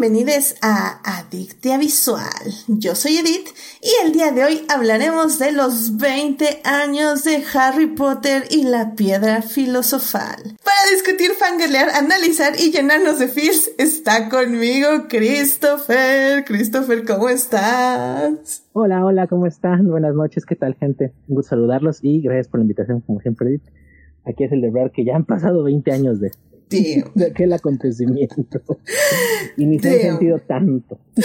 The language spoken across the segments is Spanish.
bienvenidos a Adictia Visual. Yo soy Edith y el día de hoy hablaremos de los 20 años de Harry Potter y la piedra filosofal. Para discutir, fangirlear, analizar y llenarnos de feels, está conmigo Christopher. Christopher, ¿cómo estás? Hola, hola, ¿cómo están? Buenas noches, ¿qué tal gente? Un gusto saludarlos y gracias por la invitación, como siempre Edith. Aquí es ver que ya han pasado 20 años de de aquel acontecimiento. y ni se han sentido tanto.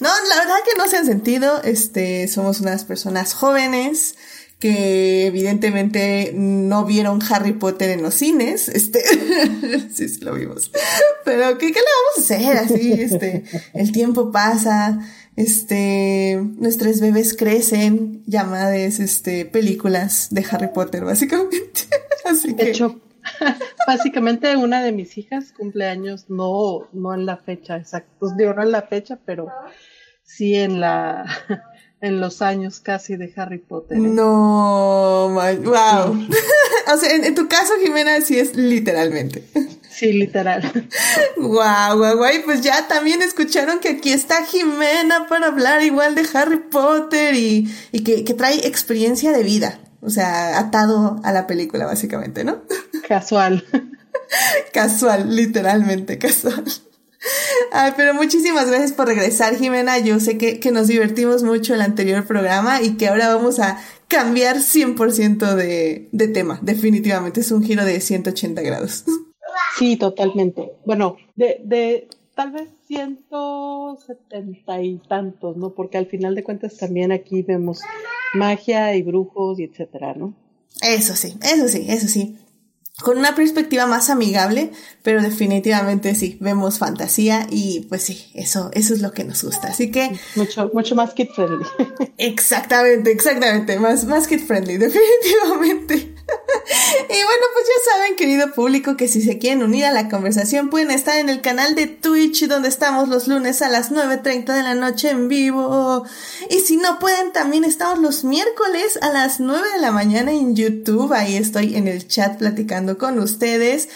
no, la verdad que no se han sentido. Este, somos unas personas jóvenes que evidentemente no vieron Harry Potter en los cines, este, sí, sí lo vimos, pero ¿qué, ¿qué, le vamos a hacer? Así, este, el tiempo pasa, este, nuestros bebés crecen, llamadas, este, películas de Harry Potter, básicamente, así que... hecho, Básicamente una de mis hijas cumple años, no, no en la fecha exacta, pues digo no en la fecha, pero sí en la en los años casi de Harry Potter. ¿eh? No, wow. o sea, en, tu caso, Jimena, sí es literalmente. Sí, literal. Guau, guau, guau. Pues ya también escucharon que aquí está Jimena para hablar igual de Harry Potter y, y que, que trae experiencia de vida. O sea, atado a la película, básicamente, ¿no? Casual. casual, literalmente casual. Ay, pero muchísimas gracias por regresar, Jimena. Yo sé que, que nos divertimos mucho en el anterior programa y que ahora vamos a cambiar 100% de, de tema. Definitivamente es un giro de 180 grados. Sí, totalmente. Bueno, de, de tal vez 170 y tantos, ¿no? Porque al final de cuentas también aquí vemos magia y brujos y etcétera, ¿no? Eso sí, eso sí, eso sí. Con una perspectiva más amigable, pero definitivamente sí, vemos fantasía y pues sí, eso, eso es lo que nos gusta. Así que. Mucho, mucho más kid friendly. Exactamente, exactamente, más, más kid friendly, definitivamente. y bueno, pues ya saben, querido público, que si se quieren unir a la conversación pueden estar en el canal de Twitch donde estamos los lunes a las 9.30 de la noche en vivo. Y si no pueden, también estamos los miércoles a las 9 de la mañana en YouTube. Ahí estoy en el chat platicando con ustedes.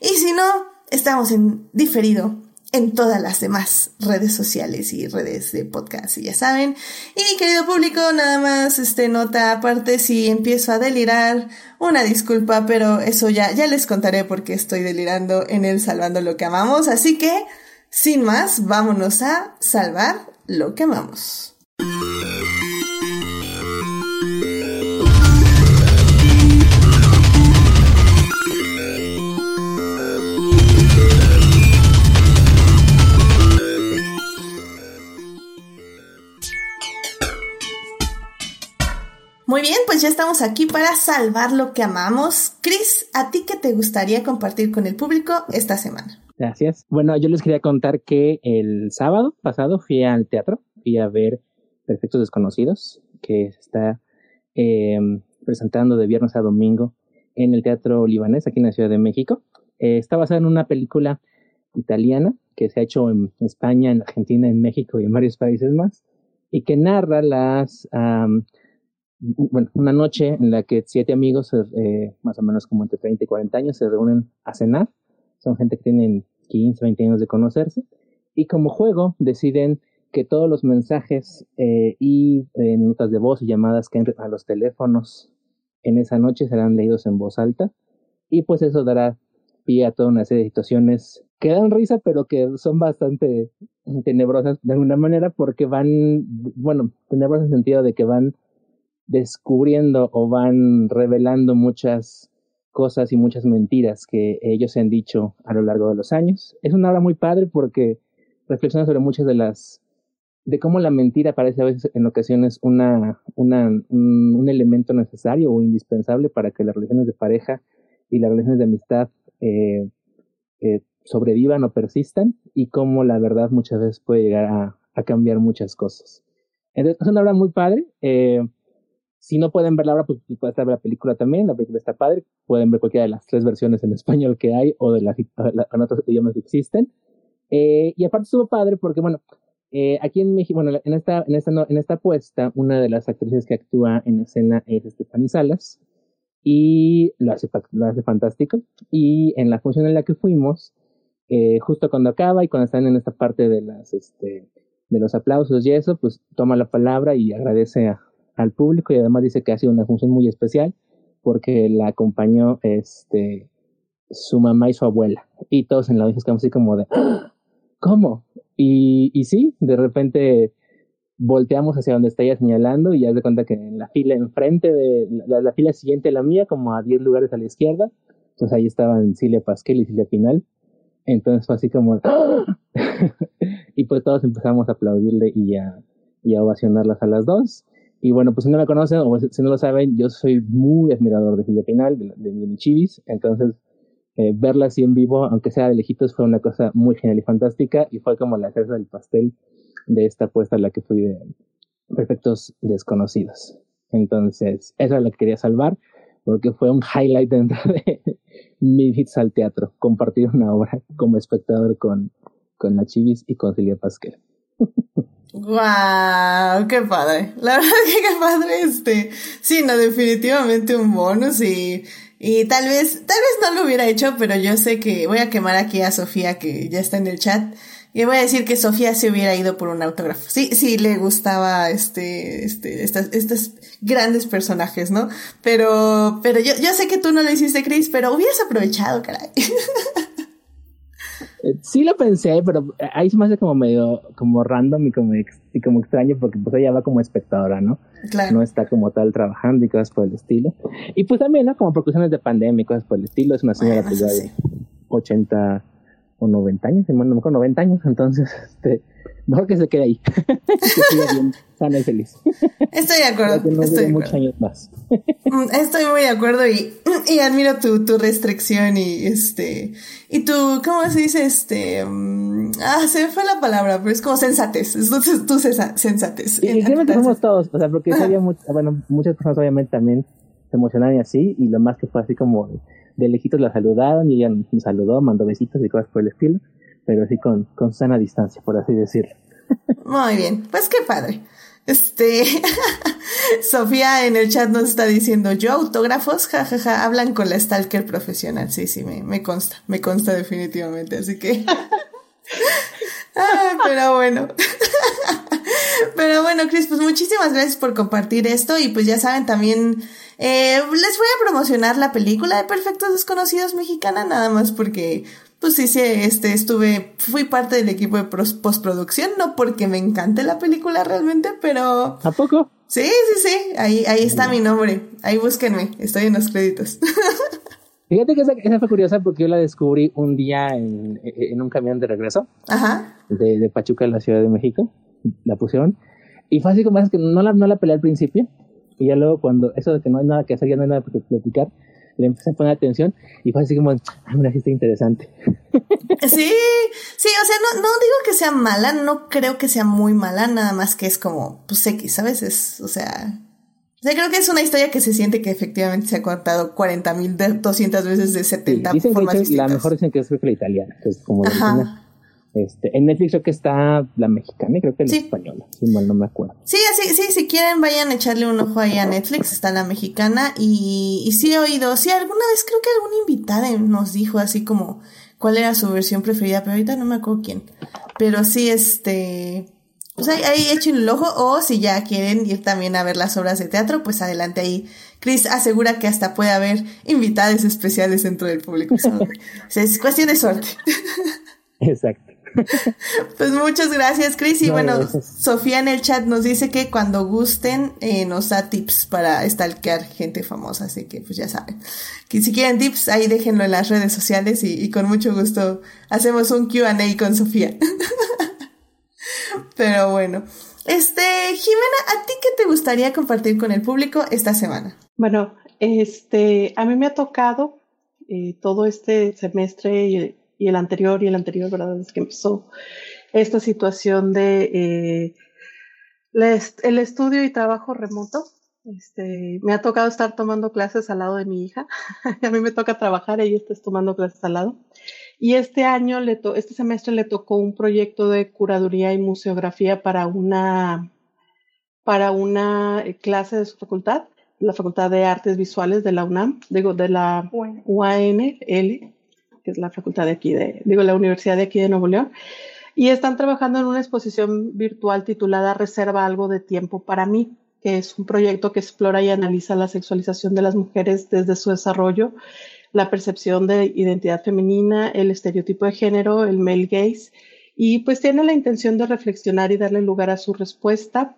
Y si no, estamos en diferido en todas las demás redes sociales y redes de podcast, y ya saben. Y querido público, nada más este nota aparte si empiezo a delirar, una disculpa, pero eso ya ya les contaré porque estoy delirando en el salvando lo que amamos, así que sin más, vámonos a salvar lo que amamos. Muy bien, pues ya estamos aquí para salvar lo que amamos. Chris, ¿a ti qué te gustaría compartir con el público esta semana? Gracias. Bueno, yo les quería contar que el sábado pasado fui al teatro, fui a ver Perfectos Desconocidos, que se está em, presentando de viernes a domingo en el Teatro Libanés, aquí en la Ciudad de México. Eh, está basada en una película italiana que se ha hecho en España, en Argentina, en México y en varios países más, y que narra las bueno, una noche en la que siete amigos, eh, más o menos como entre 30 y 40 años, se reúnen a cenar. Son gente que tienen 15, 20 años de conocerse. Y como juego deciden que todos los mensajes eh, y eh, notas de voz y llamadas que entren a los teléfonos en esa noche serán leídos en voz alta. Y pues eso dará pie a toda una serie de situaciones que dan risa, pero que son bastante tenebrosas de alguna manera porque van, bueno, tenebrosas en el sentido de que van descubriendo o van revelando muchas cosas y muchas mentiras que ellos han dicho a lo largo de los años. Es una obra muy padre porque reflexiona sobre muchas de las de cómo la mentira parece a veces en ocasiones una, un, elemento necesario o indispensable para que las relaciones de pareja y las relaciones de amistad eh, eh, sobrevivan o persistan y cómo la verdad muchas veces puede llegar a, a cambiar muchas cosas. Entonces, es una obra muy padre. Eh, si no pueden ver la obra, pues, pues pueden ver la película también. La película está padre. Pueden ver cualquiera de las tres versiones en español que hay o de las en otros idiomas que existen. Eh, y aparte estuvo padre porque, bueno, eh, aquí en México, bueno, en esta, en, esta, en esta puesta, una de las actrices que actúa en escena es Stephanie Salas y lo hace, lo hace fantástico. Y en la función en la que fuimos, eh, justo cuando acaba y cuando están en esta parte de las, este, de los aplausos y eso, pues toma la palabra y agradece al público y además dice que ha sido una función muy especial porque la acompañó, este, su mamá y su abuela. Y todos en la audiencia así como de, ¡Ah! ¿cómo? Y, y sí, de repente volteamos hacia donde está ella señalando y ya de cuenta que en la fila enfrente de la, la fila siguiente a la mía, como a 10 lugares a la izquierda, pues ahí estaban Silvia Pasquel y Silvia Pinal. Entonces fue así como, ¡Ah! y pues todos empezamos a aplaudirle y a, y a ovacionarlas a las dos. Y bueno, pues si no me conocen o si no lo saben, yo soy muy admirador de Silvia Pinal, de, de, Chivis. Entonces, eh, verla así en vivo, aunque sea de lejitos, fue una cosa muy genial y fantástica. Y fue como la cereza del pastel de esta apuesta a la que fui de Perfectos Desconocidos. Entonces, esa es la que quería salvar, porque fue un highlight dentro de mi hits al teatro, compartir una obra como espectador con, con la Chivis y con Silvia Pasquel. ¡Wow! ¡Qué padre! La verdad que qué padre este. Sí, no, definitivamente un bonus y, y tal vez, tal vez no lo hubiera hecho, pero yo sé que voy a quemar aquí a Sofía que ya está en el chat. Y voy a decir que Sofía se hubiera ido por un autógrafo. Sí, sí le gustaba este, este, estas, estos grandes personajes, ¿no? Pero, pero yo, yo sé que tú no lo hiciste, Chris, pero hubieras aprovechado, caray. Sí lo pensé, pero ahí se me hace como medio, como random y como, y como extraño porque pues ella va como espectadora, ¿no? Claro. No está como tal trabajando y cosas por el estilo. Y pues también, ¿no? Como por de pandemia y cosas por el estilo. Es una señora Bueno, pues ya de sí. 80 o 90 años, si no me acuerdo, 90 años. Entonces, este, mejor que se quede ahí. que siga bien, sana y feliz. Estoy de acuerdo, no estoy de muchos acuerdo. años más. Mm, Estoy muy de acuerdo y, y admiro tu, tu restricción y este, y tu, ¿cómo se dice? Este, mm, ah, se me fue la palabra, pero es como sensatez, es tu, tu sensa- sensatez. Y, y Entonces, somos todos, o sea, porque sí había much- bueno, muchas personas obviamente también se emocionaron y así, y lo más que fue así como de lejitos la saludaron y ella nos saludó, mandó besitos y cosas por el estilo, pero así con, con sana distancia, por así decirlo. Muy bien, pues qué padre. Este, Sofía en el chat nos está diciendo, yo autógrafos, jajaja, hablan con la stalker profesional. Sí, sí, me, me consta, me consta definitivamente, así que... Ah, pero bueno. Pero bueno, Chris, pues muchísimas gracias por compartir esto y pues ya saben también, eh, les voy a promocionar la película de Perfectos Desconocidos mexicana, nada más porque, pues sí, sí, este, estuve, fui parte del equipo de postproducción, no porque me encante la película realmente, pero ¿A poco? sí, sí, sí, ahí, ahí está mi nombre, ahí búsquenme, estoy en los créditos. Fíjate que esa, esa fue curiosa porque yo la descubrí un día en, en un camión de regreso Ajá, de, de Pachuca a la Ciudad de México, la pusieron, y fue así como es que no la, no la peleé al principio, y ya luego cuando eso de que no hay nada que hacer, ya no hay nada que platicar, le empecé a poner atención, y fue así como, ah, sí está interesante. Sí, sí, o sea, no, no digo que sea mala, no creo que sea muy mala, nada más que es como, pues X, ¿sabes? Es, o sea, o sea, creo que es una historia que se siente que efectivamente se ha contado 40 mil, 200 veces de Sí, 70 dicen que formas hecho, la mejor dicen que es que la italiana, que es como Ajá. Este, en Netflix creo que está la mexicana y creo que la Sí. española, si mal no me acuerdo. Sí, así, sí, si quieren vayan a echarle un ojo ahí a Netflix, está la mexicana y, y sí he oído, sí, alguna vez creo que alguna invitada nos dijo así como cuál era su versión preferida, pero ahorita no me acuerdo quién. Pero sí, este, pues ahí, ahí echen el ojo o si ya quieren ir también a ver las obras de teatro, pues adelante ahí. Chris asegura que hasta puede haber invitadas especiales dentro del público. So, o sea, es cuestión de suerte. Exacto. Pues muchas gracias, Chris. Y No, bueno, gracias. Sofía en el chat nos dice que cuando gusten eh, nos da tips para stalkear gente famosa. Así que pues ya saben. Que si quieren tips, ahí déjenlo en las redes sociales y, y con mucho gusto hacemos un QA con Sofía. Pero bueno. Este, Jimena, ¿a ti qué te gustaría compartir con el público esta semana? Bueno, este, a mí me ha tocado eh, todo este semestre y, el anterior y el anterior, ¿verdad? Desde que empezó esta situación de eh, la est- el estudio y trabajo remoto. Este, me ha tocado estar tomando clases al lado de mi hija. a mí me toca trabajar, ella está tomando clases al lado. Y este año, le to- este semestre le tocó un proyecto de curaduría y museografía para una, para una eh, clase de su facultad, la Facultad de Artes Visuales de la UNAM, digo, de la Bueno. Que es la facultad de aquí de, digo, la universidad de aquí de Nuevo León. Y están trabajando en una exposición virtual titulada Reserva algo de tiempo para mí, que es un proyecto que explora y analiza la sexualización de las mujeres desde su desarrollo, la percepción de identidad femenina, el estereotipo de género, el male gaze, y pues tiene la intención de reflexionar y darle lugar a su respuesta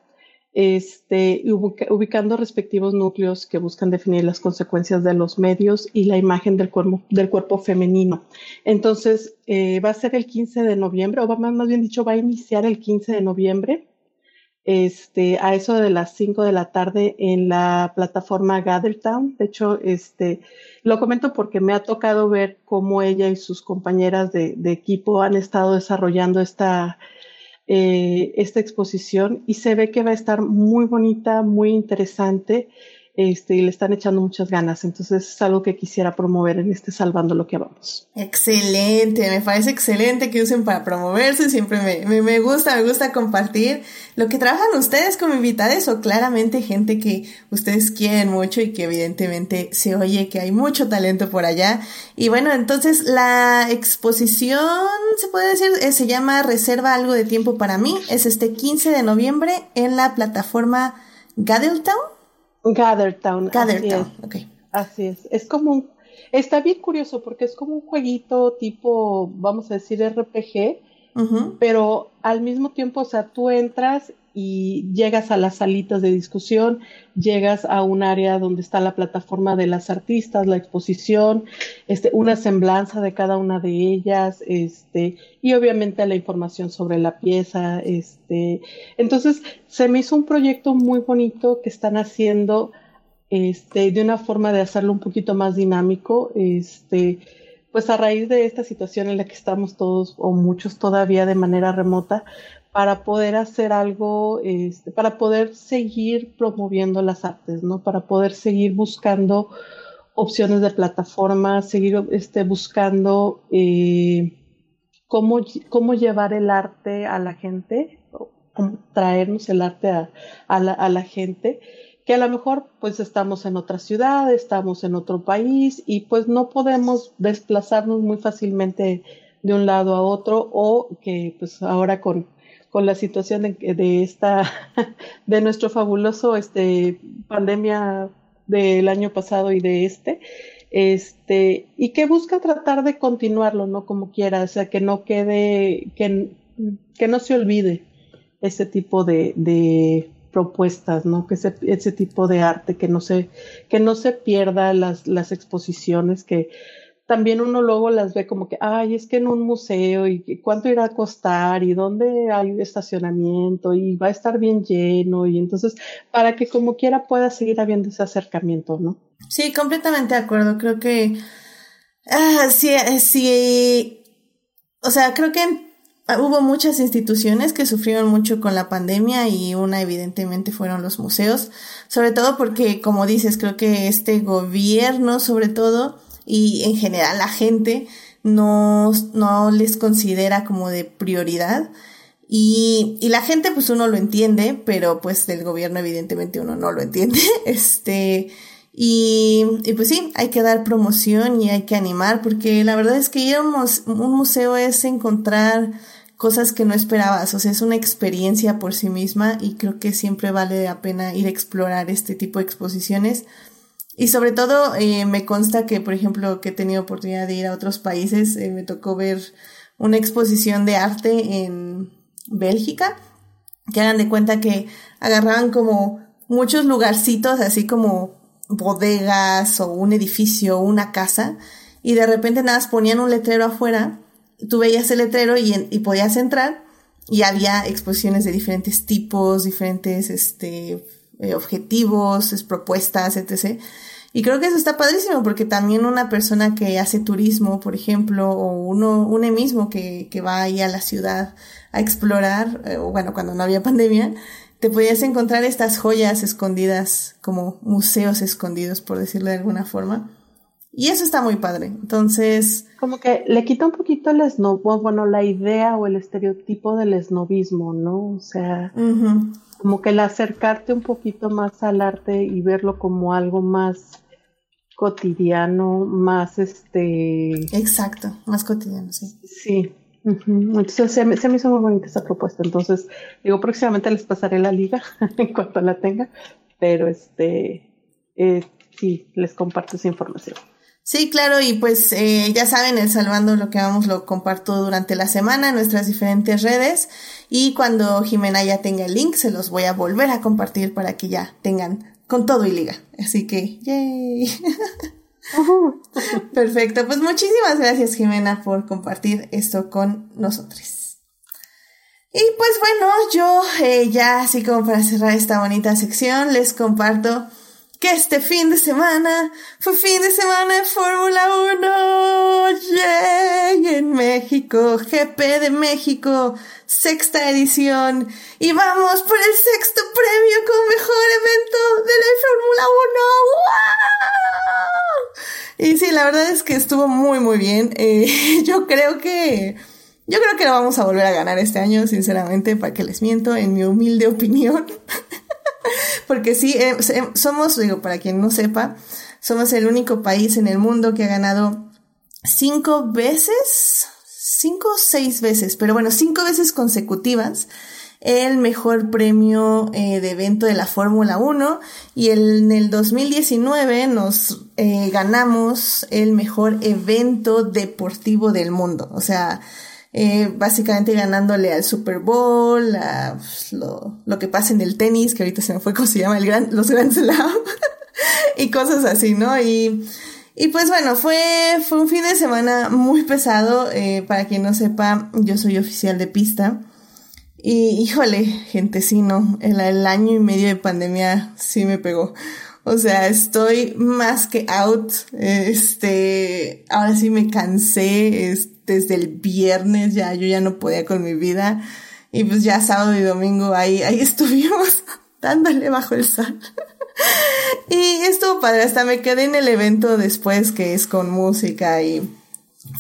este, ubicando respectivos núcleos que buscan definir las consecuencias de los medios y la imagen del cuerpo, del cuerpo femenino. Entonces, eh, va a ser el 15 de noviembre, o va, más bien dicho, va a iniciar el 15 de noviembre, este, a eso de las 5 de la tarde en la plataforma Gathertown. De hecho, este, lo comento porque me ha tocado ver cómo ella y sus compañeras de, de equipo han estado desarrollando esta, eh, esta exposición y se ve que va a estar muy bonita, muy interesante este, y le están echando muchas ganas. Entonces es algo que quisiera promover en este Salvando lo que vamos. Excelente, me parece excelente que usen para promoverse, siempre me, me, gusta, me gusta compartir lo que trabajan ustedes como invitados o claramente gente que ustedes quieren mucho y que evidentemente se oye que hay mucho talento por allá. Y bueno, entonces la exposición, se puede decir, eh, se llama Reserva algo de tiempo para mí, es este 15 de noviembre en la plataforma Gadeltown. Gathertown. Gathertown, así es. Así es. Es como un, está bien curioso porque es como un jueguito tipo, vamos a decir, RPG, pero al mismo tiempo, o sea, tú entras y llegas a las salitas de discusión, llegas a un área donde está la plataforma de las artistas, la exposición, este, una semblanza de cada una de ellas, este, y obviamente la información sobre la pieza, este, entonces se me hizo un proyecto muy bonito que están haciendo, este, de una forma de hacerlo un poquito más dinámico, este, pues a raíz de esta situación en la que estamos todos o muchos todavía de manera remota, para poder hacer algo, este, para poder seguir promoviendo las artes, ¿no? Para poder seguir buscando opciones de plataforma, seguir este, buscando eh, cómo, cómo llevar el arte a la gente, cómo traernos el arte a, a, la, a la gente que a lo mejor pues estamos en otra ciudad, estamos en otro país y pues no podemos desplazarnos muy fácilmente de un lado a otro o que pues ahora con con la situación de, esta, de nuestro fabuloso este, pandemia del año pasado y de este, este, y que busca tratar de continuarlo, ¿no? Como quiera, o sea, que no quede, que, que no se olvide ese tipo de, de propuestas, ¿no? Que ese, ese tipo de arte, que no se, que no se pierda las, las exposiciones, que también uno luego las ve como que, ay, es que en un museo y cuánto irá a costar y dónde hay estacionamiento y va a estar bien lleno y entonces para que como quiera pueda seguir habiendo ese acercamiento, ¿no? Sí, completamente de acuerdo. Creo que ah, sí, eh, sí, o sea, creo que hubo muchas instituciones que sufrieron mucho con la pandemia y una evidentemente fueron los museos, sobre todo porque, como dices, creo que este gobierno, sobre todo, y en general la gente no, no les considera como de prioridad. Y, y, la gente, pues uno lo entiende, pero pues del gobierno evidentemente uno no lo entiende. Este, y, y pues sí, hay que dar promoción y hay que animar, porque la verdad es que ir a un, un museo es encontrar cosas que no esperabas, o sea, es una experiencia por sí misma y creo que siempre vale la pena ir a explorar este tipo de exposiciones y sobre todo eh, me consta que, por ejemplo, que he tenido oportunidad de ir a otros países, eh, me tocó ver una exposición de arte en Bélgica, que hagan de cuenta que agarraban como muchos lugarcitos, así como bodegas o un edificio una casa, y de repente nada, ponían un letrero afuera, tú veías el letrero y, y podías entrar, y había exposiciones de diferentes tipos, diferentes, este, eh, objetivos, propuestas, etc. Y creo que eso está padrísimo porque también una persona que hace turismo, por ejemplo, o uno, uno mismo que, que va ahí a la ciudad a explorar, eh, o bueno, cuando no había pandemia, te podías encontrar estas joyas escondidas, como museos escondidos, por decirlo de alguna forma. Y eso está muy padre. Entonces. Como que le quita un poquito el snob, bueno, la idea o el estereotipo del esnovismo, ¿no? O sea, como que el acercarte un poquito más al arte y verlo como algo más cotidiano, más este... Exacto, más cotidiano, sí. Sí. Entonces se me, se me, hizo muy bonita esa propuesta. Entonces, digo, próximamente les pasaré la liga en cuanto la tenga, pero este, eh, sí, les comparto esa información. Sí, claro, y pues eh, ya saben, el Salvando lo que vamos lo comparto durante la semana en nuestras diferentes redes y cuando Jimena ya tenga el link se los voy a volver a compartir para que ya tengan con todo y liga. Así que, yay. Perfecto, pues muchísimas gracias Jimena por compartir esto con nosotros. Y pues bueno, yo eh, ya así como para cerrar esta bonita sección les comparto que este fin de semana fue fin de semana de Fórmula 1. ¡Yay! En México, GP de México, sexta edición. Y vamos por el sexto premio como mejor evento de la Fórmula 1. Y sí, la verdad es que estuvo muy, muy bien. Eh, yo creo que... Yo creo que lo vamos a volver a ganar este año, sinceramente, para que les miento, en mi humilde opinión. Porque sí, eh, somos, digo, para quien no sepa, somos el único país en el mundo que ha ganado cinco veces, cinco o seis veces, pero bueno, cinco veces consecutivas el mejor premio eh, de evento de la Fórmula 1 y en el 2019 nos eh, ganamos el mejor evento deportivo del mundo. O sea, eh, básicamente ganándole al Super Bowl, a, pues, lo, lo, que pasa en el tenis, que ahorita se me fue cómo se llama, el gran, los Grand Slam, y cosas así, ¿no? Y, y pues bueno, fue, fue un fin de semana muy pesado, eh, para quien no sepa, yo soy oficial de pista, y híjole, gente, sí, no, el, el año y medio de pandemia sí me pegó. O sea, estoy más que out. Este, ahora sí me cansé. Este, desde el viernes ya, yo ya no podía con mi vida. Y pues ya sábado y domingo ahí, ahí estuvimos dándole bajo el sol. y estuvo padre, hasta me quedé en el evento después que es con música y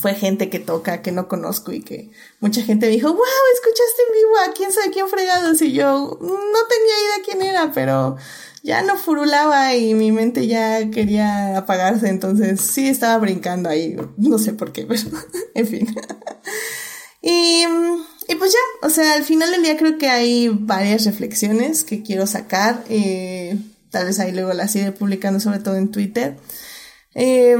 fue gente que toca, que no conozco y que mucha gente me dijo, wow, escuchaste en vivo a quién sabe quién fregados y yo no tenía idea quién era, pero ya no furulaba y mi mente ya quería apagarse, entonces sí estaba brincando ahí, no sé por qué, pero en fin. y, y pues ya, o sea, al final del día creo que hay varias reflexiones que quiero sacar, eh, tal vez ahí luego las iré publicando sobre todo en Twitter. Eh,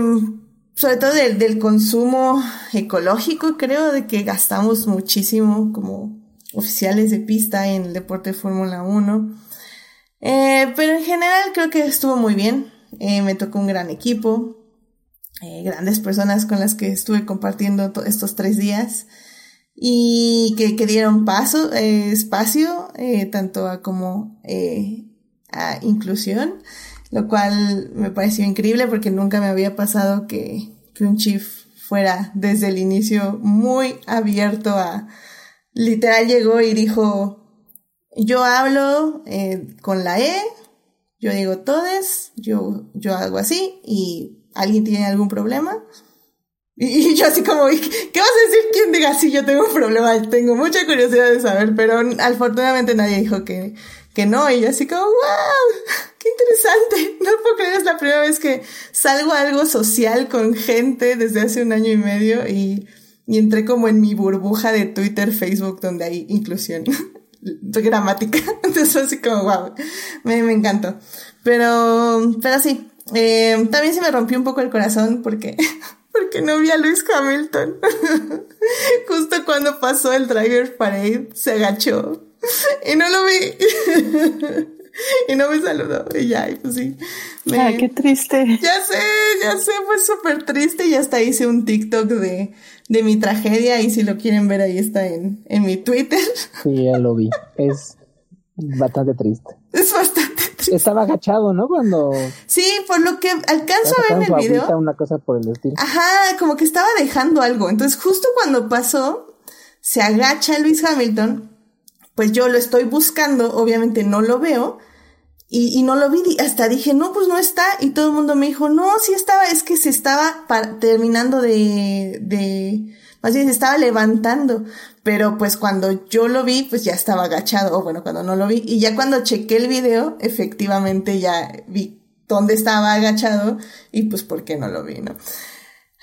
sobre todo del, del consumo ecológico, creo, de que gastamos muchísimo como oficiales de pista en el deporte de Fórmula 1. Eh, pero en general creo que estuvo muy bien. Eh, me tocó un gran equipo, eh, grandes personas con las que estuve compartiendo estos tres días y que, que dieron paso, espacio, tanto a como a inclusión, lo cual me pareció increíble porque nunca me había pasado que, que un chief fuera desde el inicio muy abierto a, literal llegó y dijo, yo hablo eh, con la E, yo digo todes, yo, yo hago así y alguien tiene algún problema. Y, yo así como, ¿qué vas a decir quien diga sí, yo tengo un problema? Tengo mucha curiosidad de saber, pero afortunadamente nadie dijo que, que no. Y yo así como, wow, qué interesante. No puedo creer, es la primera vez que salgo a algo social con gente desde hace un año y medio y, y entré como en mi burbuja de Twitter, Facebook, donde hay inclusión gramática. Entonces así como, wow, me, me encantó. Pero, pero sí, eh, también se me rompió un poco el corazón porque, porque no vi a Luis Hamilton. Justo cuando pasó el Driver Parade, se agachó y no lo vi. y no me saludó. Y ya, y pues sí. Ay, qué triste. Ya sé, ya sé, fue súper triste y hasta hice un TikTok de, de mi tragedia y si lo quieren ver ahí está en, en mi Twitter. Sí, ya lo vi. Es bastante triste. Es bastante triste. Estaba agachado, ¿no? Cuando... Sí, por lo que alcanzo a ver en el video. Una cosa por el estilo. Ajá, como que estaba dejando algo. Entonces justo cuando pasó, se agacha Luis Hamilton, pues yo lo estoy buscando, obviamente no lo veo, y, y, no lo vi, hasta dije, no, pues no está, y todo el mundo me dijo, no, sí estaba, es que se estaba terminando de, de, más bien se estaba levantando, pero pues cuando yo lo vi, pues ya estaba agachado, o bueno, cuando no lo vi, y ya cuando chequé el video, efectivamente ya vi dónde estaba agachado y pues por qué no lo vi, ¿no?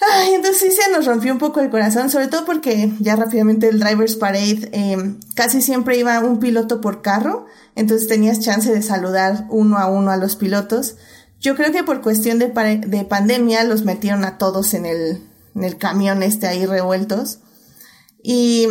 Ay, entonces sí se nos rompió un poco el corazón, sobre todo porque ya rápidamente el Driver's Parade eh, casi siempre iba un piloto por carro, entonces tenías chance de saludar uno a uno a los pilotos. Yo creo que por cuestión de, de pandemia los metieron a todos en el, en el camión este ahí revueltos. Y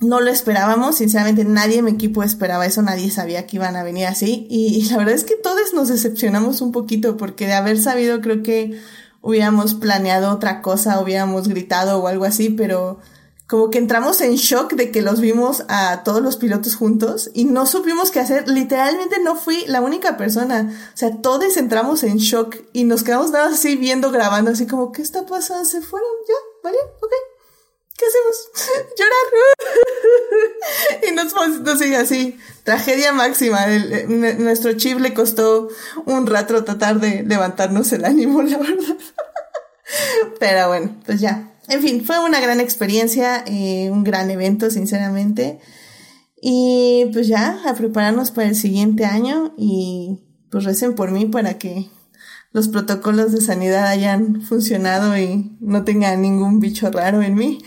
no lo esperábamos, sinceramente nadie en mi equipo esperaba eso, nadie sabía que iban a venir así. Y la verdad es que todos nos decepcionamos un poquito porque de haber sabido creo que hubiéramos planeado otra cosa, hubiéramos gritado o algo así, pero como que entramos en shock de que los vimos a todos los pilotos juntos y no supimos qué hacer. Literalmente no fui la única persona. O sea, todos entramos en shock y nos quedamos nada así viendo, grabando, así como, ¿qué está pasando? ¿Se fueron? ¿Ya? ¿Vale? ¿Ok? ¿Qué hacemos? Llorar. y nos, sigue así. Tragedia máxima. nuestro chip le costó un rato tratar de levantarnos el ánimo, la verdad. Pero bueno, pues ya. En fin, fue una gran experiencia, eh, un gran evento, sinceramente. Y pues ya, a prepararnos para el siguiente año y pues recen por mí para que los protocolos de sanidad hayan funcionado y no tenga ningún bicho raro en mí.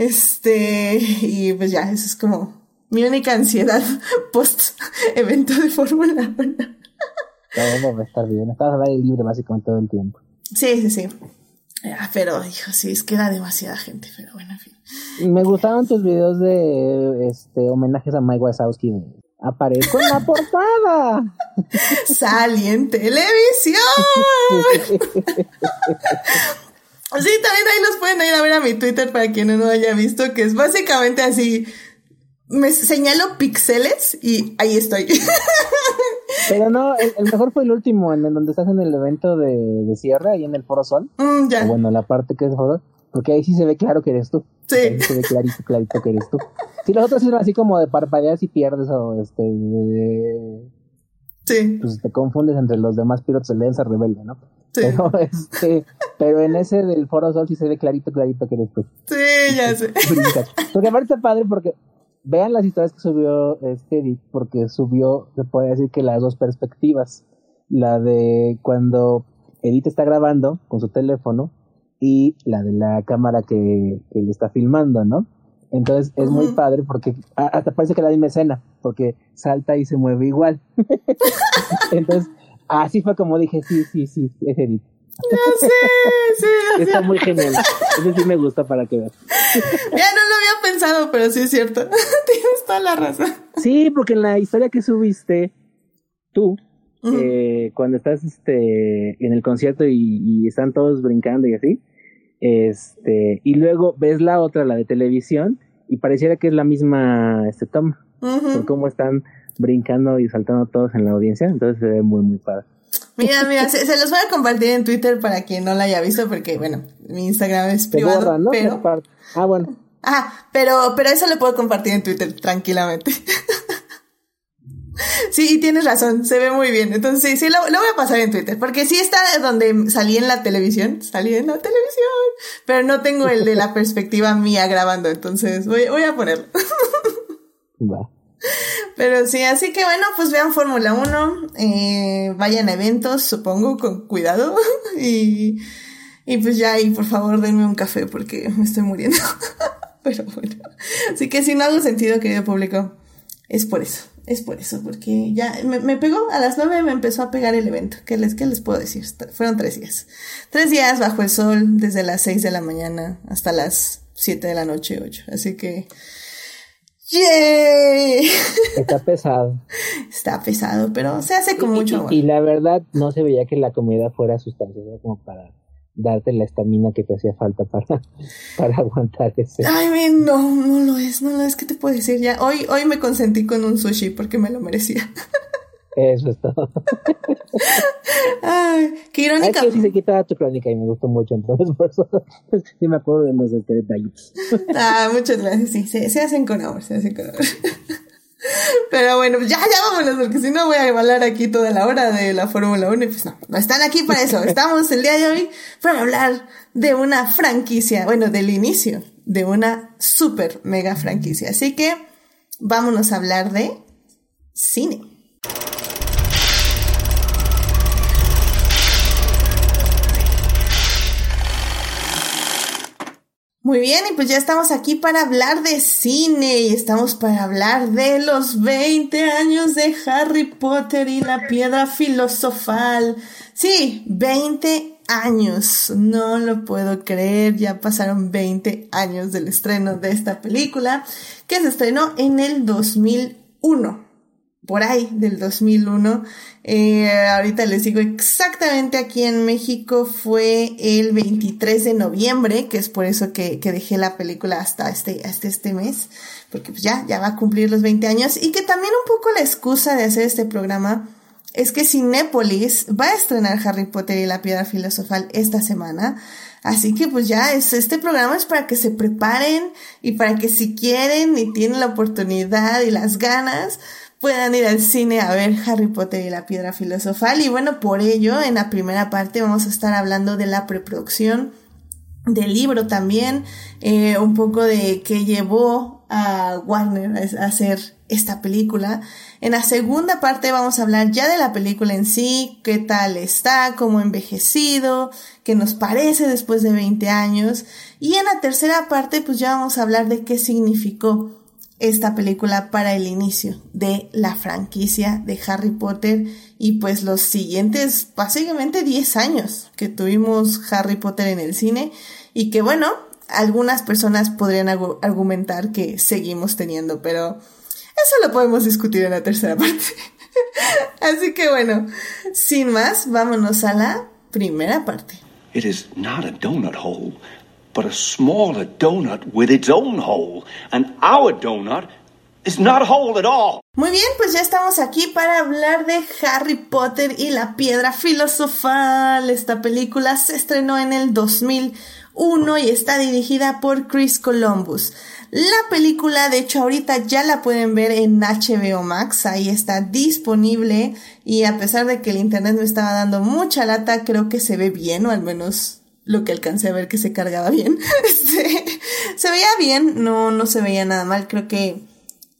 Este, y pues ya, eso es como mi única ansiedad post evento de Fórmula 1. Todo va a estar bien, estás al aire libre básicamente todo el tiempo. Sí, sí, sí. Pero, hijo, sí, es que era demasiada gente, pero bueno, en fin. Me gustaban tus videos de este homenajes a Mike Wazowski. Aparezco en la portada. Salí en televisión. Sí, también ahí los pueden ir a ver a mi Twitter para quien no lo haya visto, que es básicamente así. Me señalo píxeles y ahí estoy. Pero no, el, mejor fue el último, en el donde estás en el evento de, de cierre, ahí en el Foro Sol. Mm, ya. bueno, la parte que es Foro porque ahí sí se ve claro que eres tú. Sí. Ahí se ve clarito, clarito que eres tú. Si los otros eran así como de parpadeas y pierdes o este... sí. Pues te confundes entre los demás pilotos de Lenza Rebelde, ¿no? Pero, este, pero en ese del Foro Sol sí se ve clarito, clarito que eres tú. Sí, ya sé. Porque aparte está padre porque vean las historias que subió este Edith, porque subió, se puede decir que las dos perspectivas. La de cuando Edith está grabando con su teléfono y la de la cámara que, que le está filmando, ¿no? Entonces es muy padre porque hasta parece que la misma escena, porque salta y se mueve igual. Entonces Así fue como dije, sí, sí, sí, es Edith. No sé, sí. Está muy genial. Eso sí me gusta para que veas. Ya no lo había pensado, pero sí es cierto. Tienes toda la razón. Sí, porque en la historia que subiste, tú, eh, cuando estás este, en el concierto y, están todos brincando y así, este, y luego ves la otra, la de televisión, y pareciera que es la misma este, toma. Por cómo están brincando y saltando todos en la audiencia, entonces se ve muy, muy padre. Mira, mira, se, los voy a compartir en Twitter para quien no la haya visto, porque bueno, mi Instagram es privado, pero... Ah, bueno. Ah, pero, pero eso lo puedo compartir en Twitter tranquilamente. sí, y tienes razón, se ve muy bien. Entonces sí, sí, lo, lo, voy a pasar en Twitter, porque sí está donde salí en la televisión, salí en la televisión, pero no tengo el de la perspectiva mía grabando, entonces voy, voy a ponerlo. Va. Pero sí, así que bueno, pues vean Fórmula 1, eh, vayan a eventos, supongo, con cuidado. y, y pues ya ahí, por favor, denme un café porque me estoy muriendo. Pero bueno. Así que si no hago sentido, querido público, es por eso. Es por eso, porque ya me, me, pegó, a las nueve me empezó a pegar el evento. ¿Qué les, ¿Qué les puedo decir? Fueron tres días. Tres días bajo el sol, desde las seis de la mañana hasta las siete de la noche, ocho. Así que ¡Yay! Está pesado. Está pesado, pero se hace con mucho amor. Y, la verdad, no se veía que la comida fuera sustanciosa como para darte la estamina que te hacía falta para, para aguantar ese. Ay, no, no lo es, no lo es. ¿Qué te puedo decir ya? Hoy, hoy me consentí con un sushi porque me lo merecía. Eso es todo. Ay, qué irónica. Ay, sí se quita tu crónica y me gustó mucho, entonces por eso sí me acuerdo de los detalles. Ah, muchas gracias, sí, se, hacen con amor, se hacen con amor. Pero bueno, ya, ya vámonos, porque si no voy a hablar aquí toda la hora de la Fórmula 1 y pues no, no están aquí para eso. Estamos el día de hoy para hablar de una franquicia, bueno, del inicio de una super mega franquicia. Así que vámonos a hablar de cine. Muy bien, y pues ya estamos aquí para hablar de cine y estamos para hablar de los 20 años de Harry Potter y la piedra filosofal. Sí, 20 años, no lo puedo creer, ya pasaron 20 años del estreno de esta película que se estrenó en el 2001 por ahí del 2001. Eh, ahorita les digo exactamente aquí en México fue el 23 de noviembre, que es por eso que, dejé la película hasta este, hasta este mes, porque pues ya, ya va a cumplir los 20 años y que también un poco la excusa de hacer este programa es que Cinépolis va a estrenar Harry Potter y la Piedra Filosofal esta semana. Así que pues ya es, este programa es para que se preparen y para que si quieren y tienen la oportunidad y las ganas, puedan ir al cine a ver Harry Potter y la Piedra Filosofal. Y bueno, por ello, en la primera parte vamos a estar hablando de la preproducción del libro también, eh, un poco de qué llevó a Warner a hacer esta película. En la segunda parte vamos a hablar ya de la película en sí, qué tal está, cómo envejecido, qué nos parece después de 20 años. Y en la tercera parte pues ya vamos a hablar de qué significó esta película para el inicio de la franquicia de Harry Potter y pues los siguientes básicamente 10 años que tuvimos Harry Potter en el cine y que bueno, algunas personas podrían argumentar que seguimos teniendo, pero eso lo podemos discutir en la tercera parte. Así que bueno, sin más, vámonos a la primera parte. It is not a donut hole but a smaller donut with its own hole. And our donut is not a hole at all. Muy bien, pues ya estamos aquí para hablar de Harry Potter y la piedra filosofal. Esta película se estrenó en el 2001 y está dirigida por Chris Columbus. La película, de hecho, ahorita ya la pueden ver en HBO Max, ahí está disponible y a pesar de que el internet me estaba dando mucha lata, creo que se ve bien, o al menos lo que alcancé a ver que se cargaba bien. Este, se veía bien, no, no se veía nada mal. Creo que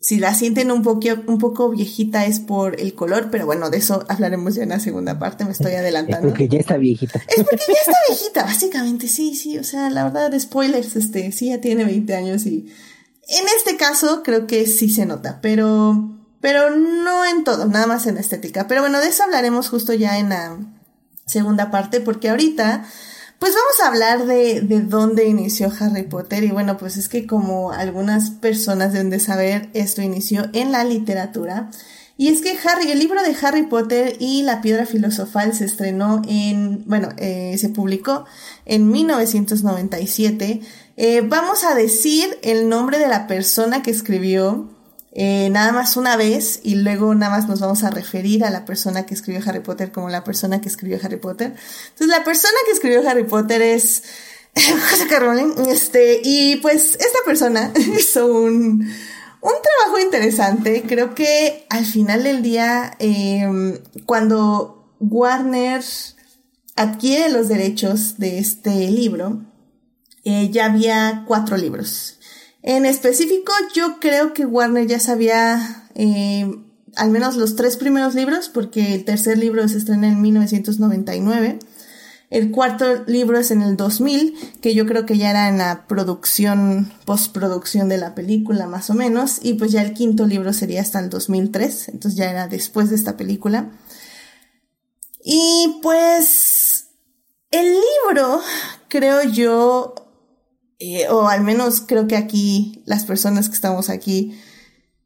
si la sienten un poco, un poco viejita es por el color, pero bueno, de eso hablaremos ya en la segunda parte, me estoy adelantando. Es porque ya está viejita. Es porque ya está viejita, básicamente, sí, sí, o sea, la verdad, spoilers, este, sí, ya tiene 20 años y en este caso creo que sí se nota, pero, pero no en todo, nada más en estética. Pero bueno, de eso hablaremos justo ya en la segunda parte, porque ahorita pues vamos a hablar de, de dónde inició Harry Potter y bueno, pues es que como algunas personas deben de saber, esto inició en la literatura. Y es que Harry, el libro de Harry Potter y la piedra filosofal se estrenó en, bueno, eh, se publicó en 1997. Eh, vamos a decir el nombre de la persona que escribió eh, nada más una vez y luego nada más nos vamos a referir a la persona que escribió Harry Potter como la persona que escribió Harry Potter. Entonces la persona que escribió Harry Potter es José Rowling, este, y pues esta persona hizo un, un trabajo interesante. Creo que al final del día, em, cuando Warner adquiere los derechos de este libro, eh, ya había cuatro libros. En específico, yo creo que Warner ya sabía eh, al menos los tres primeros libros, porque el tercer libro se estrena en 1999. El cuarto libro es en el 2000, que yo creo que ya era en la producción, postproducción de la película más o menos, y pues ya el quinto libro sería hasta el 2003, entonces ya era después de esta película. Y pues el libro, creo yo, eh, o al menos creo que aquí las personas que estamos aquí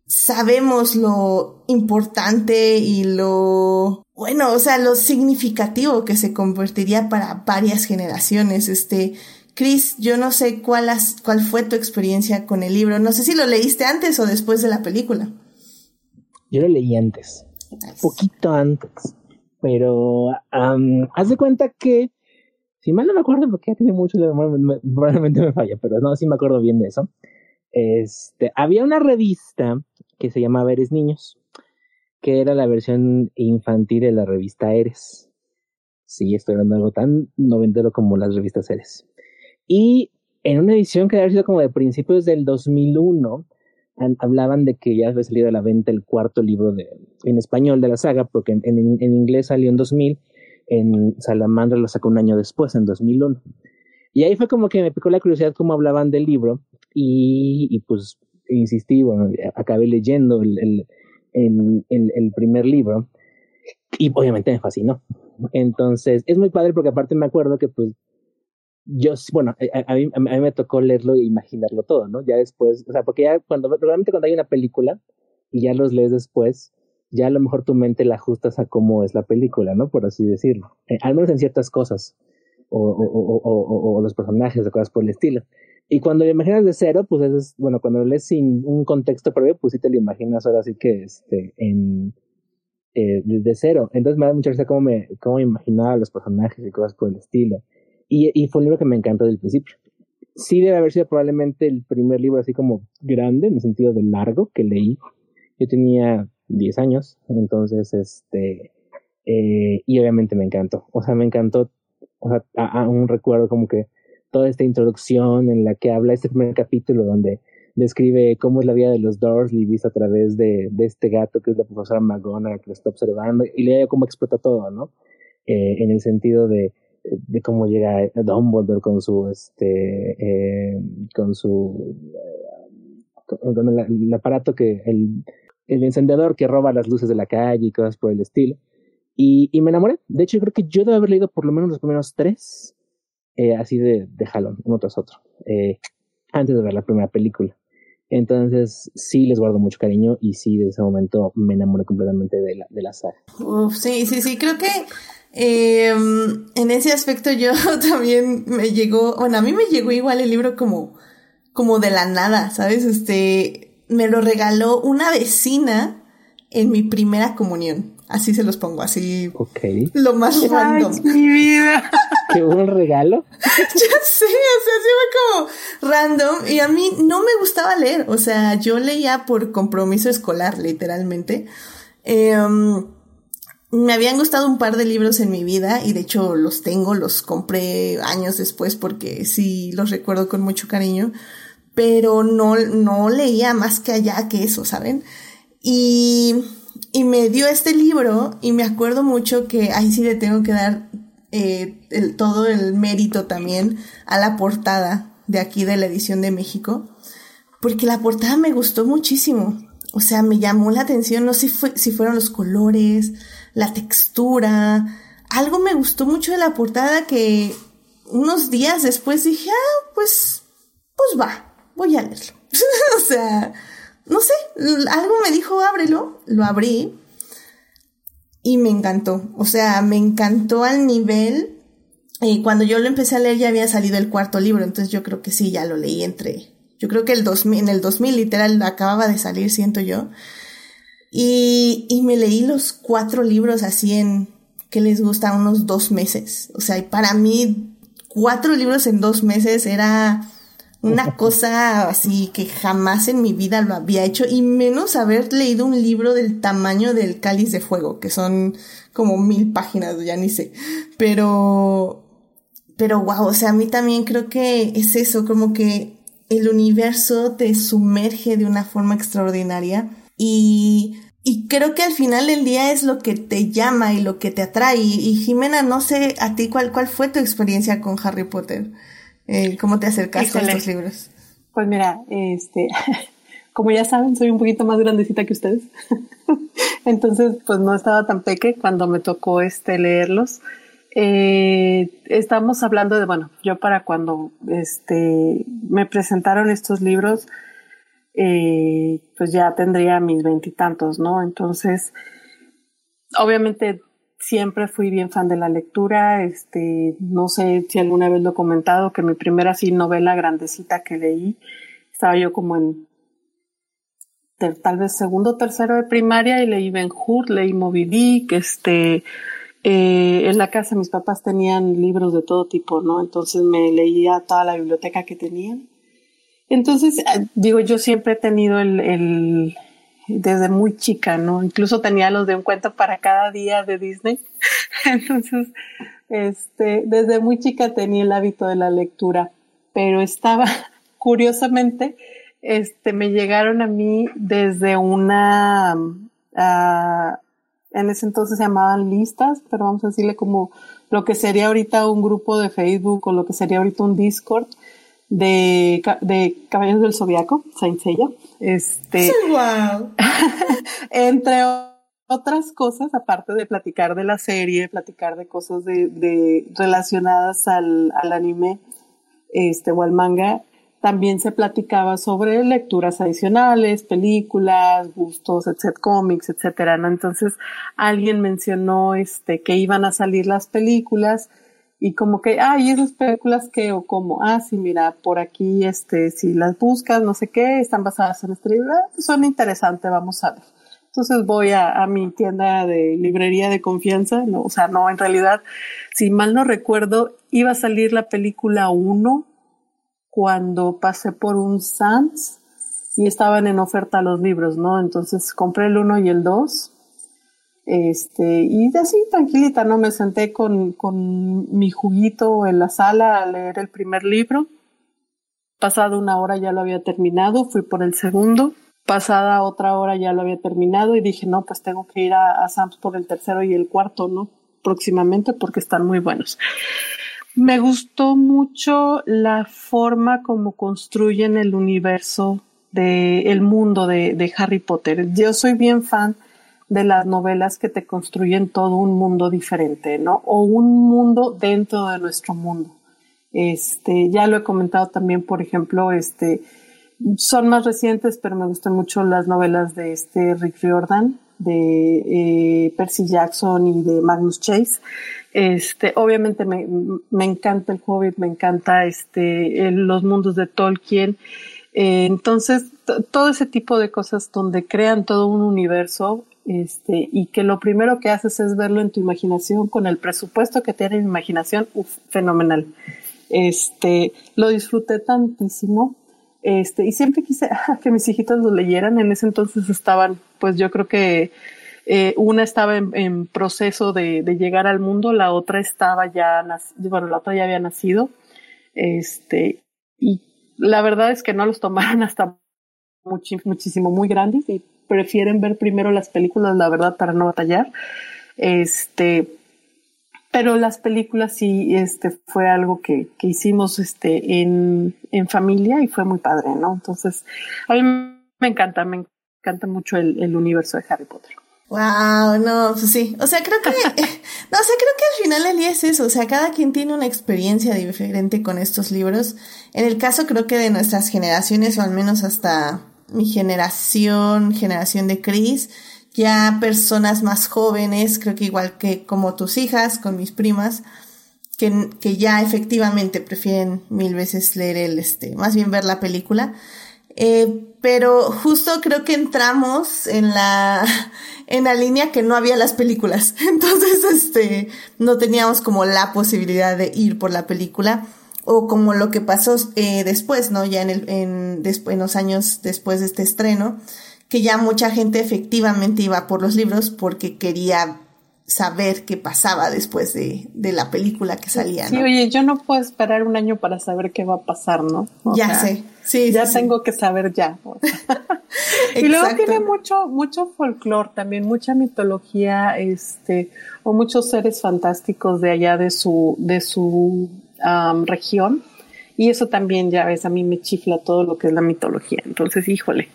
sabemos lo importante y lo bueno, o sea, lo significativo que se convertiría para varias generaciones. Este, Chris, yo no sé cuál, cuál fue tu experiencia con el libro. No sé si lo leíste antes o después de la película. Yo lo leí antes, poquito antes, pero haz de cuenta que si mal no me acuerdo, porque ya tiene mucho, probablemente me falla, pero no, sí me acuerdo bien de eso. Este, había una revista que se llamaba Eres Niños, que era la versión infantil de la revista Eres. Sí, estoy hablando de algo tan noventero como las revistas Eres. Y en una edición que había sido como de principios del 2001, hablaban de que ya había salido a la venta el cuarto libro de, en español de la saga, porque en, en inglés salió en 2000 en Salamandra lo sacó un año después, en 2001. Y ahí fue como que me picó la curiosidad cómo hablaban del libro y, y pues insistí, bueno, acabé leyendo el, el, el, primer libro y obviamente me fascinó. Entonces, es muy padre porque aparte me acuerdo que pues yo, bueno, a, mí, a, mí, me tocó leerlo e imaginarlo todo, ¿no? Ya después, o sea, porque ya cuando, realmente cuando hay una película y ya los lees después, ya a lo mejor tu mente la ajustas a cómo es la película, ¿no? Por así decirlo. Eh, al menos en ciertas cosas. O, o, o, o, los personajes o cosas por el estilo. Y cuando lo imaginas de cero, pues es, bueno, cuando lo lees sin un contexto previo, pues sí te lo imaginas ahora sí que este, en, eh, de cero. Entonces me da mucha risa cómo me, cómo imaginaba los personajes y cosas por el estilo. Y, y fue un libro que me encantó desde el principio. Sí debe haber sido probablemente el primer libro así como grande, en el sentido de largo, que leí. Yo tenía 10 años, entonces, este, eh, y obviamente me encantó. O sea, me encantó, o sea, a, un recuerdo como que toda esta introducción en la que habla este primer capítulo donde describe cómo es la vida de los Dursley vista a través de, de este gato que es la profesora Magona que lo está observando y le cómo explota todo, ¿no? Eh, en el sentido de, de cómo llega Dumbledore con su, este, eh, con su, el, aparato que, el, el encendedor que roba las luces de la calle y cosas por el estilo. Y, y me enamoré. De hecho, creo que yo debo haber leído por lo menos los primeros tres eh, así de, de jalón, uno tras otro, eh, antes de ver la primera película. Entonces, sí les guardo mucho cariño y sí, de ese momento me enamoré completamente de la, de la saga. Uf, sí, sí, sí, creo que eh, en ese aspecto yo también me llegó, bueno, a mí me llegó igual el libro como, como de la nada, ¿sabes? Este, me lo regaló una vecina en mi primera comunión. Así se los pongo, así. Ok. Lo más random. mi vida. ¿Qué un regalo? ya sé, o sea, sí fue como random. Y a mí no me gustaba leer. O sea, yo leía por compromiso escolar, literalmente. Em, me habían gustado un par de libros en mi vida y de hecho los tengo, los compré años después porque sí los recuerdo con mucho cariño. Pero no, no leía más que allá que eso, ¿saben? Y y me dio este libro y me acuerdo mucho que ahí sí le tengo que dar eh, el, todo el mérito también a la portada de aquí de la edición de México, porque la portada me gustó muchísimo. O sea, me llamó la atención, no sé si, si fueron los colores, la textura, algo me gustó mucho de la portada que unos días después dije, ah, pues, pues va, voy a leerlo. o sea, no sé, algo me dijo, ábrelo, lo abrí y me encantó. O sea, me encantó al nivel. Y cuando yo lo empecé a leer ya había salido el cuarto libro, entonces yo creo que sí, ya lo leí entre. Yo creo que el 2000, en el 2000 literal acababa de salir, siento yo. Y, y me leí los cuatro libros así en, que les gusta? Unos dos meses. O sea, y para mí, cuatro libros en dos meses era una cosa así que jamás en mi vida lo había hecho y menos haber leído un libro del tamaño del cáliz de fuego, que son como mil páginas, ya ni sé. Pero, pero wow, o sea, a mí también creo que es eso, como que el universo te sumerge de una forma extraordinaria y, y creo que al final del día es lo que te llama y lo que te atrae. Y, Jimena, no sé a ti cuál, cuál fue tu experiencia con Harry Potter. Eh, ¿Cómo te acercaste a estos libros? Pues mira, este, como ya saben, soy un poquito más grandecita que ustedes. Entonces, pues no estaba tan peque cuando me tocó este leerlos. Eh, estamos hablando de, bueno, yo para cuando este me presentaron estos libros, eh, pues ya tendría mis veintitantos, ¿no? Entonces, obviamente siempre fui bien fan de la lectura, este, no sé si alguna vez lo he comentado, que mi primera así novela grandecita que leí, estaba yo como en tal vez segundo o tercero de primaria y leí Ben Hur, leí Moby Dick, este, eh, en la casa mis papás tenían libros de todo tipo, ¿no? Entonces me leía toda la biblioteca que tenían. Entonces, eh, digo, yo siempre he tenido el, desde muy chica, ¿no? Incluso tenía los de un cuento para cada día de Disney. Entonces, este, desde muy chica tenía el hábito de la lectura, pero estaba, curiosamente, este, me llegaron a mí desde una, uh, en ese entonces se llamaban listas, pero vamos a decirle como lo que sería ahorita un grupo de Facebook o lo que sería ahorita un Discord de, de Caballeros del Zodiaco, Saint Seiya. Este, wow. entre otras cosas, aparte de platicar de la serie, platicar de cosas de, de relacionadas al, al, anime este, o al manga, también se platicaba sobre lecturas adicionales, películas, gustos, etc., cómics, etcétera, ¿no? Entonces, alguien mencionó este, que iban a salir las películas y como que, ah, y esas películas que, o como, ah, sí, mira, por aquí, este, si las buscas, no sé qué, están basadas en libro, ah, pues son interesantes, vamos a ver. Entonces voy a, a, mi tienda de librería de confianza, no, o sea, no, en realidad, si mal no recuerdo, iba a salir la película 1 cuando pasé por un Sans y estaban en oferta los libros, ¿no? Entonces compré el 1 y el 2. Este, y así tranquilita, ¿no? Me senté con, con mi juguito en la sala a leer el primer libro. Pasada una hora ya lo había terminado, fui por el segundo. Pasada otra hora ya lo había terminado y dije, no, pues tengo que ir a, a Sam's por el tercero y el cuarto, ¿no? Próximamente porque están muy buenos. Me gustó mucho la forma como construyen el universo de el mundo de, de, Harry Potter. Yo soy bien fan de las novelas que te construyen todo un mundo diferente, ¿no? O un mundo dentro de nuestro mundo. Este, ya lo he comentado también, por ejemplo, este, son más recientes, pero me gustan mucho las novelas de este Rick Riordan, de eh, Percy Jackson y de Magnus Chase. Este, obviamente me, me encanta el Hobbit, me encanta este, los mundos de Tolkien. Eh, entonces, todo ese tipo de cosas donde crean todo un universo, este, y que lo primero que haces es verlo en tu imaginación, con el presupuesto que tiene mi imaginación, uf, fenomenal. Este, lo disfruté tantísimo. Este, y siempre quise que mis hijitos lo leyeran. En ese entonces estaban, pues yo creo que eh, una estaba en, proceso de, de, llegar al mundo, la otra estaba ya, bueno, la otra ya había nacido. Este, y la verdad es que no los tomaron hasta muchísimo, muy grandes y prefieren ver primero las películas, la verdad, para no batallar. Este, pero las películas sí, este, fue algo que, que hicimos, este, en, en familia y fue muy padre, ¿no? Entonces, a mí me encanta, me encanta mucho el, el universo de Harry Potter. Wow, no, pues sí. O sea, creo que, no, o sea, creo que al final el día es eso. O sea, cada quien tiene una experiencia diferente con estos libros. En el caso, creo que de nuestras generaciones, o al menos hasta mi generación, generación de Chris, ya personas más jóvenes, creo que igual que como tus hijas, con mis primas, que, que ya efectivamente prefieren mil veces leer el, este, más bien ver la película. Eh, pero justo creo que entramos en la, en la línea que no había las películas. Entonces, este, no teníamos como la posibilidad de ir por la película. O como lo que pasó eh, después, ¿no? Ya en, el, en, en los años después de este estreno, que ya mucha gente efectivamente iba por los libros porque quería saber qué pasaba después de, de la película que salía. Sí, oye, yo no puedo esperar un año para saber qué va a pasar, ¿no? O ya sea, sé. Sí, ya sí, tengo sí. que saber ya. y luego tiene mucho, mucho folclore también, mucha mitología, este, o muchos seres fantásticos de allá de su, de su um, región. Y eso también, ya ves, a mí me chifla todo lo que es la mitología. Entonces, híjole.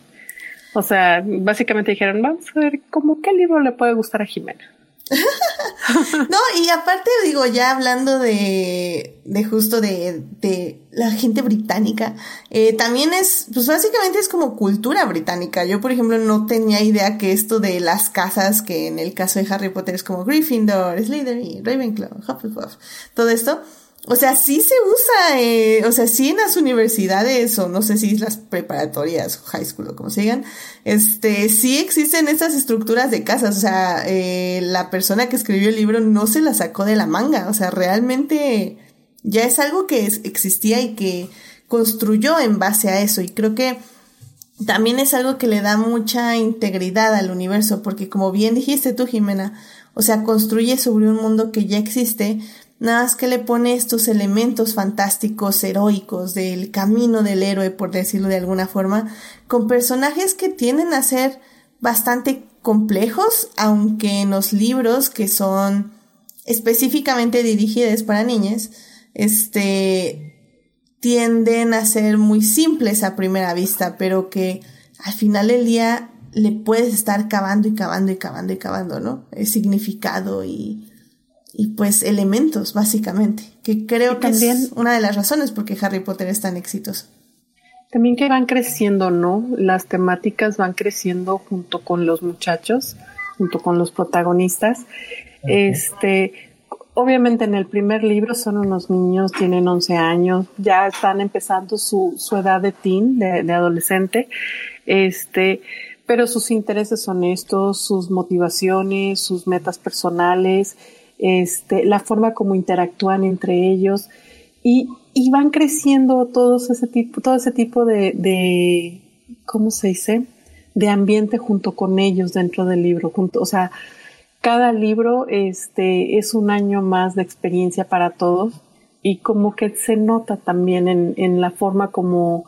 O sea, básicamente dijeron, vamos a ver, ¿cómo qué libro le puede gustar a Jimena? no, y aparte digo, ya hablando de, de justo de, de la gente británica, eh, también es, pues básicamente es como cultura británica. Yo, por ejemplo, no tenía idea que esto de las casas, que en el caso de Harry Potter es como Gryffindor, Slytherin, Ravenclaw, Hufflepuff, todo esto, o sea, sí se usa, eh, o sea, sí en las universidades o no sé si las preparatorias high school o como se digan, este, sí existen estas estructuras de casas, o sea, eh, la persona que escribió el libro no se la sacó de la manga, o sea, realmente ya es algo que existía y que construyó en base a eso. Y creo que también es algo que le da mucha integridad al universo, porque como bien dijiste tú, Jimena, o sea, construye sobre un mundo que ya existe, Nada más que le pone estos elementos fantásticos, heroicos, del camino del héroe, por decirlo de alguna forma, con personajes que tienden a ser bastante complejos, aunque en los libros que son específicamente dirigidas para niñas, este, tienden a ser muy simples a primera vista, pero que al final del día le puedes estar cavando y cavando y cavando y cavando, ¿no? El significado y, y pues elementos, básicamente, que creo que es una de las razones por qué Harry Potter es tan exitoso. También que van creciendo, ¿no? Las temáticas van creciendo junto con los muchachos, junto con los protagonistas. Este, obviamente en el primer libro son unos niños, tienen 11 años, ya están empezando su, su edad de teen, de, de adolescente. Este, pero sus intereses son estos, sus motivaciones, sus metas personales, este, la forma como interactúan entre ellos y, van creciendo todos ese tipo, todo ese tipo de, ¿cómo se dice? De ambiente junto con ellos dentro del libro, junto, o sea, cada libro este, es un año más de experiencia para todos y como que se nota también en, en la forma como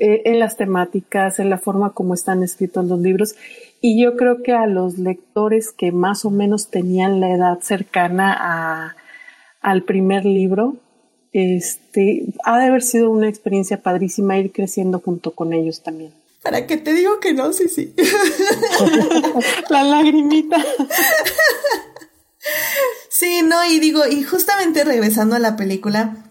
eh, en las temáticas, en la forma como están escritos los libros. Y yo creo que a los lectores que más o menos tenían la edad cercana a, al primer libro, este, ha de haber sido una experiencia padrísima ir creciendo junto con ellos también. ¿Para qué te digo que no? Sí, sí. la lagrimita. Sí, no, y digo, y justamente regresando a la película,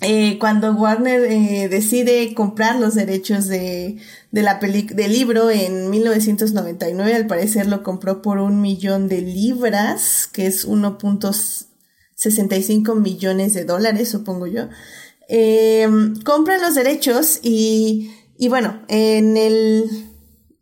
eh, cuando Warner eh, decide comprar los derechos de, de la del libro en 1999, al parecer lo compró por un millón de libras, que es 1.65 millones de dólares, supongo yo. Eh, los derechos y, y bueno, en el,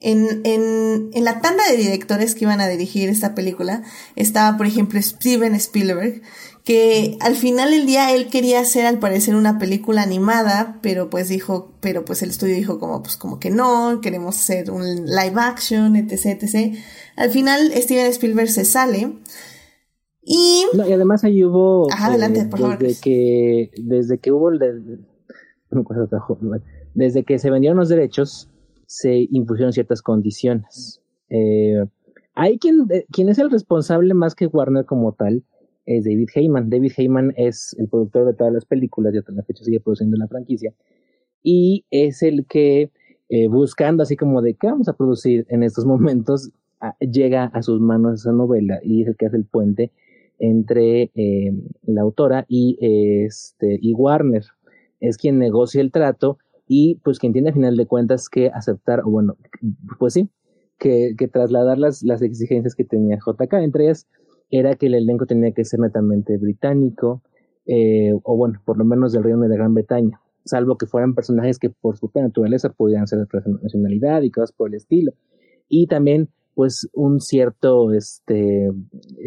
en, en, en la tanda de directores que iban a dirigir esta película estaba, por ejemplo, Steven Spielberg, que al final del día él quería hacer al parecer una película animada, pero pues dijo, pero pues el estudio dijo como pues como que no, queremos hacer un live action, etc, etc. Al final Steven Spielberg se sale y no, y además ahí hubo Ajá, adelante, por favor. desde que desde que hubo el de, desde que se vendieron los derechos se impusieron ciertas condiciones. Eh, hay quien, eh, quien es el responsable más que Warner como tal, es David Heyman. David Heyman es el productor de todas las películas y hasta la fecha sigue produciendo la franquicia. Y es el que, eh, buscando así como de qué vamos a producir en estos momentos, llega a sus manos esa novela y es el que hace el puente entre eh, la autora y, este, y Warner. Es quien negocia el trato y pues quien tiene a final de cuentas que aceptar, o bueno, pues sí, que, que trasladar las, las exigencias que tenía JK, entre ellas era que el elenco tenía que ser netamente británico, eh, o bueno, por lo menos del Reino de la Gran Bretaña, salvo que fueran personajes que por su naturaleza podían ser de nacionalidad y cosas por el estilo. Y también, pues, un cierto este,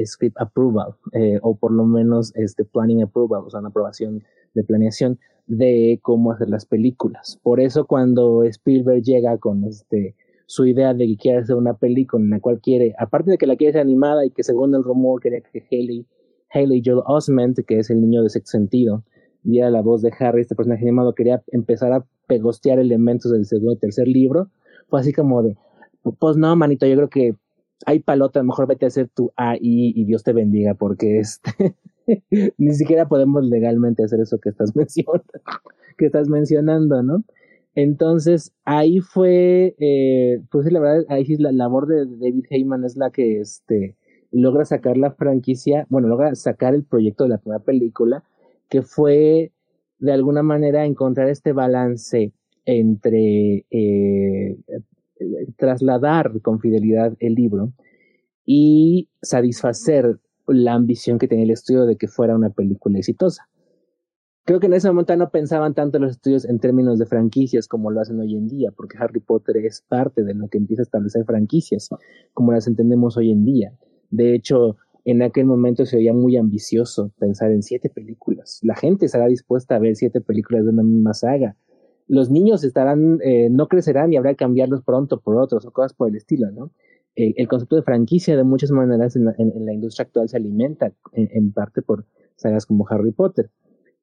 script approval, eh, o por lo menos este planning approval, o sea, una aprobación de planeación de cómo hacer las películas. Por eso cuando Spielberg llega con este su idea de que quiere hacer una película en la cual quiere, aparte de que la quiere ser animada y que según el rumor quería que Haley, Haley Joel Osment, que es el niño de sexto sentido, diera la voz de Harry, este personaje animado, quería empezar a pegostear elementos del segundo y tercer libro, fue así como de, pues no, manito, yo creo que hay palota, mejor vete a hacer tu AI y Dios te bendiga, porque este, ni siquiera podemos legalmente hacer eso que estás mencionando, que estás mencionando, ¿no? Entonces, ahí fue, eh, pues la verdad, ahí sí la labor de David Heyman es la que este, logra sacar la franquicia, bueno, logra sacar el proyecto de la primera película, que fue de alguna manera encontrar este balance entre eh, trasladar con fidelidad el libro y satisfacer la ambición que tenía el estudio de que fuera una película exitosa creo que en ese momento no pensaban tanto los estudios en términos de franquicias como lo hacen hoy en día, porque Harry Potter es parte de lo que empieza a establecer franquicias, como las entendemos hoy en día. De hecho, en aquel momento se oía muy ambicioso pensar en siete películas. La gente estará dispuesta a ver siete películas de una misma saga. Los niños estarán, eh, no crecerán y habrá que cambiarlos pronto por otros o cosas por el estilo, ¿no? Eh, el concepto de franquicia de muchas maneras en la, industria actual se alimenta en parte por sagas como Harry Potter.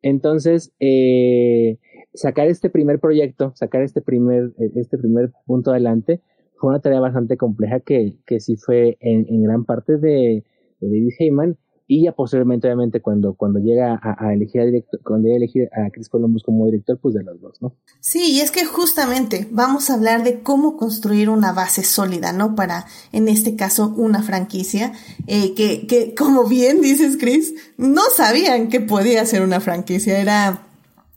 Entonces, eh, sacar este primer proyecto, sacar este primer, eh, este primer punto adelante, fue una tarea bastante compleja que, que sí fue en, en gran parte de, de, David Heyman y ya posteriormente, obviamente, cuando, cuando llega a, elegir a director, cuando llega a elegir a Chris Columbus como director, pues de los dos, ¿no? Sí, y es que justamente vamos a hablar de cómo construir una base sólida, ¿no? Para, en este caso, una franquicia, eh, que, que, como bien dices, Chris, no sabían que podía ser una franquicia, era,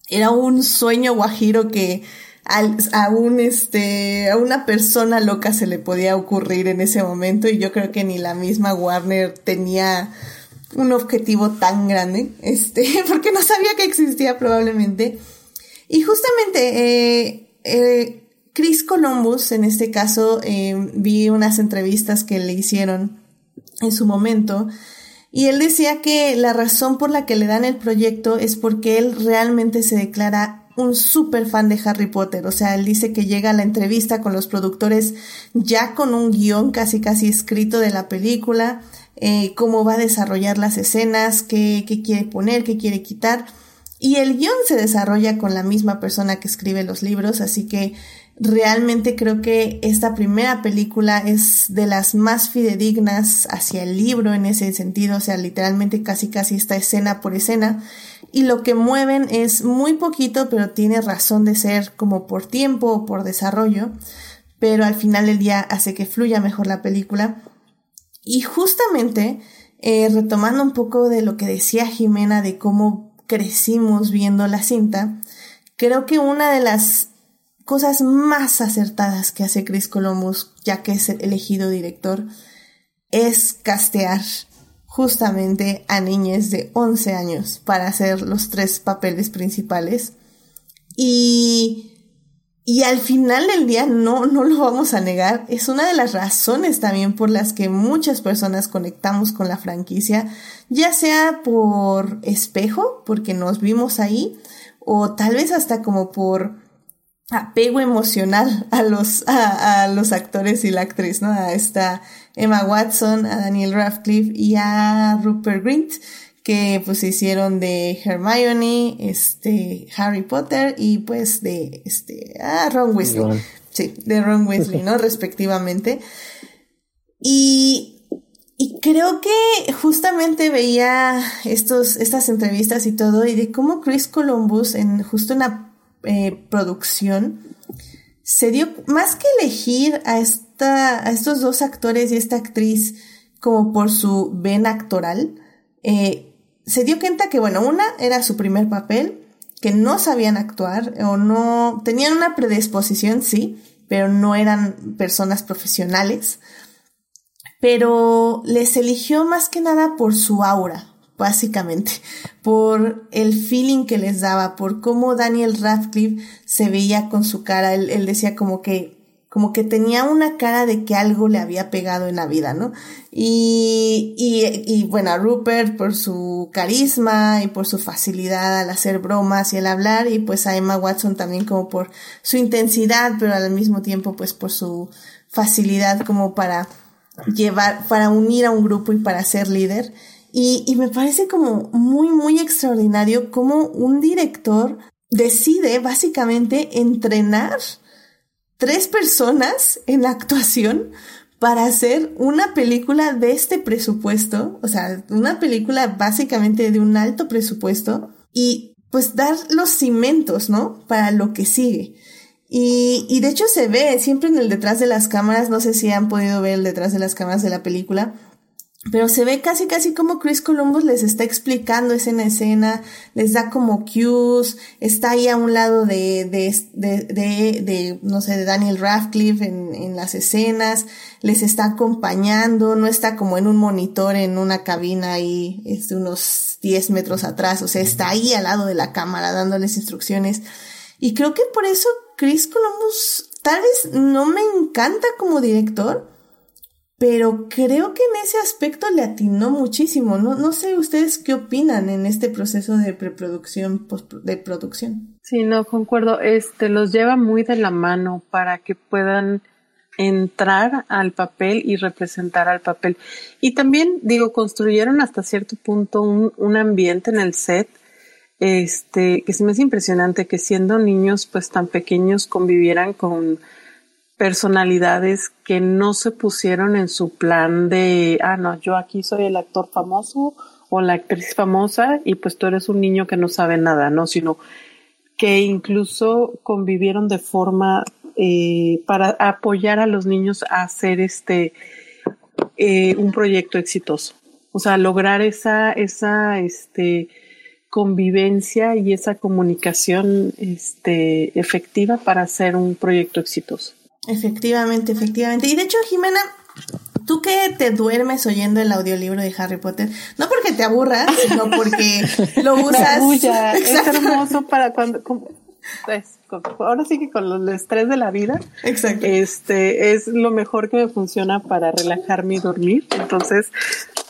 era un sueño guajiro que, a, un este a una persona loca se le podía ocurrir en ese momento y yo creo que ni la misma Warner tenía un objetivo tan grande, este, porque no sabía que existía probablemente. Y justamente, eh, eh, Chris Columbus, en este caso, eh, vi unas entrevistas que le hicieron en su momento, y él decía que la razón por la que le dan el proyecto es porque él realmente se declara un súper fan de Harry Potter. O sea, él dice que llega a la entrevista con los productores ya con un guion casi casi escrito de la película eh, cómo va a desarrollar las escenas, qué, qué quiere poner, qué quiere quitar. Y el guion se desarrolla con la misma persona que escribe los libros, así que realmente creo que esta primera película es de las más fidedignas hacia el libro en ese sentido, o sea, literalmente casi casi está escena por escena. Y lo que mueven es muy poquito, pero tiene razón de ser como por tiempo o por desarrollo, pero al final del día hace que fluya mejor la película. Y justamente, eh, retomando un poco de lo que decía Jimena de cómo crecimos viendo la cinta, creo que una de las cosas más acertadas que hace Chris Columbus, ya que es elegido director, es castear justamente a niñas de 11 años para hacer los tres papeles principales. Y y al final del día, no, no lo vamos a negar, es una de las razones también por las que muchas personas conectamos con la franquicia, ya sea por espejo, porque nos vimos ahí, o tal vez hasta como por apego emocional a los, a, a los actores y la actriz, ¿no? A esta Emma Watson, a Daniel Radcliffe y a Rupert Grint que pues se hicieron de Hermione, este, Harry Potter y pues de este, ah, Ron Weasley. Sí, de Ron Weasley, ¿no? Respectivamente. Y, y creo que justamente veía estos, estas entrevistas y todo y de cómo Chris Columbus en justo una eh, producción se dio más que elegir a esta, a estos dos actores y esta actriz como por su vena actoral, eh, se dio cuenta que, bueno, una era su primer papel, que no sabían actuar o no tenían una predisposición, sí, pero no eran personas profesionales. Pero les eligió más que nada por su aura, básicamente, por el feeling que les daba, por cómo Daniel Radcliffe se veía con su cara. Él, él decía como que como que tenía una cara de que algo le había pegado en la vida, ¿no? Y, y, y bueno, a Rupert por su carisma y por su facilidad al hacer bromas y al hablar, y pues a Emma Watson también como por su intensidad, pero al mismo tiempo pues por su facilidad como para llevar, para unir a un grupo y para ser líder. Y, y me parece como muy, muy extraordinario cómo un director decide básicamente entrenar tres personas en actuación para hacer una película de este presupuesto, o sea, una película básicamente de un alto presupuesto y pues dar los cimientos, ¿no? Para lo que sigue. Y, y de hecho se ve siempre en el detrás de las cámaras, no sé si han podido ver el detrás de las cámaras de la película, pero se ve casi casi como Chris Columbus les está explicando escena a escena, les da como cues, está ahí a un lado de, de, de, de, de no sé, de Daniel Radcliffe en, en las escenas, les está acompañando, no está como en un monitor en una cabina ahí, es de unos 10 metros atrás, o sea, está ahí al lado de la cámara dándoles instrucciones. Y creo que por eso Chris Columbus tal vez no me encanta como director, pero creo que en ese aspecto le atinó muchísimo. No, no sé ustedes qué opinan en este proceso de preproducción, de producción. Sí, no, concuerdo. Este los lleva muy de la mano para que puedan entrar al papel y representar al papel. Y también, digo, construyeron hasta cierto punto un, un ambiente en el set, este, que se me hace impresionante que siendo niños pues tan pequeños convivieran con personalidades que no se pusieron en su plan de, ah, no, yo aquí soy el actor famoso o la actriz famosa y pues tú eres un niño que no sabe nada, ¿no? Sino que incluso convivieron de forma eh, para apoyar a los niños a hacer este eh, un proyecto exitoso. O sea, lograr esa, esa este, convivencia y esa comunicación este, efectiva para hacer un proyecto exitoso. Efectivamente, efectivamente. Y de hecho, Jimena, tú que te duermes oyendo el audiolibro de Harry Potter, no porque te aburras, sino porque lo usas. es hermoso para cuando. Pues, ahora sí que con el estrés de la vida, Exacto. este es lo mejor que me funciona para relajarme y dormir. Entonces,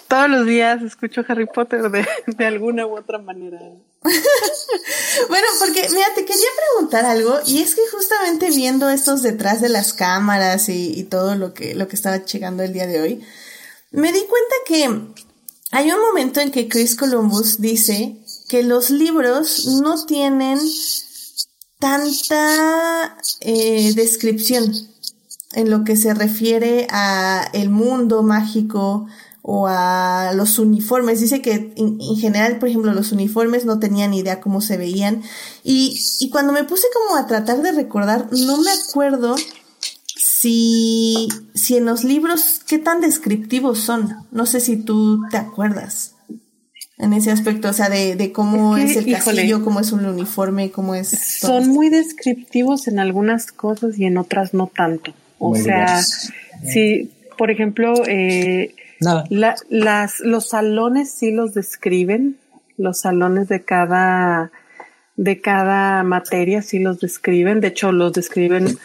todos los días escucho Harry Potter de, alguna u otra manera. bueno, porque mira, te quería preguntar algo y es que justamente viendo estos detrás de las cámaras y, todo lo que, lo que estaba llegando el día de hoy, me di cuenta que hay un momento en que Chris Columbus dice que los libros no tienen tanta eh, descripción en lo que se refiere a el mundo mágico, o a los uniformes. Dice que en, general, por ejemplo, los uniformes no tenían idea cómo se veían. Y, y cuando me puse como a tratar de recordar, no me acuerdo si, si en los libros, qué tan descriptivos son. No sé si tú te acuerdas en ese aspecto, o sea, de, de cómo es, que, es el castillo, cómo es un uniforme, cómo es... Son muy descriptivos en algunas cosas y en otras no tanto. O muy sea, si, por ejemplo, eh, Nada. La, las, los salones sí los describen, los salones de cada, de cada materia sí los describen, de hecho los describen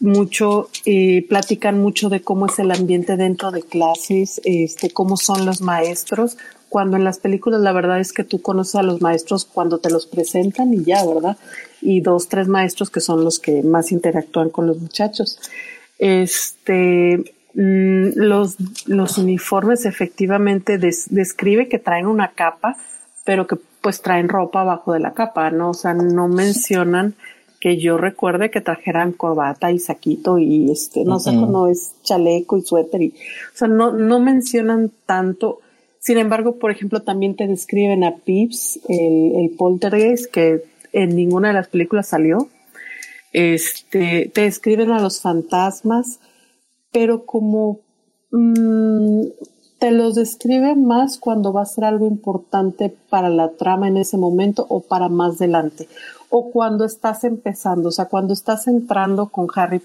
mucho y platican mucho de cómo es el ambiente dentro de clases, este, cómo son los maestros, cuando en las películas la verdad es que tú conoces a los maestros cuando te los presentan y ya, ¿verdad? Y dos, tres maestros que son los que más interactúan con los muchachos. Este, Mm, los, los uniformes efectivamente describe que traen una capa, pero que pues traen ropa abajo de la capa, ¿no? O sea, no mencionan que yo recuerde que trajeran corbata y saquito y este, no sé, no es chaleco y suéter y, o sea, no, no mencionan tanto. Sin embargo, por ejemplo, también te describen a Pips, el, el poltergeist, que en ninguna de las películas salió. Este, te describen a los fantasmas, pero como mmm, te los describe más cuando va a ser algo importante para la trama en ese momento o para más adelante o cuando estás empezando, o sea, cuando estás entrando con Harry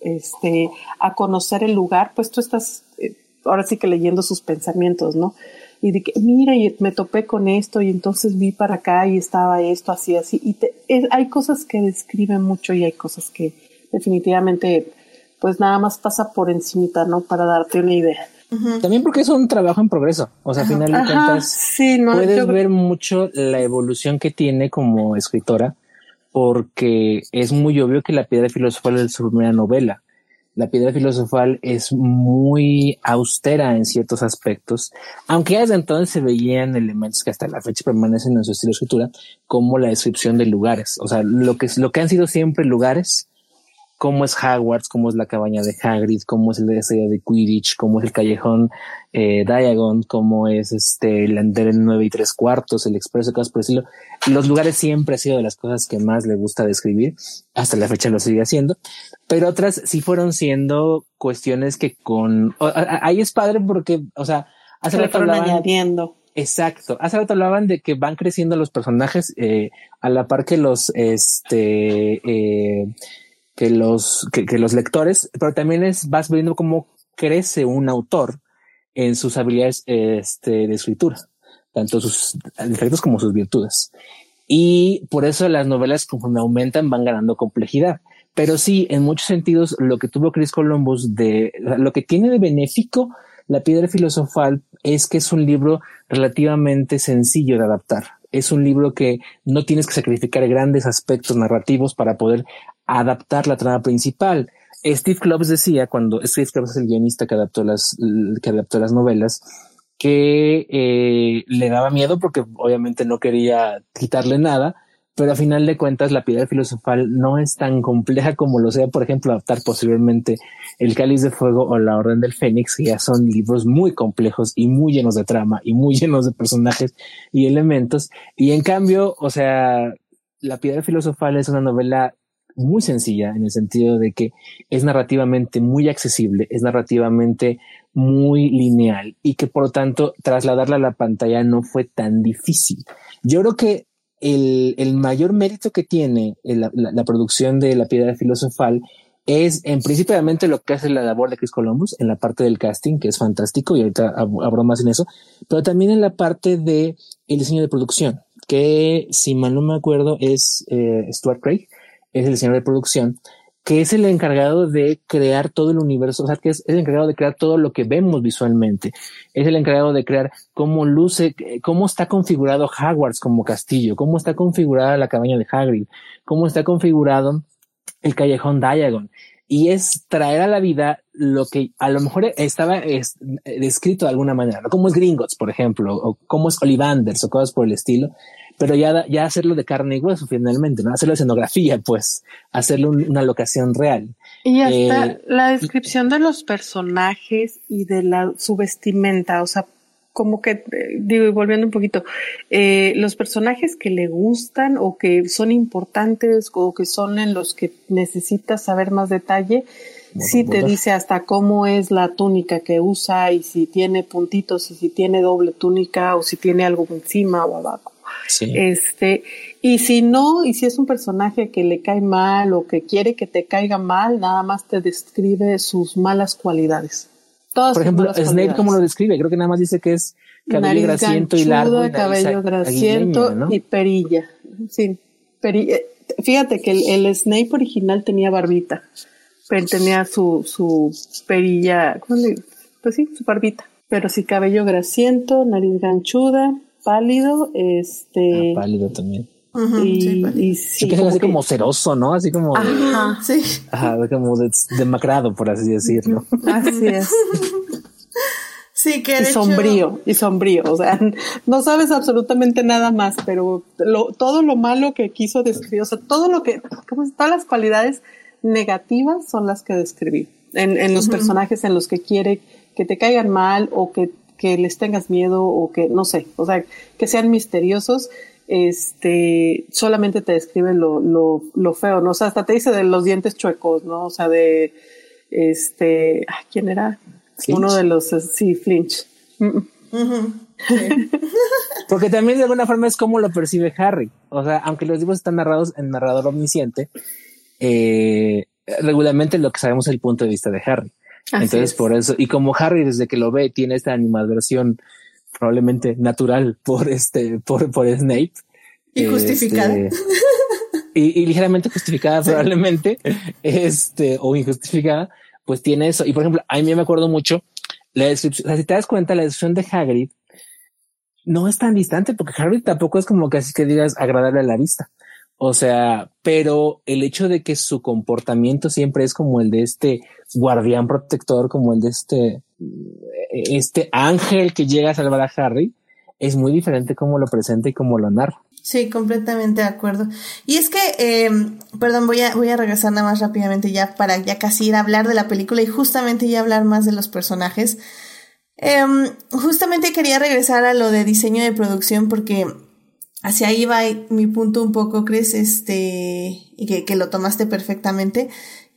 este, a conocer el lugar, pues tú estás eh, ahora sí que leyendo sus pensamientos, ¿no? Y de que, mira, y me topé con esto y entonces vi para acá y estaba esto, así, así. Y hay cosas que describen mucho y hay cosas que definitivamente pues nada más pasa por encimita, ¿no? Para darte una idea. También porque es un trabajo en progreso. O sea, al final de cuentas, sí, no, puedes yo... ver mucho la evolución que tiene como escritora, porque es muy obvio que La Piedra Filosofal es su primera novela. La Piedra Filosofal es muy austera en ciertos aspectos, aunque desde entonces se veían elementos que hasta la fecha permanecen en su estilo de escritura, como la descripción de lugares. O sea, lo que, lo que han sido siempre lugares, cómo es Hogwarts, cómo es la cabaña de Hagrid, cómo es el estadio de Quidditch, cómo es el callejón eh, Diagon, cómo es este el en nueve y tres cuartos, el expreso, cosas por decirlo. Los lugares siempre ha sido de las cosas que más le gusta describir, hasta la fecha lo sigue haciendo, pero otras sí fueron siendo cuestiones que con o, a, ahí es padre porque, o sea, hace rato hablaban, añadiendo. Exacto. Hace rato hablaban de que van creciendo los personajes eh, a la par que los este eh, que los, que, que, los lectores, pero también es, vas viendo cómo crece un autor en sus habilidades este, de escritura, tanto sus defectos como sus virtudes. Y por eso las novelas conforme aumentan van ganando complejidad. Pero sí, en muchos sentidos, lo que tuvo Chris Columbus de, lo que tiene de benéfico la piedra filosofal es que es un libro relativamente sencillo de adaptar. Es un libro que no tienes que sacrificar grandes aspectos narrativos para poder adaptar la trama principal. Steve Kloves decía cuando Steve Kloves es el guionista que adaptó las que adaptó las novelas que eh, le daba miedo porque obviamente no quería quitarle nada, pero a final de cuentas la piedra filosofal no es tan compleja como lo sea, por ejemplo, adaptar posiblemente El Cáliz de Fuego o La Orden del Fénix, que ya son libros muy complejos y muy llenos de trama y muy llenos de personajes y elementos. Y en cambio, o sea, La piedra filosofal es una novela muy sencilla en el sentido de que es narrativamente muy accesible, es narrativamente muy lineal y que por lo tanto trasladarla a la pantalla no fue tan difícil. Yo creo que el, el mayor mérito que tiene la, la, producción de La Piedra Filosofal es en principalmente lo que hace la labor de Chris Columbus en la parte del casting, que es fantástico y ahorita abro más en eso, pero también en la parte de el diseño de producción, que si mal no me acuerdo es eh, Stuart Craig, es el diseñador de producción, que es el encargado de crear todo el universo, o sea, que es, el encargado de crear todo lo que vemos visualmente. Es el encargado de crear cómo luce, cómo está configurado Hogwarts como castillo, cómo está configurada la cabaña de Hagrid, cómo está configurado el callejón Diagon. Y es traer a la vida lo que a lo mejor estaba descrito de alguna manera, ¿no? Como es Gringotts, por ejemplo, o cómo es Ollivanders o cosas por el estilo pero ya, ya hacerlo de carne y hueso finalmente, ¿no? Hacerlo de escenografía, pues, hacerlo una locación real. Y hasta eh, la descripción de los personajes y de la, su vestimenta, o sea, como que, eh, digo, volviendo un poquito, eh, los personajes que le gustan o que son importantes o que son en los que necesitas saber más detalle, sí te dice hasta cómo es la túnica que usa y si tiene puntitos y si tiene doble túnica o si tiene algo encima o abajo. Este, y si no, y si es un personaje que le cae mal o que quiere que te caiga mal, nada más te describe sus malas cualidades. Todas Por ejemplo, Snape, ¿cómo lo describe? Creo que nada más dice que es cabello grasiento y largo. cabello grasiento y perilla. Sí, perilla. Fíjate que el, Snape original tenía barbita, pero tenía su, su perilla, ¿cómo le Pues sí, su barbita. Pero sí, cabello grasiento, nariz ganchuda, pálido, este. Ah, pálido también. y, sí, que es así como ceroso, ¿no? Así como. Ajá, sí. Ajá, como demacrado, por así decirlo. Así es. Sí, que y sombrío, y sombrío, o sea, no sabes absolutamente nada más, pero todo lo malo que quiso describir, o sea, todo lo que, como todas las cualidades negativas son las que describí en, en los personajes en los que quiere que te caigan mal o que que les tengas miedo o que, no sé, o sea, que sean misteriosos, este, solamente te describen lo, lo, lo feo, ¿no? O sea, hasta te dice de los dientes chuecos, ¿no? O sea, de, este, ¿quién era? Uno de los, sí, Flinch. Porque también de alguna forma es como lo percibe Harry. O sea, aunque los libros están narrados en narrador omnisciente, eh, regularmente lo que sabemos es el punto de vista de Harry. Entonces, por eso, y como Harry desde que lo ve tiene esta animadversión probablemente natural por este, por, por Snape. Y justificada. Este, y, ligeramente justificada probablemente, este, o injustificada, pues tiene eso. Y por ejemplo, a mí me acuerdo mucho la descripción, o sea, si te das cuenta, la descripción de Hagrid no es tan distante porque Hagrid tampoco es como que así que digas agradable a la vista. O sea, pero el hecho de que su comportamiento siempre es como el de este guardián protector, como el de este, este ángel que llega a salvar a Harry, es muy diferente como lo presenta y como lo narra. Sí, completamente de acuerdo. Y es que, eh, perdón, voy a, voy a regresar nada más rápidamente ya para ya casi ir a hablar de la película y justamente ya hablar más de los personajes. Em, justamente quería regresar a lo de diseño de producción porque hacia ahí va mi punto un poco, Chris, este, y que, lo tomaste perfectamente,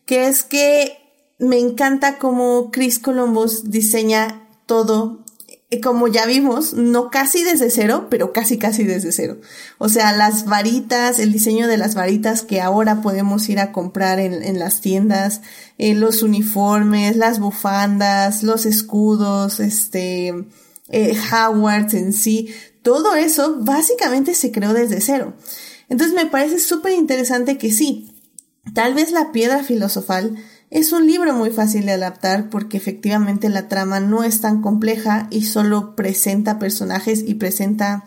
que es que me encanta cómo Chris Columbus diseña todo, eh, como ya vimos, no casi desde cero, pero casi casi desde cero. O sea, las varitas, el diseño de las varitas que ahora podemos ir a comprar en, las tiendas, eh, los uniformes, las bufandas, los escudos, este, eh, en sí, todo eso básicamente se creó desde cero. Entonces me parece súper interesante que sí, tal vez la piedra filosofal es un libro muy fácil de adaptar porque efectivamente la trama no es tan compleja y solo presenta personajes y presenta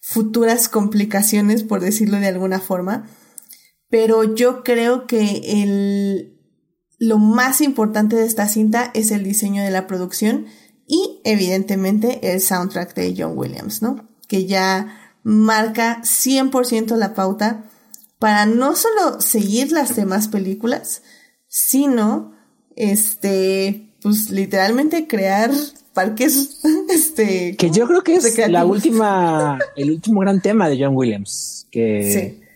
futuras complicaciones, por decirlo de alguna forma. Pero yo creo que el, lo más importante de esta cinta es el diseño de la producción y evidentemente el soundtrack de John Williams, ¿no? Que ya marca 100% la pauta para no solo seguir las demás películas, sino, este, pues literalmente crear parques, este... Que yo creo que es la última, el último gran tema de John Williams, que... Sí.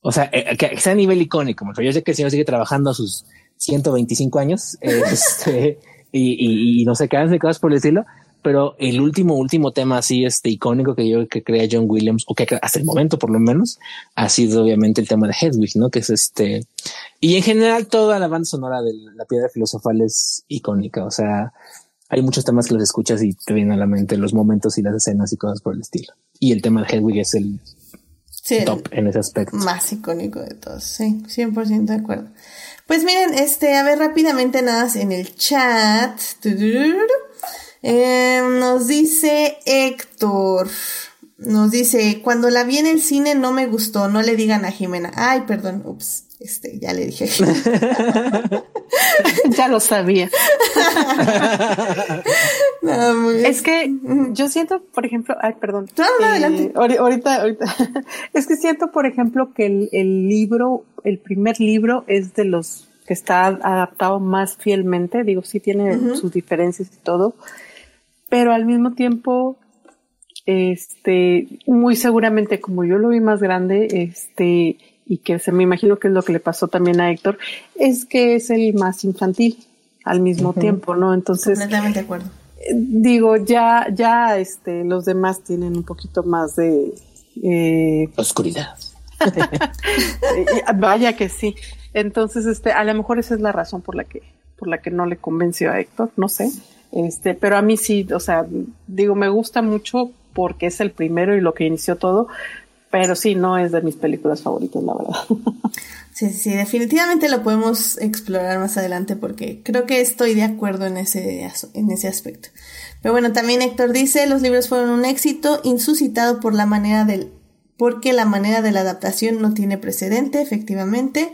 O sea, eh, que sea a nivel icónico. Yo sé que el señor sigue trabajando a sus 125 años, este, y, y, no sé, qué cosas por el estilo, pero el último, último tema así, este icónico que yo que crea John Williams, o que hasta el momento por lo menos, ha sido obviamente el tema de Hedwig, ¿no? Que es este, y en general toda la banda sonora de la piedra filosofal es icónica, o sea, hay muchos temas que los escuchas y te vienen a la mente los momentos y las escenas y cosas por el estilo. Y el tema de Hedwig es el top en ese aspecto. Más icónico de todos, sí, 100% de acuerdo. Pues miren, este, a ver rápidamente nada en el chat. Eh, nos dice Héctor. Nos dice, cuando la vi en el cine no me gustó, no le digan a Jimena. Ay, perdón, ups, este, ya le dije. ya lo sabía. Es que yo siento, por ejemplo, ay, perdón. adelante. Ahorita, ahorita. es que siento, por ejemplo, que el, el libro, el primer libro es de los que está adaptado más fielmente. Digo, sí tiene sus diferencias y todo pero al mismo tiempo, este, muy seguramente como yo lo vi más grande, este, y que se me imagino que es lo que le pasó también a Héctor, es que es el más infantil al mismo tiempo, ¿no? Entonces. Completamente de acuerdo. Digo, ya, ya, este, los demás tienen un poquito más de eh, oscuridad. Vaya que sí. Entonces, este, a lo mejor esa es la razón por la que, por la que no le convenció a Héctor, no sé. Este, pero a mí sí, o sea, digo, me gusta mucho porque es el primero y lo que inició todo, pero sí, no es de mis películas favoritas, la verdad. Sí, sí, definitivamente lo podemos explorar más adelante porque creo que estoy de acuerdo en ese, en ese aspecto. Pero bueno, también Héctor dice, los libros fueron un éxito insuscitado por la manera del, porque la manera de la adaptación no tiene precedente, efectivamente.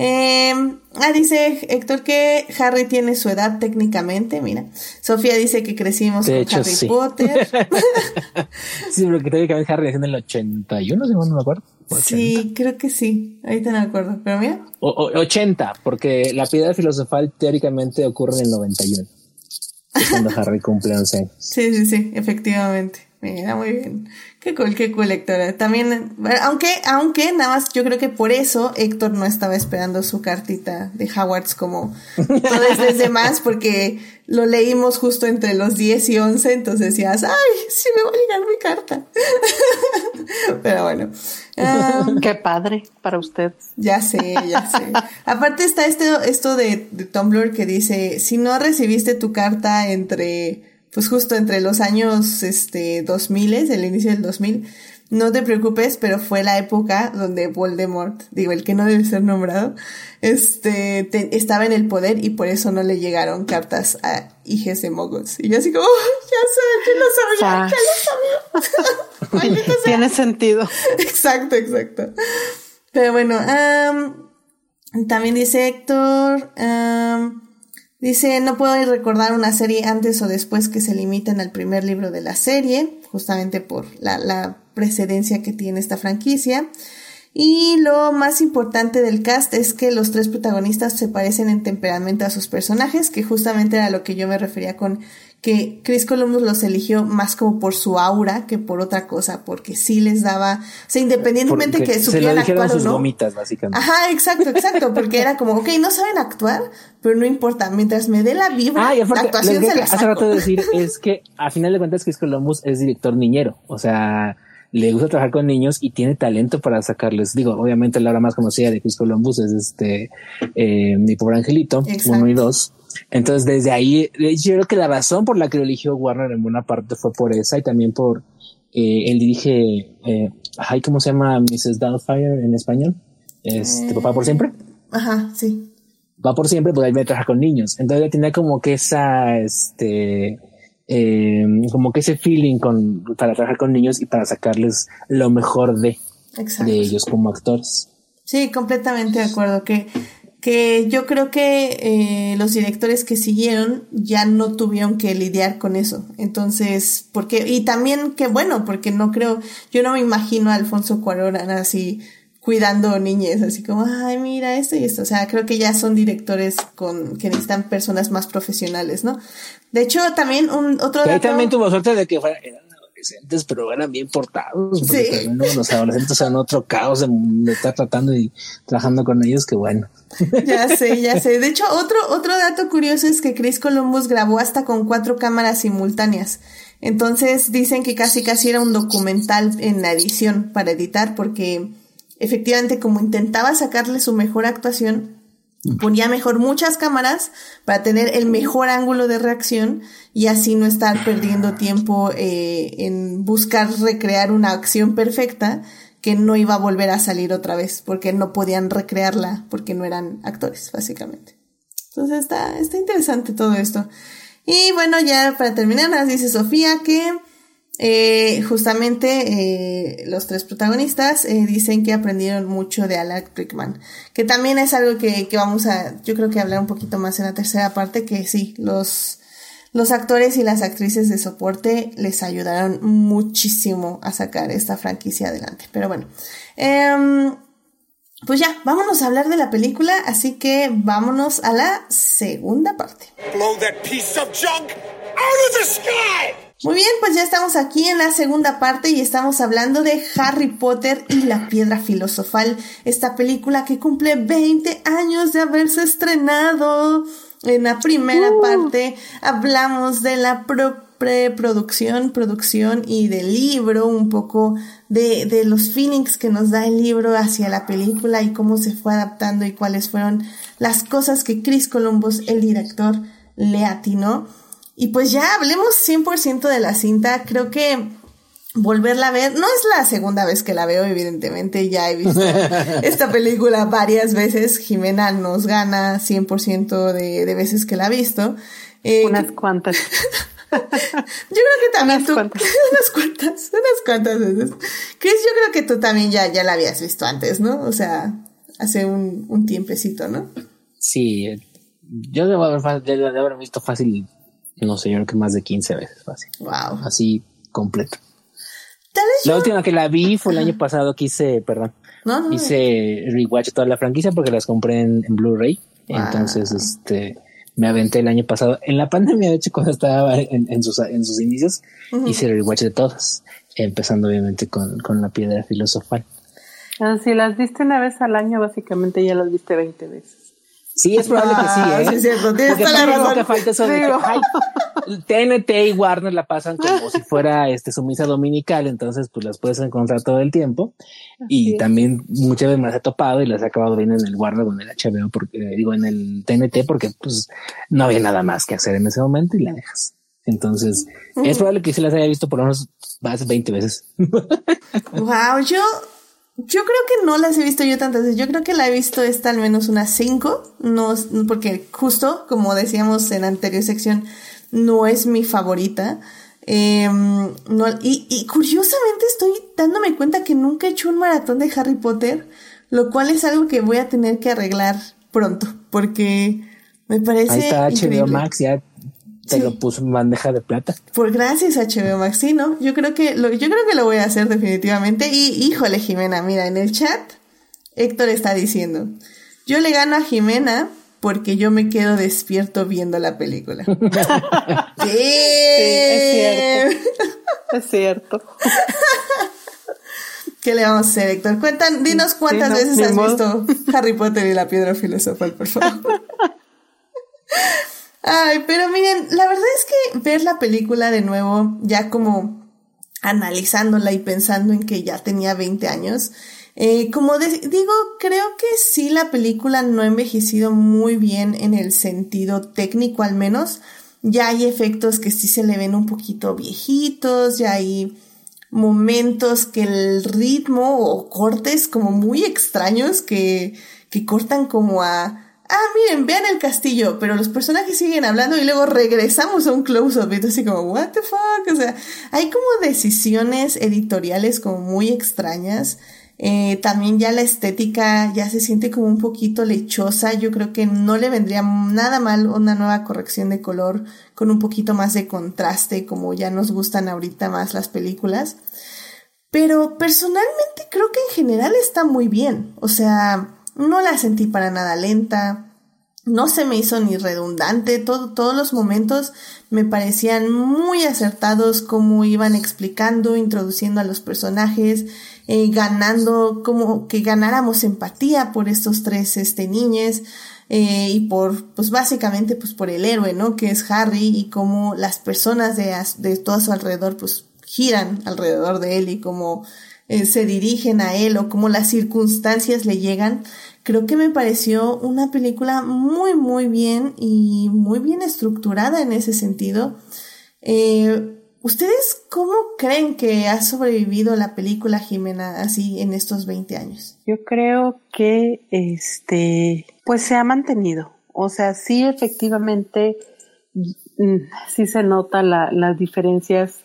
Eh, ah, dice Héctor que Harry tiene su edad técnicamente, mira. Sofía dice que crecimos con Harry Potter. sí, pero que técnicamente Harry es en el 81, si no me acuerdo. Sí, creo que sí. Ahorita no me acuerdo, pero mira. O, 80, porque la piedra filosofal teóricamente ocurre en el 91. Es cuando Harry cumple 11 años. Sí, sí, sí, efectivamente. Mira, muy bien. Qué cool, qué cool, Héctor. También, aunque, aunque, nada más, yo creo que por eso Héctor no estaba esperando su cartita de Howards como todos los demás, porque lo leímos justo entre los 10 y 11, entonces decías, ay, sí me va a llegar mi carta. Pero bueno. Qué padre para usted. Ya sé, ya sé. Aparte está este, esto de, de Tumblr que dice, si no recibiste tu carta entre pues justo entre los años este 2000, el inicio del 2000, no te preocupes, pero fue la época donde Voldemort, digo, el que no debe ser nombrado, este, estaba en el poder y por eso no le llegaron cartas a hijas de Moguls. Y yo así como, oh, ya sé, yo lo sabía, ya lo sabía. Tiene sentido. Exacto, exacto. Pero bueno, también dice Héctor, Dice, no puedo recordar una serie antes o después que se limiten al primer libro de la serie, justamente por la, la precedencia que tiene esta franquicia. Y lo más importante del cast es que los tres protagonistas se parecen en temperamento a sus personajes, que justamente era lo que yo me refería con que Chris Columbus los eligió más como por su aura que por otra cosa, porque sí les daba, o sea, independientemente que supieran actuar o no. Vomitas, básicamente. Ajá, exacto, exacto, porque era como, ok, no saben actuar, pero no importa, mientras me dé la vibra, ah, y la actuación se la Hace rato de decir es que a final de cuentas Chris Columbus es director niñero, o sea, le gusta trabajar con niños y tiene talento para sacarles. Digo, obviamente la hora más conocida de Chris Columbus es este, eh, mi pobre angelito, uno y dos entonces, desde ahí, yo creo que la razón por la que eligió Warner en buena parte fue por esa y también por eh, él dirige, eh, ¿cómo se llama Mrs. Doubtfire en español? Este, Papá por siempre. Ajá, sí. Va por siempre, pues ahí me trabaja con niños. Entonces tenía como que esa, este, eh, como que ese feeling con, para trabajar con niños y para sacarles lo mejor de, de ellos como actores. Sí, completamente de acuerdo. Que que yo creo que eh, los directores que siguieron ya no tuvieron que lidiar con eso. Entonces, porque, y también que bueno, porque no creo, yo no me imagino a Alfonso Cuarón así cuidando niñas, así como, ay, mira esto y esto. O sea, creo que ya son directores con que necesitan personas más profesionales, ¿no? De hecho, también un otro dato... también tuvo suerte de que fuera, adolescentes, pero eran bien portados. Sí. Los adolescentes son otro caos de, estar tratando y trabajando con ellos, que bueno. Ya sé, ya sé. De hecho, otro, otro dato curioso es que Chris Columbus grabó hasta con cuatro cámaras simultáneas. Entonces dicen que casi casi era un documental en la edición para editar porque efectivamente como intentaba sacarle su mejor actuación, ponía mejor muchas cámaras para tener el mejor ángulo de reacción y así no estar perdiendo tiempo eh, en buscar recrear una acción perfecta que no iba a volver a salir otra vez porque no podían recrearla porque no eran actores básicamente. Entonces está, está interesante todo esto. Y bueno, ya para terminar, nos dice Sofía que eh, justamente eh, los tres protagonistas eh, dicen que aprendieron mucho de Alan Rickman, que también es algo que, que, vamos a, yo creo que hablar un poquito más en la tercera parte, que sí, los, los actores y las actrices de soporte les ayudaron muchísimo a sacar esta franquicia adelante. Pero bueno, eh, pues ya, vámonos a hablar de la película, así que vámonos a la segunda parte. Blow that piece of junk out of the sky! Muy bien, pues ya estamos aquí en la segunda parte y estamos hablando de Harry Potter y la piedra filosofal, esta película que cumple 20 años de haberse estrenado. En la primera uh. parte hablamos de la preproducción, producción y del libro, un poco de, de los feelings que nos da el libro hacia la película y cómo se fue adaptando y cuáles fueron las cosas que Chris Columbus, el director, le atinó. Y pues ya hablemos 100% de la cinta. Creo que volverla a ver, no es la segunda vez que la veo, evidentemente ya he visto esta película varias veces. Jimena nos gana 100% de, de veces que la ha visto. Eh, unas cuantas. yo creo que también tú, unas cuantas, unas cuantas veces. Chris, yo creo que tú también ya, ya la habías visto antes, ¿no? O sea, hace un, un tiempecito, ¿no? Sí, yo debo haber, debo haber visto fácil no sé, yo creo que más de 15 veces fácil. Wow. Así completo. La última que la vi fue el año pasado que hice, perdón, no, hice rewatch toda la franquicia porque las compré en, Blu-ray. Entonces, este, me aventé el año pasado. En la pandemia, de hecho, cuando estaba en, sus, en sus inicios, hice el rewatch de todas, empezando obviamente con, con la piedra filosofal. Ah, si las viste una vez al año, básicamente ya las viste 20 veces. Sí, es probable que sí, ¿eh? Sí, es cierto. Tienes toda la razón. falta eso de que, TNT y Warner la pasan como si fuera este su misa dominical, entonces pues las puedes encontrar todo el tiempo. y también muchas veces me las he topado y las he acabado viendo en el Warner o en el HBO, porque digo en el TNT, porque pues no había nada más que hacer en ese momento y la dejas. Entonces, es probable que sí las haya visto por lo menos más de 20 veces. wow, yo yo creo que no las he visto yo tantas veces. Yo creo que la he visto esta al menos unas cinco. No, porque justo, como decíamos en la anterior sección, no es mi favorita. Em, no, y, y, curiosamente estoy dándome cuenta que nunca he hecho un maratón de Harry Potter, lo cual es algo que voy a tener que arreglar pronto, porque me parece. Ahí está HBO Max, ya te lo puso en bandeja de plata. Por gracias HBO Max, sí, ¿no? Yo creo que lo, yo creo que lo voy a hacer definitivamente. Y híjole, Jimena, mira, en el chat, Héctor está diciendo, yo le gano a Jimena porque yo me quedo despierto viendo la película. sí. es cierto. Es cierto. ¿Qué le vamos a hacer, Héctor? Cuentan, dinos cuántas veces has visto Harry Potter y la piedra filosofal, por favor. Ay, pero miren, la verdad es que ver la película de nuevo, ya como analizándola y pensando en que ya tenía 20 años, eh, como digo, creo que sí la película no ha envejecido muy bien en el sentido técnico al menos. Ya hay efectos que sí se le ven un poquito viejitos, ya hay momentos que el ritmo o cortes como muy extraños que, que cortan como a ah, miren, vean el castillo, pero los personajes siguen hablando y luego regresamos a un close-up y así como, what the fuck, o sea, hay como decisiones editoriales como muy extrañas Eh, también ya la estética ya se siente como un poquito lechosa. Yo creo que no le vendría nada mal una nueva corrección de color con un poquito más de contraste, como ya nos gustan ahorita más las películas. Pero personalmente creo que en general está muy bien. O sea, no la sentí para nada lenta. No se me hizo ni redundante. todos los momentos me parecían muy acertados como iban explicando, introduciendo a los personajes eh, ganando, como que ganáramos empatía por estos tres este, niños eh, y por, pues básicamente, pues por el héroe, ¿no? Que es Harry y cómo las personas de, de todo su alrededor, pues giran alrededor de él y cómo eh, se dirigen a él o cómo las circunstancias le llegan. Creo que me pareció una película muy, muy bien y muy bien estructurada en ese sentido. Eh, ¿Ustedes cómo creen que ha sobrevivido la película Jimena así en estos 20 años? Yo creo que este pues se ha mantenido. O sea, sí efectivamente mm, sí se nota las diferencias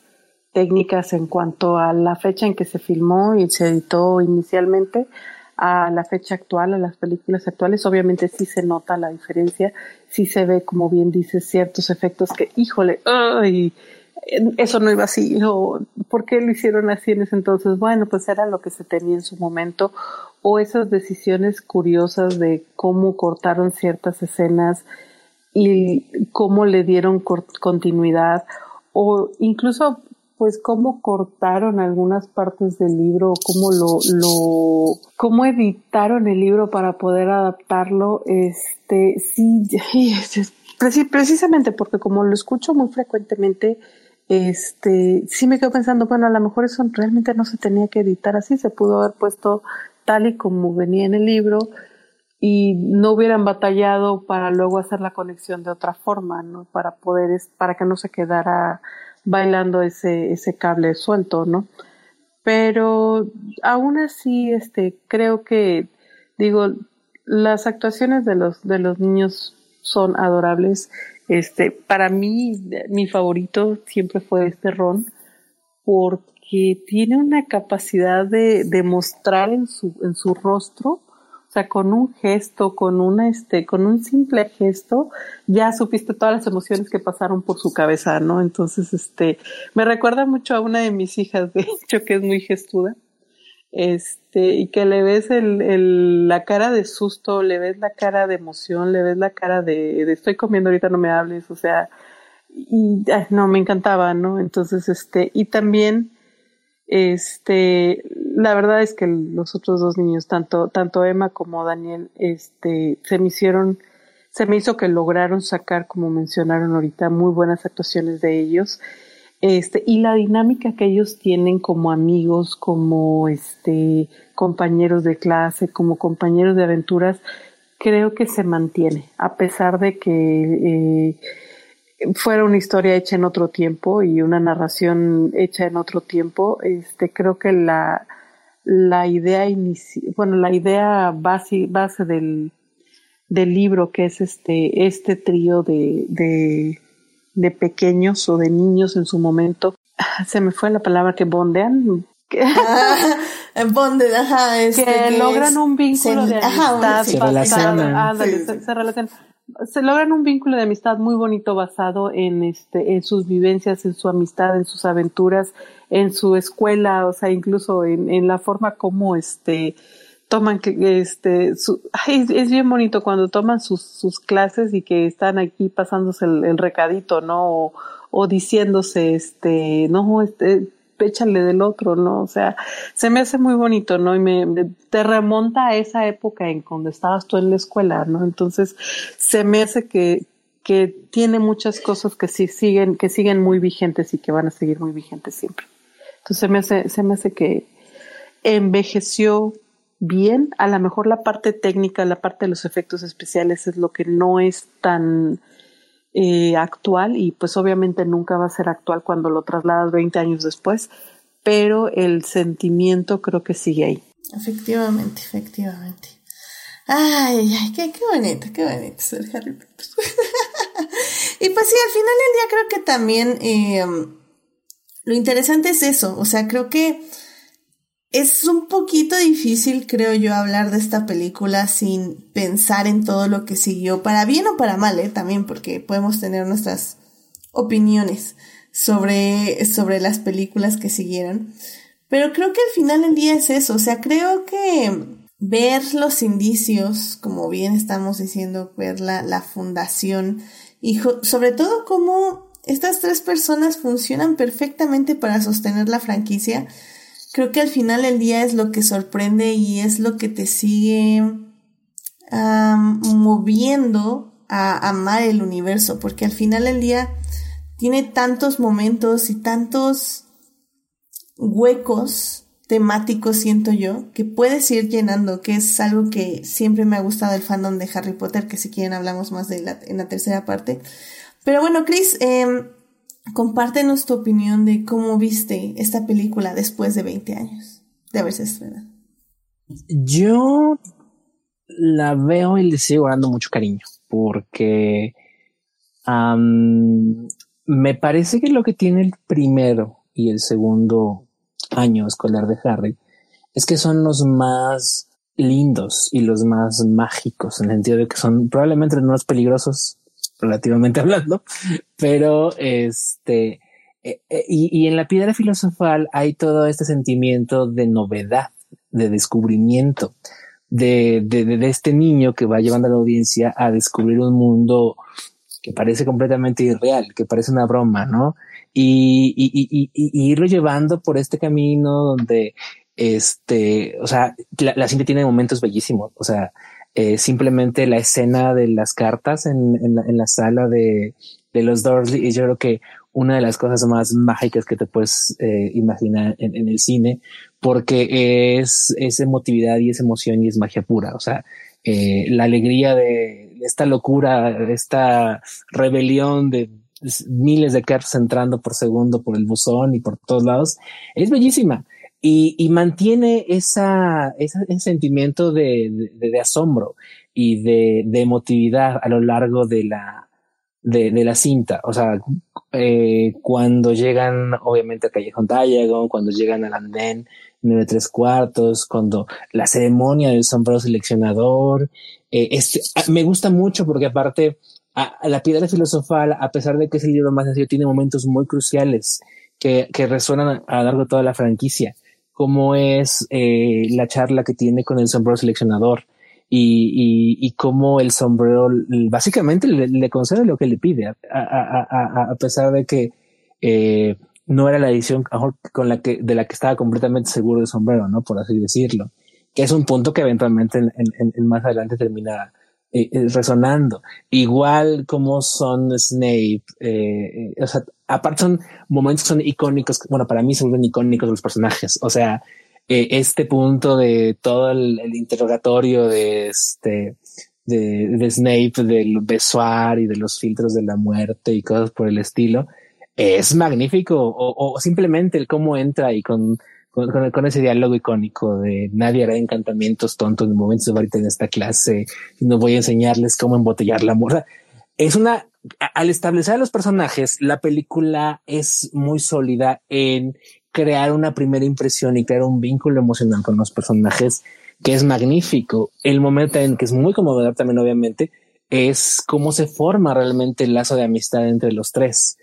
técnicas en cuanto a la fecha en que se filmó y se editó inicialmente a la fecha actual, a las películas actuales, obviamente sí se nota la diferencia, sí se ve, como bien dices, ciertos efectos que, híjole, eso no iba así, o ¿por qué lo hicieron así en ese entonces? Bueno, pues era lo que se tenía en su momento, o esas decisiones curiosas de cómo cortaron ciertas escenas y cómo le dieron continuidad, o incluso pues cómo cortaron algunas partes del libro, cómo lo, cómo editaron el libro para poder adaptarlo, este, sí, precisamente porque como lo escucho muy frecuentemente, este, sí me quedo pensando, bueno, a lo mejor eso realmente no se tenía que editar así, se pudo haber puesto tal y como venía en el libro y no hubieran batallado para luego hacer la conexión de otra forma, ¿no? Para poder, para que no se quedara bailando ese, ese cable suelto, ¿no? Pero aún así, este, creo que, digo, las actuaciones de los, de los niños son adorables este, para mí, mi favorito siempre fue este Ron, porque tiene una capacidad de, de mostrar en su, en su rostro, o sea, con un gesto, con una, este, con un simple gesto, ya supiste todas las emociones que pasaron por su cabeza, ¿no? Entonces, este, me recuerda mucho a una de mis hijas, de hecho, que es muy gestuda este, y que le ves el, el, la cara de susto, le ves la cara de emoción, le ves la cara de, de estoy comiendo ahorita no me hables, o sea, y no, me encantaba, ¿no? Entonces, este, y también, este, la verdad es que los otros dos niños, tanto, tanto Emma como Daniel, este, se me hicieron, se me hizo que lograron sacar, como mencionaron ahorita, muy buenas actuaciones de ellos. Este, y la dinámica que ellos tienen como amigos, como este, compañeros de clase, como compañeros de aventuras, creo que se mantiene, a pesar de que eh, fuera una historia hecha en otro tiempo y una narración hecha en otro tiempo, este, creo que la, la idea bueno, la idea base, base del, del libro, que es este, este trío de, de pequeños o de niños en su momento, se me fue la palabra que bondean. ah, ajá, este, que, logran un vínculo de amistad. se, relacionan. se, logran un vínculo de amistad muy bonito basado en este, en sus vivencias, en su amistad, en sus aventuras, en su escuela, o sea, incluso en, en la forma como este toman este su, es bien bonito cuando toman sus, sus clases y que están aquí pasándose el, recadito no o, diciéndose este no este échale del otro no o sea se me hace muy bonito no y me, te remonta a esa época en cuando estabas tú en la escuela no entonces se me hace que que tiene muchas cosas que sí siguen que siguen muy vigentes y que van a seguir muy vigentes siempre. Entonces se me hace se me hace que envejeció bien. A lo mejor la parte técnica, la parte de los efectos especiales es lo que no es tan eh, actual y pues obviamente nunca va a ser actual cuando lo trasladas 20 años después, pero el sentimiento creo que sigue ahí. Efectivamente, efectivamente. Ay, ay, qué, qué bonito, qué bonito ser Harry y pues sí, al final del día creo que también eh, lo interesante es eso, o sea, creo que es un poquito difícil, creo yo, hablar de esta película sin pensar en todo lo que siguió, para bien o para mal, ¿eh? también, porque podemos tener nuestras opiniones sobre, sobre las películas que siguieron. Pero creo que al final del día es eso, o sea, creo que ver los indicios, como bien estamos diciendo, ver la, la fundación y sobre todo cómo estas tres personas funcionan perfectamente para sostener la franquicia, creo que al final del día es lo que sorprende y es lo que te sigue moviendo a amar el universo, porque al final del día tiene tantos momentos y tantos huecos temáticos, siento yo, que puedes ir llenando, que es algo que siempre me ha gustado el fandom de Harry Potter, que si quieren hablamos más en la tercera parte. Pero bueno, Chris, eh, compártenos tu opinión de cómo viste esta película después de 20 años de haberse estrenado. Yo la veo y le sigo dando mucho cariño porque me parece que lo que tiene el primero y el segundo año escolar de Harry es que son los más lindos y los más mágicos en el sentido de que son probablemente los más peligrosos relativamente hablando, pero este, eh, eh, y, en la piedra filosofal hay todo este sentimiento de novedad, de descubrimiento, de, de, este niño que va llevando a la audiencia a descubrir un mundo que parece completamente irreal, que parece una broma, ¿no? Y, y, y, irlo llevando por este camino donde, este, o sea, la, la cinta tiene momentos bellísimos, o sea, eh, simplemente la escena de las cartas en, en, la, en la, sala de, de los Dursley y yo creo que una de las cosas más mágicas que te puedes eh, imaginar en, en, el cine, porque es, es emotividad y es emoción y es magia pura. O sea, eh, la alegría de esta locura, esta rebelión de miles de cartas entrando por segundo por el buzón y por todos lados, es bellísima y, y mantiene esa, ese sentimiento de, asombro y de, emotividad a lo largo de la, de, la cinta. O sea, eh, cuando llegan obviamente a Callejón Diagon, cuando llegan al andén nueve tres cuartos, cuando la ceremonia del sombrero seleccionador, eh, este, me gusta mucho porque aparte la piedra filosofal, a pesar de que es el libro más sencillo, tiene momentos muy cruciales que, que resuenan a lo largo de toda la franquicia cómo es eh, la charla que tiene con el sombrero seleccionador y, cómo el sombrero básicamente le, concede lo que le pide, a, pesar de que eh, no era la edición con la que, de la que estaba completamente seguro el sombrero, ¿no? Por así decirlo. Que es un punto que eventualmente en, en, en más adelante termina eh, resonando. Igual como son Snape, o sea, aparte son momentos que son icónicos, bueno, para mí son icónicos los personajes, o sea, este punto de todo el, interrogatorio de este, de, de, Snape, del besuar y de los filtros de la muerte y cosas por el estilo, es magnífico, o, o simplemente el cómo entra y con con, con, ese diálogo icónico de nadie hará encantamientos tontos en momentos ahorita en esta clase, no voy a enseñarles cómo embotellar la morra. Es una, al establecer a los personajes, la película es muy sólida en crear una primera impresión y crear un vínculo emocional con los personajes que es magnífico. El momento en que es muy conmovedor también, obviamente, es cómo se forma realmente el lazo de amistad entre los tres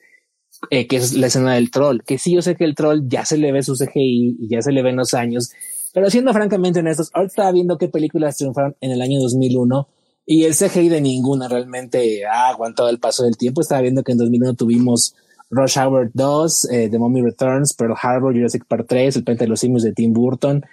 eh, que es la escena del troll, que sí, yo sé que el troll ya se le ve su CGI y ya se le ven los años, pero siendo francamente honestos, ahora estaba viendo qué películas triunfaron en el año 2001 y el CGI de ninguna realmente ha aguantado el paso del tiempo. Estaba viendo que en 2001 tuvimos Rush Hour 2, eh, The Mummy Returns, Pearl Harbor, Jurassic Park 3, El Pente de los Simios de Tim Burton,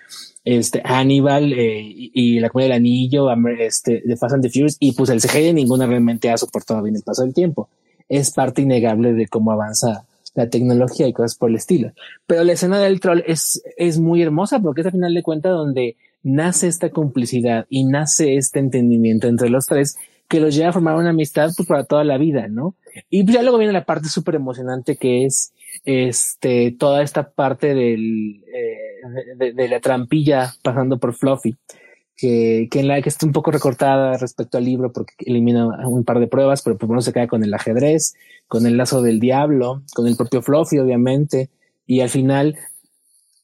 este, Hannibal eh, y, La Comedia del Anillo, este, The Fast and the Furious, y pues el CGI de ninguna realmente ha soportado bien el paso del tiempo es parte innegable de cómo avanza la tecnología y cosas por el estilo. Pero la escena del troll es, es muy hermosa porque es a final de cuentas donde nace esta complicidad y nace este entendimiento entre los tres que los lleva a formar una amistad pues, para toda la vida, ¿no? Y pues, ya luego viene la parte súper emocionante que es este toda esta parte del, eh, de, la trampilla pasando por Fluffy que, que en la que está un poco recortada respecto al libro porque elimina un par de pruebas, pero por lo menos se queda con el ajedrez, con el lazo del diablo, con el propio Fluffy, obviamente, y al final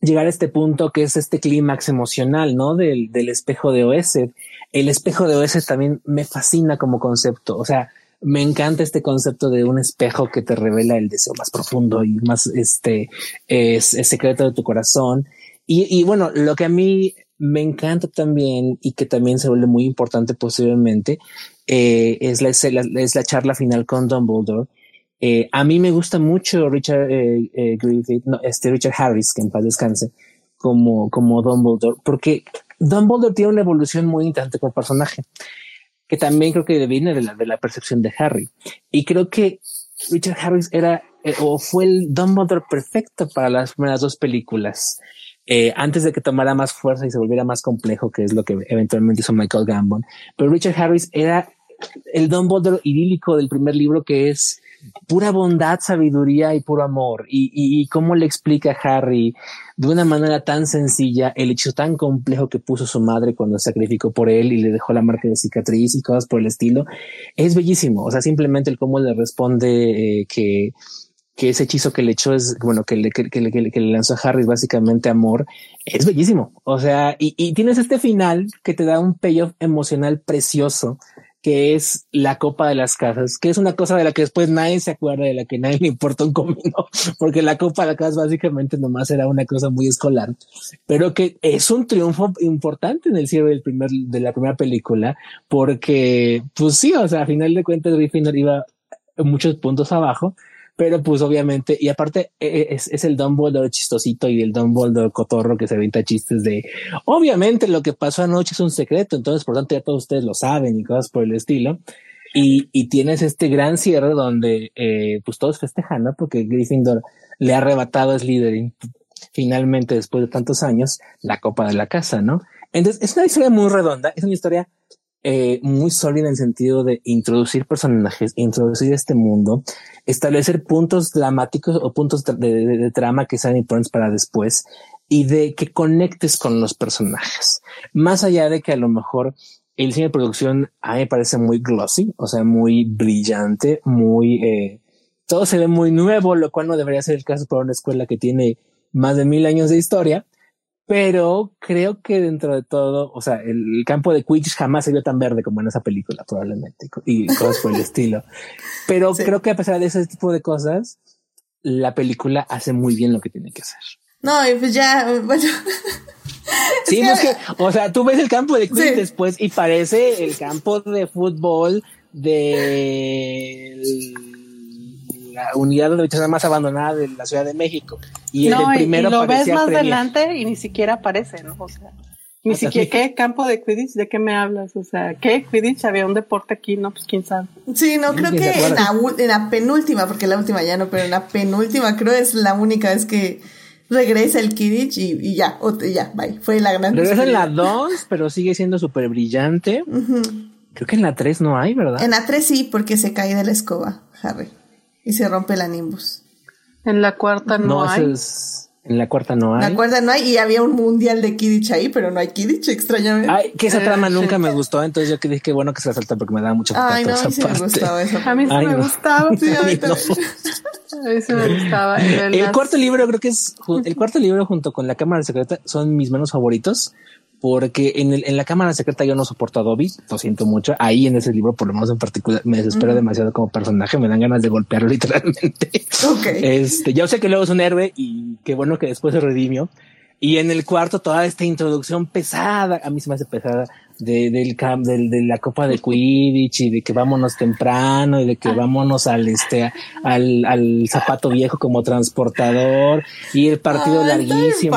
llegar a este punto que es este clímax emocional, ¿no? Del, del espejo de Oesed. El espejo de Oesed también me fascina como concepto. O sea, me encanta este concepto de un espejo que te revela el deseo más profundo y más este es, secreto de tu corazón. Y, y, bueno, lo que a mí me encanta también y que también se vuelve muy importante posteriormente eh, es, la, es la charla final con Dumbledore. Eh, a mí me gusta mucho Richard eh, eh, Griffith, no, este Richard Harris, que en paz descanse, como, como Dumbledore, porque Dumbledore tiene una evolución muy interesante como personaje que también creo que viene de la, percepción de Harry. Y creo que Richard Harris era o fue el Dumbledore perfecto para las primeras dos películas. Antes de que tomara más fuerza y se volviera más complejo, que es lo que eventualmente hizo Michael Gambon. Pero Richard Harris era el Dumbledore idílico del primer libro que es pura bondad, sabiduría y puro amor. Y, y, cómo le explica Harry de una manera tan sencilla el hecho tan complejo que puso su madre cuando sacrificó por él y le dejó la marca de cicatriz y cosas por el estilo. Es bellísimo. O sea, simplemente el cómo le responde eh, que, que ese hechizo que le echó es, bueno, que le, que, que le lanzó a Harry básicamente amor, es bellísimo. O sea, y, y tienes este final que te da un payoff emocional precioso que es la copa de las casas, que es una cosa de la que después nadie se acuerda, de la que nadie le importa un comino, porque la copa de las casas básicamente nomás era una cosa muy escolar, pero que es un triunfo importante en el cierre del primer, de la primera película, porque pues sí, o sea, a final de cuentas Gryffindor iba muchos puntos abajo, pero pues obviamente, y aparte e, e, es, es el Dumbledore chistosito y el Dumbledore cotorro que se venta chistes de, obviamente lo que pasó anoche es un secreto, entonces por tanto ya todos ustedes lo saben y cosas por el estilo. Y, y tienes este gran cierre donde eh, pues todos festejan, ¿no? Porque Gryffindor le ha arrebatado a Slytherin finalmente después de tantos años la copa de la casa, ¿no? Entonces es una historia muy redonda, es una historia eh, muy sólida en el sentido de introducir personajes, introducir este mundo, establecer puntos dramáticos o puntos de, trama que sean importantes para después y de que conectes con los personajes. Más allá de que a lo mejor el cine de producción a mí me parece muy glossy, o sea, muy brillante, muy... Eh, todo se ve muy nuevo, lo cual no debería ser el caso para una escuela que tiene más de mil años de historia pero creo que dentro de todo, o sea, el, campo de Quidditch jamás se vio tan verde como en esa película, probablemente, y cosas por el estilo. Pero creo que a pesar de ese tipo de cosas, la película hace muy bien lo que tiene que hacer. No, y pues ya, bueno. Sí, es que, o sea, tú ves el campo de Quidditch después y parece el campo de fútbol de la unidad de está más abandonada de la Ciudad de México. Y el primero y lo ves más adelante y ni siquiera aparece, ¿no? O sea, ni siquiera, ¿qué campo de Quidditch? ¿De qué me hablas? O sea, ¿qué Quidditch? Había un deporte aquí, ¿no? Pues quién sabe. Sí, no, creo que en la, en la, penúltima, porque la última ya no, pero en la penúltima creo es la única vez que regresa el Quidditch y, ya, ya, bye. Fue la gran Regresa en la 2, pero sigue siendo súper brillante. Creo que en la 3 no hay, ¿verdad? En la 3 sí, porque se cae de la escoba, Harry y se rompe la Nimbus. En la cuarta no, hay. en la cuarta no hay. En la cuarta no hay y había un mundial de Kidditch ahí, pero no hay Kidditch, extrañamente. Ay, que esa trama nunca me gustó, entonces yo dije que bueno que se la salta porque me daba mucho Ay, no, a mí sí me gustaba eso. A mí sí me gustaba. Sí, a mí, no. a mí sí me gustaba. El cuarto libro creo que es el cuarto libro junto con la cámara secreta son mis menos favoritos porque en, el, en la cámara secreta yo no soporto a Dobby, lo siento mucho. Ahí en ese libro, por lo menos en particular, me desespera demasiado como personaje, me dan ganas de golpearlo literalmente. Este, ya sé que luego es un héroe y qué bueno que después se redimió. Y en el cuarto, toda esta introducción pesada, a mí se me hace pesada, de, del, camp, del, de la Copa de Quidditch y de que vámonos temprano y de que vámonos al, este, al, al zapato viejo como transportador y el partido larguísimo.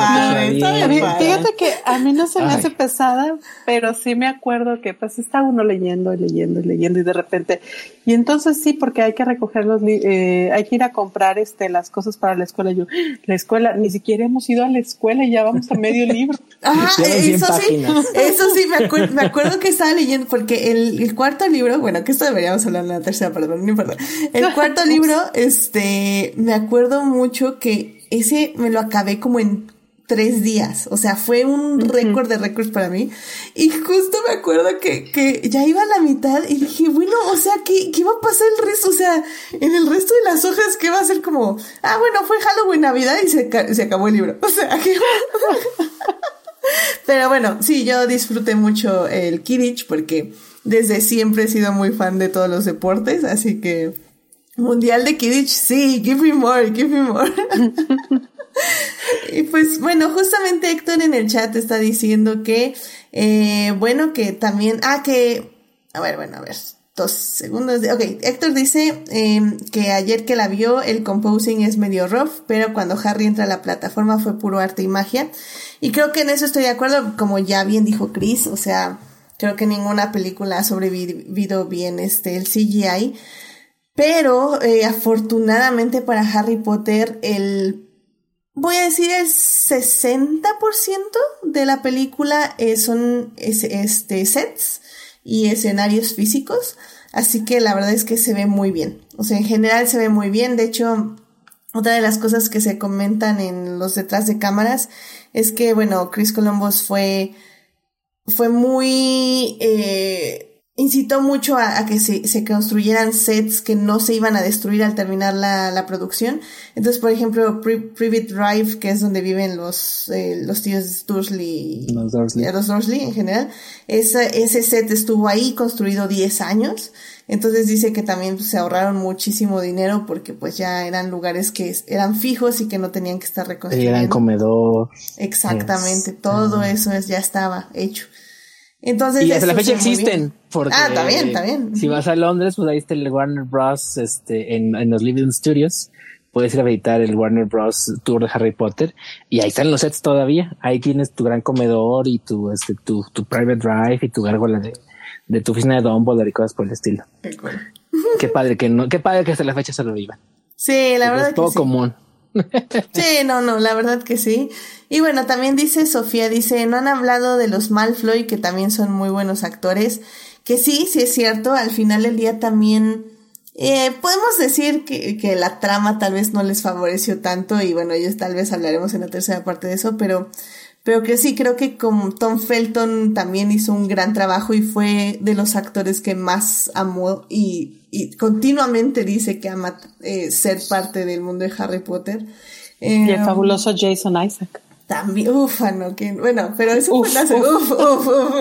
Fíjate que a mí no se me hace pesada, pero sí me acuerdo que pues está uno leyendo y leyendo y leyendo y de repente, y entonces sí, porque hay que recoger los, eh, hay que ir a comprar este, las cosas para la escuela. Yo, la escuela, ni siquiera hemos ido a la escuela y ya vamos a medio libro. Ah, eso sí, eso sí me acuerdo me acuerdo que estaba leyendo, porque el, el, cuarto libro, bueno, que esto deberíamos hablar en la tercera, perdón, no importa. El cuarto libro, este, me acuerdo mucho que ese me lo acabé como en tres días. O sea, fue un récord de récords para mí. Y justo me acuerdo que, que ya iba a la mitad y dije, bueno, o sea, ¿qué, ¿qué va a pasar el resto? O sea, en el resto de las hojas, ¿qué va a ser como, ah, bueno, fue Halloween, Navidad y se, se acabó el libro. O sea, ¿qué Pero bueno, sí, yo disfruté mucho el Kidditch porque desde siempre he sido muy fan de todos los deportes, así que Mundial de Kidditch, sí, give me more, give me more. y pues bueno, justamente Héctor en el chat está diciendo que, eh, bueno, que también, ah, que, a ver, bueno, a ver, dos segundos. De, ok, Héctor dice em, que ayer que la vio, el composing es medio rough, pero cuando Harry entra a la plataforma fue puro arte y magia. Y creo que en eso estoy de acuerdo, como ya bien dijo Chris, o sea, creo que ninguna película ha sobrevivido bien este, el CGI. Pero eh, afortunadamente para Harry Potter, el, voy a decir el 60% de la película son este, sets y escenarios físicos. Así que la verdad es que se ve muy bien. O sea, en general se ve muy bien. De hecho, otra de las cosas que se comentan en los detrás de cámaras es que, bueno, Chris Columbus fue, fue muy, eh, incitó mucho a, que se, se, construyeran sets que no se iban a destruir al terminar la, la producción. Entonces, por ejemplo, Privet Drive, que es donde viven los, eh, los tíos Dursley, los Dursley. Los Dursley en general, ese, ese set estuvo ahí construido 10 años. Entonces dice que también pues, se ahorraron muchísimo dinero porque pues ya eran lugares que eran fijos y que no tenían que estar reconstruyendo. Eran comedor. Exactamente, todo eso es, ya estaba hecho. Entonces, y hasta la fecha existen. Porque ah, también, también. Si vas a Londres, pues ahí está el Warner Bros. Este, en, en los Living Studios. Puedes ir a visitar el Warner Bros. Tour de Harry Potter y ahí están los sets todavía. Ahí tienes tu gran comedor y tu, este, tu, tu private drive y tu gárgola de, de tu oficina de Dumbledore y cosas por el estilo. Qué, qué padre que no, qué padre que hasta la fecha se lo vivan. Sí, la verdad. Es todo común. Sí, no, no, la verdad que sí. Y bueno, también dice Sofía, dice, no han hablado de los Malfoy, que también son muy buenos actores, que sí, sí es cierto, al final del día también eh, podemos decir que, que la trama tal vez no les favoreció tanto y bueno, ellos tal vez hablaremos en la tercera parte de eso, pero pero que sí, creo que como Tom Felton también hizo un gran trabajo y fue de los actores que más amó y, y continuamente dice que ama eh, ser parte del mundo de Harry Potter. y el fabuloso Jason Isaac. También, ufa, no, que, bueno, pero eso uf, fue una uf, uf, uf.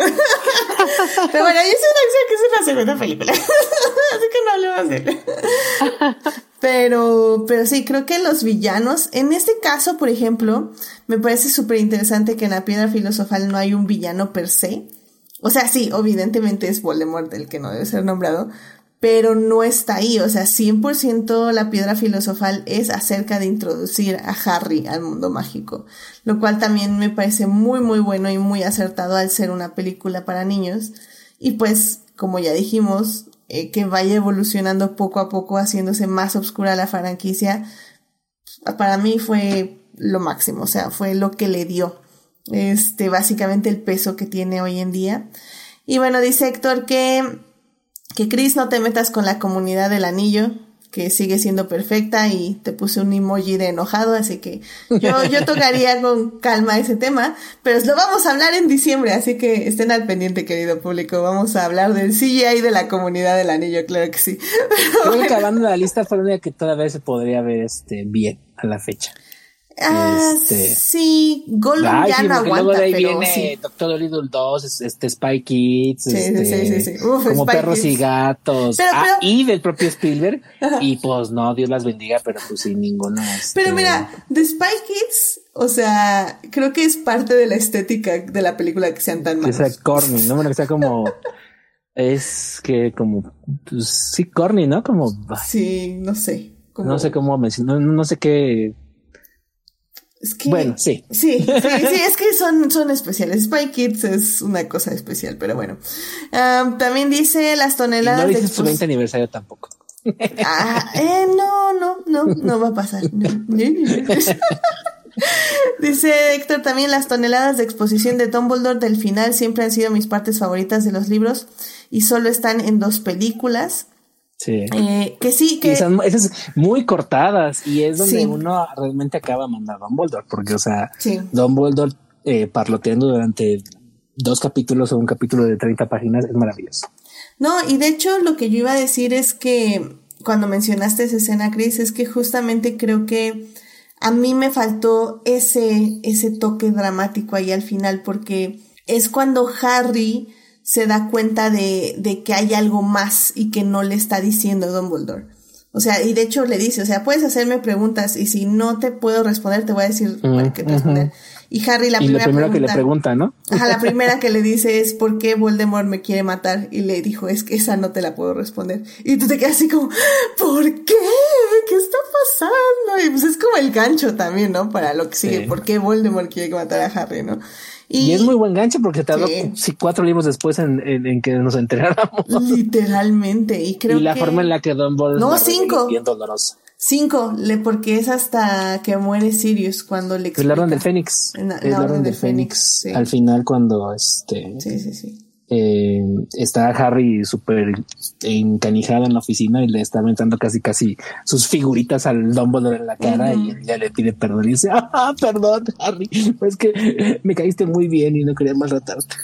pero bueno, Jason Isaac es una segunda película, así que no hablemos de él. Pero, pero sí, creo que los villanos, en este caso, por ejemplo, me parece súper interesante que en la piedra filosofal no hay un villano per se. O sea, sí, evidentemente es Voldemort el que no debe ser nombrado, pero no está ahí. O sea, 100% la piedra filosofal es acerca de introducir a Harry al mundo mágico, lo cual también me parece muy, muy bueno y muy acertado al ser una película para niños. Y pues, como ya dijimos, eh, que vaya evolucionando poco a poco, haciéndose más oscura la franquicia, para mí fue lo máximo, o sea, fue lo que le dio, este, básicamente el peso que tiene hoy en día. Y bueno, dice Héctor que, que Chris no te metas con la comunidad del anillo, que sigue siendo perfecta y te puse un emoji de enojado, así que yo, yo tocaría con calma ese tema, pero lo vamos a hablar en diciembre, así que estén al pendiente, querido público, vamos a hablar del CGI de la comunidad del anillo, claro que sí. Creo que acabando la lista fue la única que todavía se podría ver este bien a la fecha. Ah, este... sí, Gollum ya no aguanta, luego de ahí viene sí. Doctor Little 2, este Spy Kids, sí, este, sí, sí, sí. Uf, como Spy perros Kids. y gatos, pero, pero... Ah, y del propio Spielberg, y pues no, Dios las bendiga, pero pues sin ninguna. Este... Pero mira, The Spy Kids, o sea, creo que es parte de la estética de la película que sean tan malos. Que sea corny, ¿no? Bueno, que sea como... es que como, pues, sí, corny, ¿no? Como... Sí, no sé. Como... No sé cómo mencionar, no, no sé qué es que, bueno, sí. Sí, sí, sí, es que son, son especiales. Spy Kids es una cosa especial, pero bueno. Um, también dice las toneladas. Y no dice su 20 aniversario tampoco. Ah, eh, no, no, no, no va a pasar. No. Dice Héctor también las toneladas de exposición de Dumbledore del final siempre han sido mis partes favoritas de los libros y solo están en dos películas. Sí. Eh, que sí, que. Son esas muy cortadas y es donde uno realmente acaba mandando a Dumbledore, porque, o sea, sí. Dumbledore eh, parloteando durante dos capítulos o un capítulo de 30 páginas es maravilloso. No, y de hecho lo que yo iba a decir es que cuando mencionaste esa escena, Chris, es que justamente creo que a mí me faltó ese, ese toque dramático ahí al final, porque es cuando Harry se da cuenta de, de que hay algo más y que no le está diciendo Dumbledore. O sea, y de hecho le dice, o sea, puedes hacerme preguntas y si no te puedo responder, te voy a decir qué responder. Y Harry la y primera, primera que le pregunta, ¿no? Ajá, la primera que le dice es ¿por qué Voldemort me quiere matar? Y le dijo, es que esa no te la puedo responder. Y tú te quedas así como, ¿por qué? ¿Qué está pasando? Y pues es como el gancho también, ¿no? Para lo que sigue, ¿por qué Voldemort quiere matar a Harry, no? Y, es muy buen gancho porque tardó sí. cuatro libros después en, en, que nos enteráramos. Literalmente. Y creo y la forma en la que Don Ball No, cinco. Bien dolorosa. Cinco, le, porque es hasta que muere Sirius cuando le explica. El orden del Fénix. el orden del Fénix. Al final cuando este. Sí, sí, sí. Eh, está Harry súper encanijado en la oficina y le está aventando casi casi sus figuritas al Dumbledore en la cara y ya le pide perdón y dice, ah, perdón, Harry, es que me caíste muy bien y no quería maltratarte.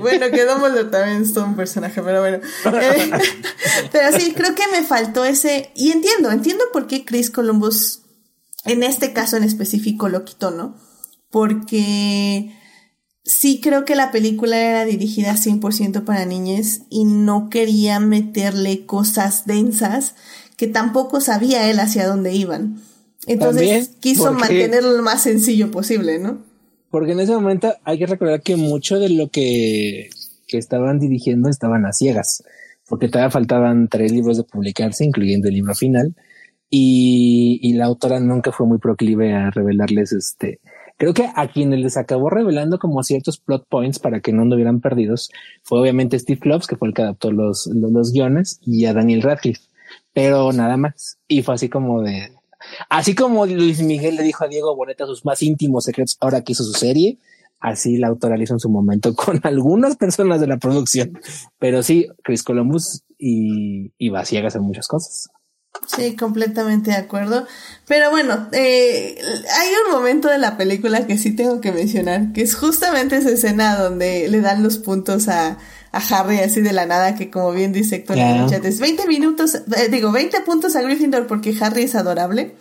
bueno, que Dumbledore también es todo un personaje, pero bueno. Eh, pero sí, creo que me faltó ese, y entiendo, entiendo por qué Chris Columbus en este caso en específico lo quitó, ¿no? Porque sí creo que la película era dirigida 100% para niñas y no quería meterle cosas densas que tampoco sabía él hacia dónde iban. Entonces quiso mantenerlo lo más sencillo posible, ¿no? Porque en ese momento hay que recordar que mucho de lo que, que estaban dirigiendo estaban a ciegas, porque todavía faltaban tres libros de publicarse, incluyendo el libro final, y, y la autora nunca fue muy proclive a revelarles este, Creo que a quienes les acabó revelando como ciertos plot points para que no anduvieran perdidos fue obviamente Steve Kloves, que fue el que adaptó los, los, guiones, y a Daniel Radcliffe, pero nada más. Y fue así como de, así como Luis Miguel le dijo a Diego Boneta sus más íntimos secretos ahora que hizo su serie, así la autora hizo en su momento con algunas personas de la producción. Pero sí, Chris Columbus y, y Vaciegas en muchas cosas. Sí, completamente de acuerdo. Pero bueno, eh, hay un momento de la película que sí tengo que mencionar, que es justamente esa escena donde le dan los puntos a, a Harry así de la nada, que como bien dice Héctor en el chat, es 20 minutos, eh, digo, 20 puntos a Gryffindor porque Harry es adorable.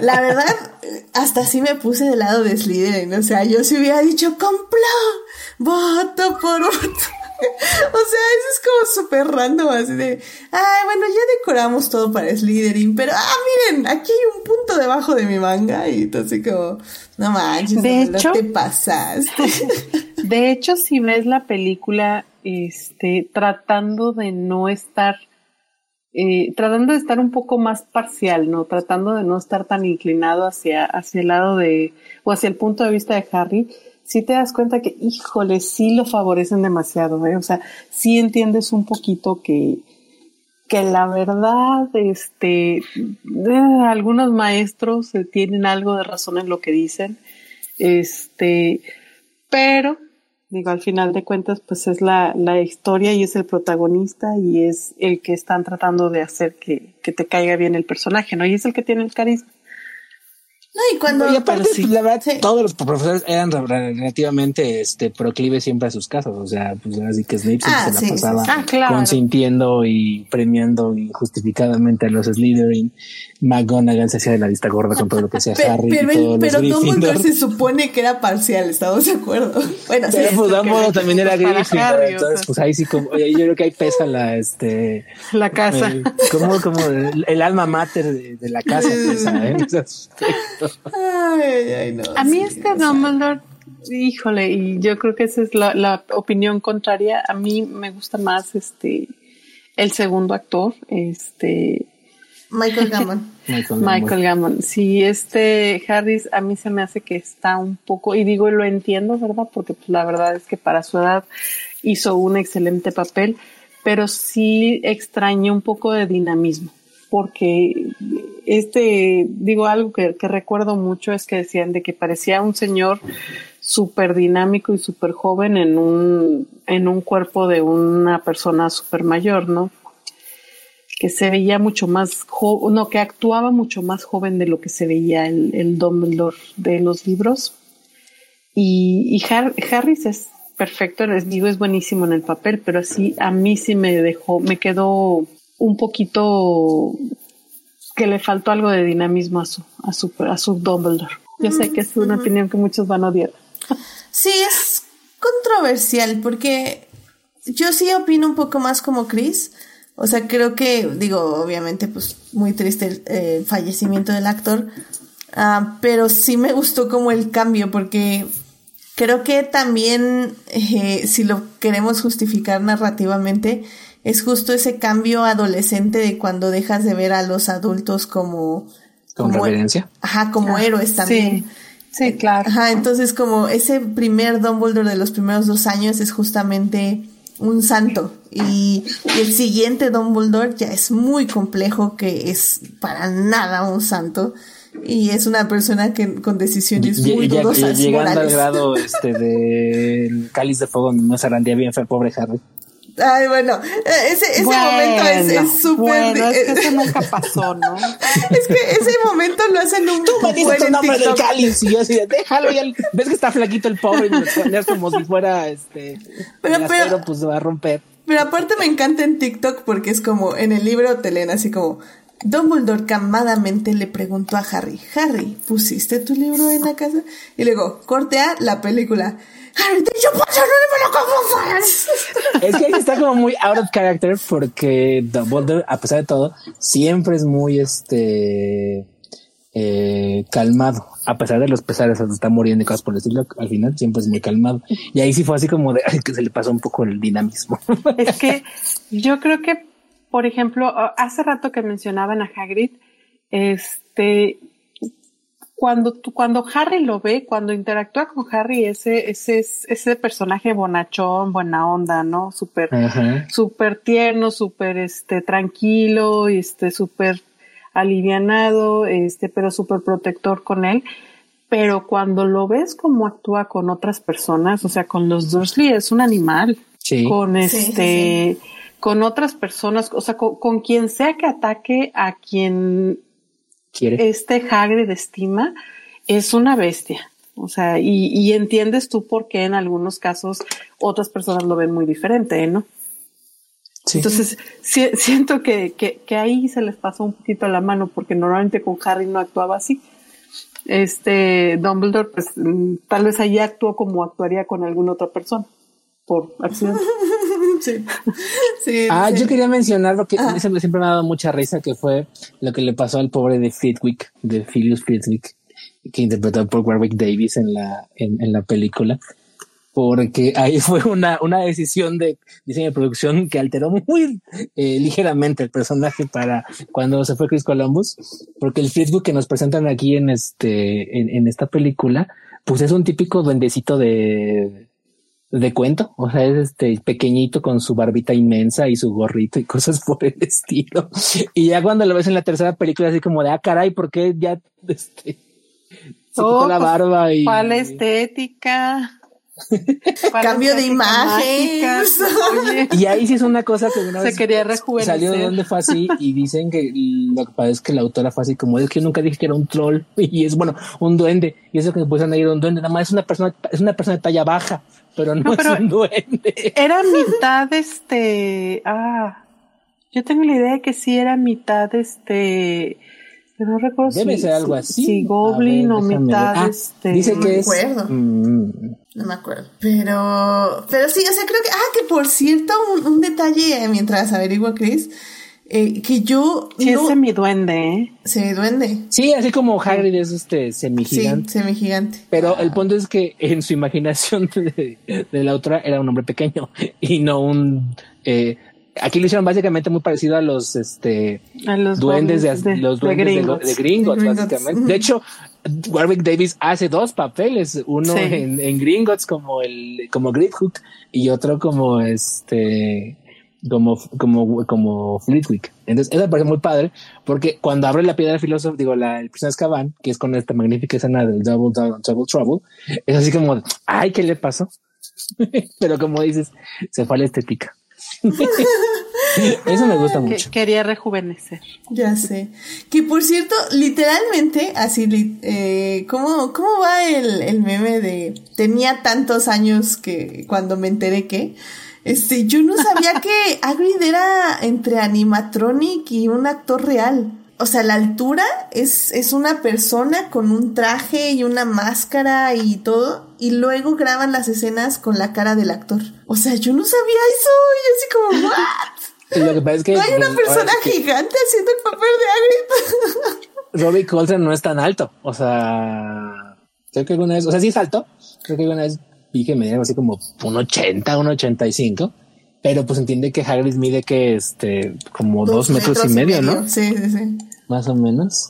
La verdad, hasta así me puse del lado de Slytherin, o sea, yo si hubiera dicho, complo, voto por voto. O sea, eso es como súper random, así de, ay, bueno, ya decoramos todo para Slytherin, pero, ah, miren, aquí hay un punto debajo de mi manga, y entonces como, no manches, de no, hecho, te pasas. de hecho, si ves la película, este, tratando de no estar, eh, tratando de estar un poco más parcial, ¿no? Tratando de no estar tan inclinado hacia, hacia el lado de, o hacia el punto de vista de Harry, si te das cuenta que, híjole, sí lo favorecen demasiado, ¿eh? O sea, sí entiendes un poquito que, que la verdad, este, algunos maestros eh, tienen algo de razón en lo que dicen, este, pero, digo, al final de cuentas, pues es la, la historia y es el protagonista y es el que están tratando de hacer que, que te caiga bien el personaje, ¿no? Y es el que tiene el carisma. No, y cuando. Y aparte, pues, la verdad, todos los profesores eran relativamente este, proclives siempre a sus casas. O sea, pues así que Snape ah, se la pasaba ah, consintiendo y premiando injustificadamente a los Slytherin. McGonagall se hacía de la vista gorda con todo lo que hacía Harry. Pero, y pero Dumbledore se supone que era parcial, ¿estamos de acuerdo? Bueno, pero pues Dumbledore también era Gryffindor. Entonces, pues ahí sí, como, yo creo que ahí pesa la, este. La casa. como, como el, alma mater de, la casa pesa, ¿eh? A mí este Dumbledore, híjole, y yo creo que esa es la, opinión contraria. A mí me gusta más este el segundo actor, este Michael Gammon. Michael, Gammon. Sí, este Harris a mí se me hace que está un poco, y digo, lo entiendo, ¿verdad? Porque pues, la verdad es que para su edad hizo un excelente papel, pero sí extraña un poco de dinamismo porque este, digo algo que, recuerdo mucho es que decían de que parecía un señor súper dinámico y súper joven en un, en un cuerpo de una persona súper mayor, ¿no? que se veía mucho más joven, no, que actuaba mucho más joven de lo que se veía el, Dumbledore de los libros. Y, y Harris es perfecto, les digo, es buenísimo en el papel, pero así a mí sí me dejó, me quedó un poquito que le faltó algo de dinamismo a su, a su, a su Dumbledore. Yo sé que es una opinión que muchos van a odiar. Sí, es controversial porque yo sí opino un poco más como Chris. O sea, creo que, digo, obviamente, pues muy triste el, fallecimiento del actor, uh, pero sí me gustó como el cambio porque creo que también, eh, si lo queremos justificar narrativamente, es justo ese cambio adolescente de cuando dejas de ver a los adultos como... Con como, reverencia. Ajá, como héroes también. Sí, claro. Ajá, entonces como ese primer Dumbledore de los primeros dos años es justamente un santo y, el siguiente Dumbledore ya es muy complejo que es para nada un santo y es una persona que con decisiones muy dudosas llegando al grado este del cáliz de fuego no se rendía bien fue el pobre Harry Ay, bueno, eh, ese, ese momento es súper. Bueno, es que eso nunca pasó, ¿no? es que ese momento lo hacen un Tú me dices tu nombre del cáliz y yo así de, déjalo ya. Ves que está flaquito el pobre y me pones como si fuera este. Pero, pero, pues se va a romper. Pero aparte me encanta en TikTok porque es como en el libro te leen así como. Dumbledore camadamente le preguntó a Harry, Harry, ¿pusiste tu libro en la casa? Y luego, cortea la película. Es que está como muy out of character porque Dumbledore, a pesar de todo, siempre es muy este eh, calmado, a pesar de los pesares, hasta está muriendo y cosas por decirlo, al final siempre es muy calmado. Y ahí sí fue así como de que se le pasó un poco el dinamismo. Es que yo creo que, por ejemplo, hace rato que mencionaban a Hagrid, este, cuando, cuando Harry lo ve, cuando interactúa con Harry, ese, ese, ese personaje bonachón, buena onda, ¿no? Súper, súper tierno, súper, este, tranquilo, este, súper alivianado, este, pero súper protector con él. Pero cuando lo ves como actúa con otras personas, o sea, con los Dursley es un animal. Sí. Con este, con otras personas, o sea, con, con quien sea que ataque a quien este Hagrid de estima es una bestia. O sea, y, entiendes tú por qué en algunos casos otras personas lo ven muy diferente, ¿no? Entonces, siento que, que, ahí se les pasó un poquito la mano, porque normalmente con Harry no actuaba así. Este Dumbledore, pues mm, tal vez ahí actuó como actuaría con alguna otra persona, por accidente. Sí. ah, yo quería mencionar porque ah. siempre, siempre me ha dado mucha risa que fue lo que le pasó al pobre de Flitwick, de Philius Flitwick, que interpretó por Warwick Davis en la, en, la película. Porque ahí fue una, una decisión de diseño de producción que alteró muy eh, ligeramente el personaje para cuando se fue Chris Columbus, porque el Flitwick que nos presentan aquí en este, en, en esta película, pues es un típico duendecito de, de cuento, o sea, es este pequeñito con su barbita inmensa y su gorrito y cosas por el estilo. Y ya cuando lo ves en la tercera película, así como de ah, caray, ¿por qué ya este, se oh, la pues, barba y. ¿Cuál estética? Cambio de imagen. y ahí sí es una cosa que una se quería rejuvenecer. Salió de donde fue así y dicen que lo que pasa es que la autora fue así como es que yo nunca dije que era un troll y es bueno, un duende. Y eso que me pueden ir un duende, nada más es una persona, es una persona de talla baja pero no, es un duende. Era mitad este, ah, yo tengo la idea de que sí era mitad este, no recuerdo Debe ser algo así. Si Goblin o mitad ah, este. Dice no que me acuerdo. Mm. No me acuerdo. Pero, pero sí, o sea, creo que, ah, que por cierto, un, un detalle mientras averigua Chris eh, que yo. Sí, no... es semiduende, ¿eh? Semiduende. Sí, así como Hagrid es este semigigante. Sí, semigigante. Pero el punto es que en su imaginación de, la otra era un hombre pequeño y no un. Eh, aquí lo hicieron básicamente muy parecido a los este a los duendes de, los duendes de, Gringotts, básicamente. De hecho, Warwick Davis hace dos papeles, uno en, en Gringotts como el como Hook y otro como este como, como, como Fleetwick. Entonces, eso me parece muy padre, porque cuando abre la piedra del filósofo, digo, la, el prisionero Azkaban, que es con esta magnífica escena del Double Double Trouble, es así como, ay, ¿qué le pasó? Pero como dices, se fue a la estética. Eso me gusta mucho. quería rejuvenecer. Ya sé. Que por cierto, literalmente, así, eh, ¿cómo, ¿cómo va el, el meme de tenía tantos años que cuando me enteré que? Este, yo no sabía que Agrid era entre animatronic y un actor real. O sea, la altura es, es una persona con un traje y una máscara y todo, y luego graban las escenas con la cara del actor. O sea, yo no sabía eso, y así como, ¿what? Lo que pasa es que. No hay una pues, persona ahora es que gigante haciendo el papel de Agrid. Robbie Coltrane no es tan alto. O sea, creo que alguna vez, o sea, sí es alto. Creo que alguna vez vi que me dieron así como un 80, un 85. Pero pues entiende que Hagrid mide que este, como dos, metros, y medio, ¿no? Sí, sí, sí. Más o menos.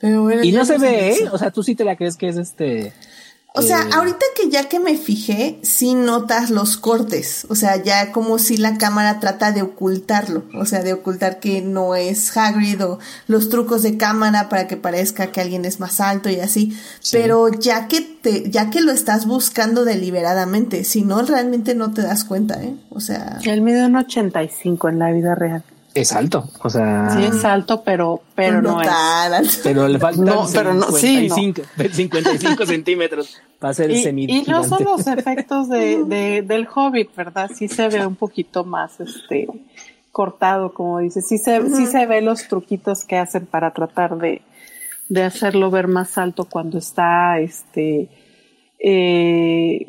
Pero bueno. Y no se ve, ¿eh? O sea, tú sí te la crees que es este. O sea, eh, ahorita que ya que me fijé, sí notas los cortes. O sea, ya como si la cámara trata de ocultarlo. O sea, de ocultar que no es Hagrid o los trucos de cámara para que parezca que alguien es más alto y así. Sí. Pero ya que te, ya que lo estás buscando deliberadamente, si no, realmente no te das cuenta, ¿eh? O sea, Él mide un 85 en la vida real. Es alto. O sea. Sí es alto, pero, pero no, es. tan alto. Pero le faltan No, pero no, sí, no. 55, 55 centímetros para ser Y, semi y no son los efectos de, de- del Hobbit, ¿verdad? Sí se ve un poquito más este cortado, como dices. Sí se, sí se ve los truquitos que hacen para tratar de, de hacerlo ver más alto cuando está este eh,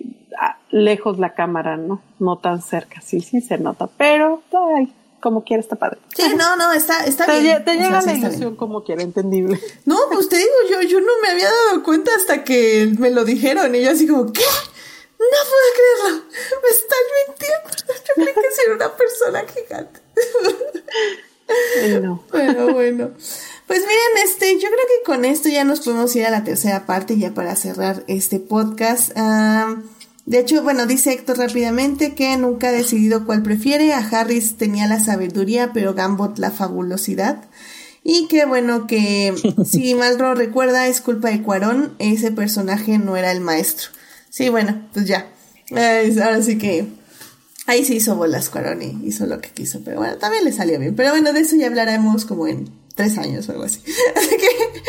lejos la cámara, ¿no? No tan cerca. Sí, sí se nota. Pero ay, como quiera está padre. Sí, no, no, está, está Te, bien. te O sea, llega la ilusión bien. como quiera, entendible. No, pues te digo, yo, yo no me había dado cuenta hasta que me lo dijeron. Y yo así como, ¿qué? No puedo creerlo. Me están mintiendo. Yo creí que era una persona gigante. No. Pero bueno. Pues miren, este, yo creo que con esto ya nos podemos ir a la tercera parte ya para cerrar este podcast. Ah, de hecho, bueno, dice Héctor rápidamente que nunca ha decidido cuál prefiere. A Harris tenía la sabiduría, pero Gambot la fabulosidad. Y que bueno, que si mal no recuerda, es culpa de Cuarón. Ese personaje no era el maestro. Sí, bueno, pues ya. Eh, ahora sí que Ahí se hizo bolas Cuarón y hizo lo que quiso, pero bueno, también le salió bien. Pero bueno, de eso ya hablaremos como en tres años o algo así. Así que,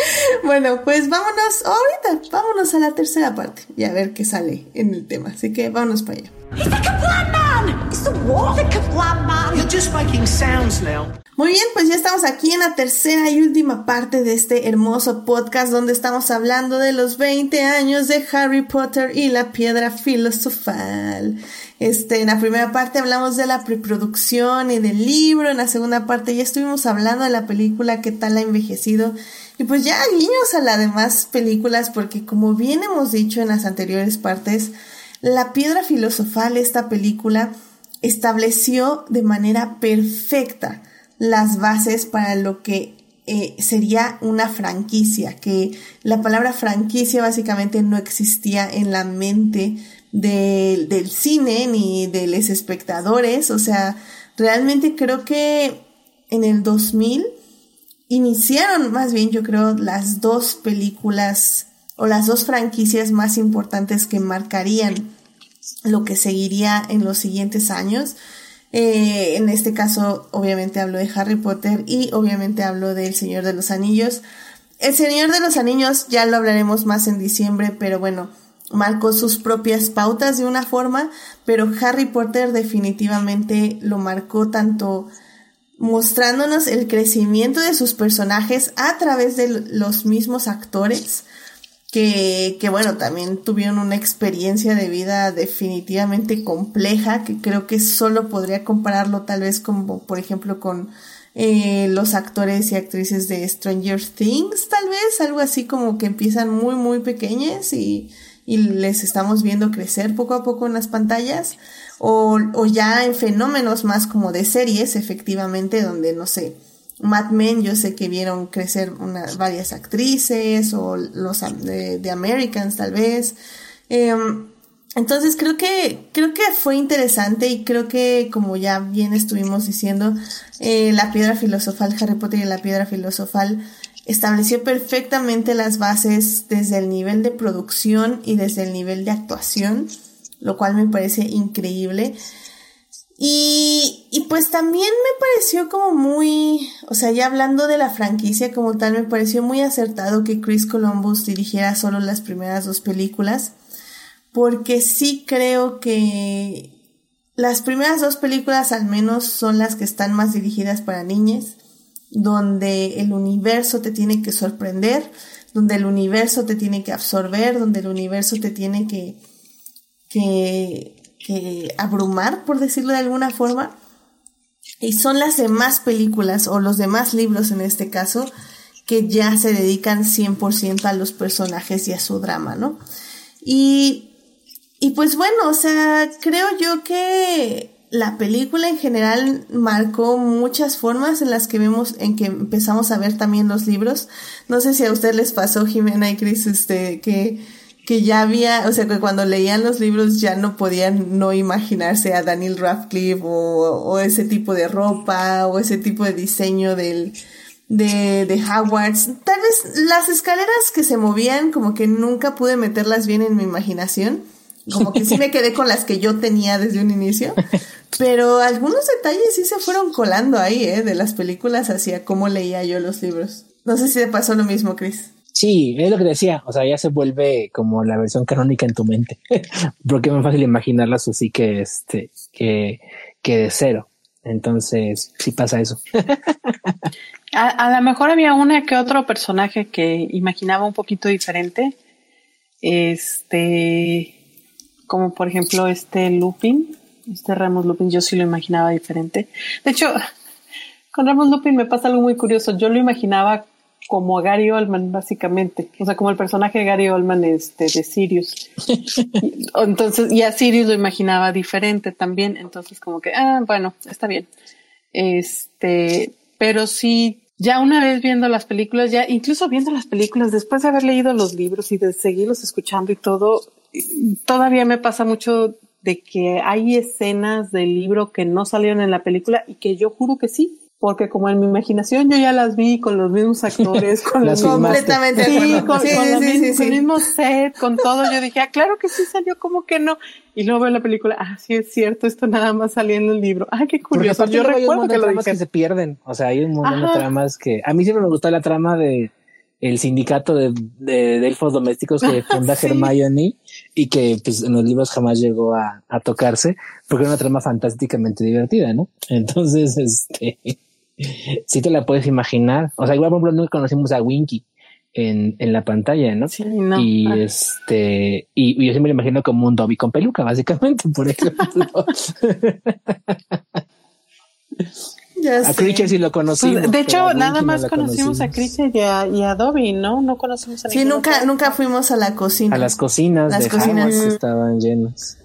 bueno, pues vámonos, ahorita, vámonos a la tercera parte y a ver qué sale en el tema. Así que vámonos para allá. He's the Kaplan Man! It's the what? The Kaplan Man! You're just making sounds now. Muy bien, pues ya estamos aquí en la tercera y última parte de este hermoso podcast donde estamos hablando de los 20 años de Harry Potter y la piedra filosofal. Este, en la primera parte hablamos de la preproducción y del libro, en la segunda parte ya estuvimos hablando de la película, qué tal ha envejecido, y pues ya guiños a las demás películas, porque como bien hemos dicho en las anteriores partes, la piedra filosofal, esta película, estableció de manera perfecta las bases para lo que eh, sería una franquicia, que la palabra franquicia básicamente no existía en la mente del- del cine ni de los espectadores, o sea, realmente creo que en el 2000 iniciaron más bien yo creo las dos películas o las dos franquicias más importantes que marcarían lo que seguiría en los siguientes años. Eh, en este caso, obviamente hablo de Harry Potter y obviamente hablo del Señor de los Anillos. El Señor de los Anillos ya lo hablaremos más en diciembre, pero bueno, marcó sus propias pautas de una forma, pero Harry Potter definitivamente lo marcó tanto mostrándonos el crecimiento de sus personajes a través de los mismos actores, que, que bueno, también tuvieron una experiencia de vida definitivamente compleja, que creo que solo podría compararlo tal vez como, por ejemplo, con eh, los actores y actrices de Stranger Things, tal vez, algo así como que empiezan muy, muy pequeñas y, y les estamos viendo crecer poco a poco en las pantallas, o, o ya en fenómenos más como de series, efectivamente, donde, no sé, Mad Men, yo sé que vieron crecer unas varias actrices o los de, Americans tal vez. Eh, entonces creo que creo que fue interesante y creo que como ya bien estuvimos diciendo, eh, la piedra filosofal, Harry Potter y la piedra filosofal estableció perfectamente las bases desde el nivel de producción y desde el nivel de actuación, lo cual me parece increíble. Y, pues también me pareció como muy, o sea, ya hablando de la franquicia como tal, me pareció muy acertado que Chris Columbus dirigiera solo las primeras dos películas, porque sí creo que las primeras dos películas al menos son las que están más dirigidas para niñas, donde el universo te tiene que sorprender, donde el universo te tiene que absorber, donde el universo te tiene que, que, que abrumar, por decirlo de alguna forma. Y son las demás películas o los demás libros en este caso que ya se dedican 100% a los personajes y a su drama, ¿no? Y, y pues bueno, o sea, creo yo que la película en general marcó muchas formas en las que vemos, en que empezamos a ver también los libros. No sé si a usted les pasó, Jimena y Chris, este, que, que ya había, o sea, que cuando leían los libros ya no podían no imaginarse a Daniel Radcliffe o, ese tipo de ropa o ese tipo de diseño del, de, de Hogwarts. Tal vez las escaleras que se movían como que nunca pude meterlas bien en mi imaginación. Como que sí me quedé con las que yo tenía desde un inicio. Pero algunos detalles sí se fueron colando ahí, ¿eh? De las películas hacia cómo leía yo los libros. No sé si te pasó lo mismo, Chris. Sí, es lo que decía. O sea, ya se vuelve como la versión canónica en tu mente. Porque es más fácil imaginarlas así que este, que, que de cero. Entonces, sí pasa eso. a, a lo mejor había una que otro personaje que imaginaba un poquito diferente. Este, como por ejemplo este Lupin, este Ramos Lupin, yo sí lo imaginaba diferente. De hecho, con Ramos Lupin me pasa algo muy curioso. Yo lo imaginaba como a Gary Oldman, básicamente. O sea, como el personaje de Gary Oldman este, de Sirius. Y, entonces, y a Sirius lo imaginaba diferente también. Entonces, como que, ah, bueno, está bien. Este, pero sí, ya una vez viendo las películas, ya incluso viendo las películas, después de haber leído los libros y de seguirlos escuchando y todo, todavía me pasa mucho de que hay escenas del libro que no salieron en la película y que yo juro que sí, porque como en mi imaginación yo ya las vi con los mismos actores, con los completamente sí, con, Sí, con sí, misma- con el mismo set, con todo, yo dije, ah, claro que sí salió, como que no. Y luego veo la película, ah, sí es cierto, esto nada más salía en el libro. Ah, qué curioso. Yo recuerdo que lo que se pierden. O sea, hay un montón de tramas que a mí siempre me gustó la trama de el sindicato de, de, de elfos domésticos que funda Sí. Hermione y que pues en los libros jamás llegó a, a tocarse porque era una trama fantásticamente divertida, ¿no? Entonces, este, sí te la puedes imaginar. O sea, igual por ejemplo nunca conocimos a Winky en, en la pantalla, ¿no? Sí, no. Y Ah. este, y, y yo siempre me lo imagino como un Dobby con peluca, básicamente, por ejemplo. Ya a. Creature sí lo conocimos. Pues, de hecho, nada no más conocimos a Chris y a, y a Dobby, ¿no? No conocimos a Sí, nunca, otro. nunca fuimos a la cocina. A las cocinas Las de cocinas. Que estaban llenas.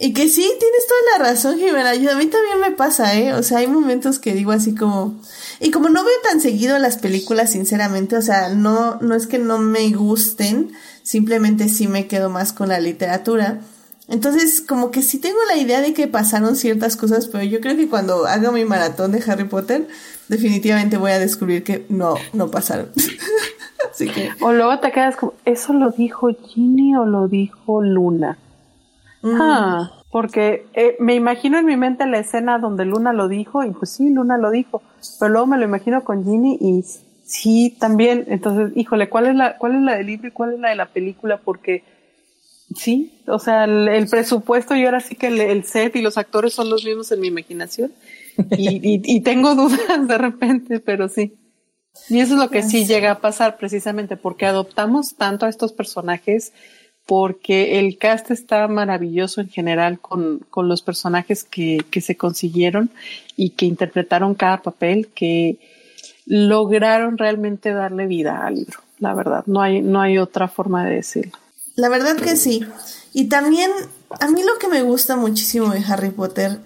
Y que sí, tienes toda la razón, Jimena. Yo, a mí también me pasa, ¿eh? O sea, hay momentos que digo así como... Y como no veo tan seguido las películas, sinceramente, o sea, no, no es que no me gusten, simplemente sí me quedo más con la literatura. Entonces, como que sí tengo la idea de que pasaron ciertas cosas, pero yo creo que cuando haga mi maratón de Harry Potter, definitivamente voy a descubrir que no, no pasaron. así que... O luego te quedas como, ¿eso lo dijo Ginny o lo dijo Luna? Mm, Ah, porque eh, me imagino en mi mente la escena donde Luna lo dijo y pues sí, Luna lo dijo, pero luego me lo imagino con Ginny y sí, también. Entonces, híjole, ¿cuál es la, cuál es la del libro y cuál es la de la película? Porque sí, o sea, el, el presupuesto y ahora sí que el, el set y los actores son los mismos en mi imaginación y, y, y tengo dudas de repente, pero sí. Y eso es lo que sí llega a pasar precisamente porque adoptamos tanto a estos personajes, porque el cast está maravilloso en general con, con los personajes que, que se consiguieron y que interpretaron cada papel, que lograron realmente darle vida al libro. La verdad, no hay, no hay otra forma de decirlo. La verdad que sí. Y también a mí lo que me gusta muchísimo de Harry Potter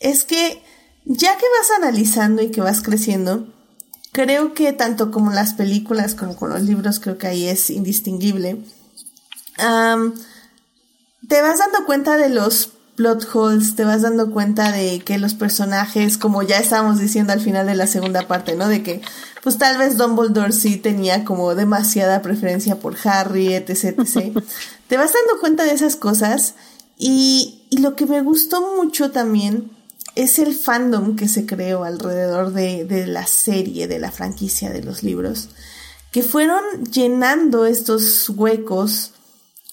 es que ya que vas analizando y que vas creciendo, creo que tanto como las películas como con los libros creo que ahí es indistinguible. Te vas dando cuenta de los plot holes, te vas dando cuenta de que los personajes, como ya estábamos diciendo al final de la segunda parte, ¿no? De que, pues tal vez Dumbledore sí tenía como demasiada preferencia por Harry, etc, etc. te vas dando cuenta de esas cosas y, y lo que me gustó mucho también es el fandom que se creó alrededor de, de la serie, de la franquicia de los libros, que fueron llenando estos huecos,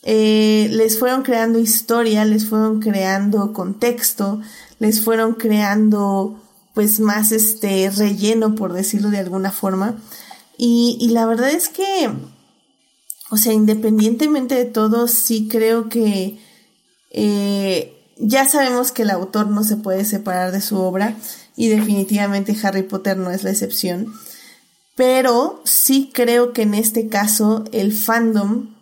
eh, les fueron creando historia, les fueron creando contexto, les fueron creando pues más este relleno, por decirlo de alguna forma. Y, la verdad es que, o sea, independientemente de todo, sí creo que eh, ya sabemos que el autor no se puede separar de su obra y definitivamente Harry Potter no es la excepción. Pero sí creo que en este caso el fandom,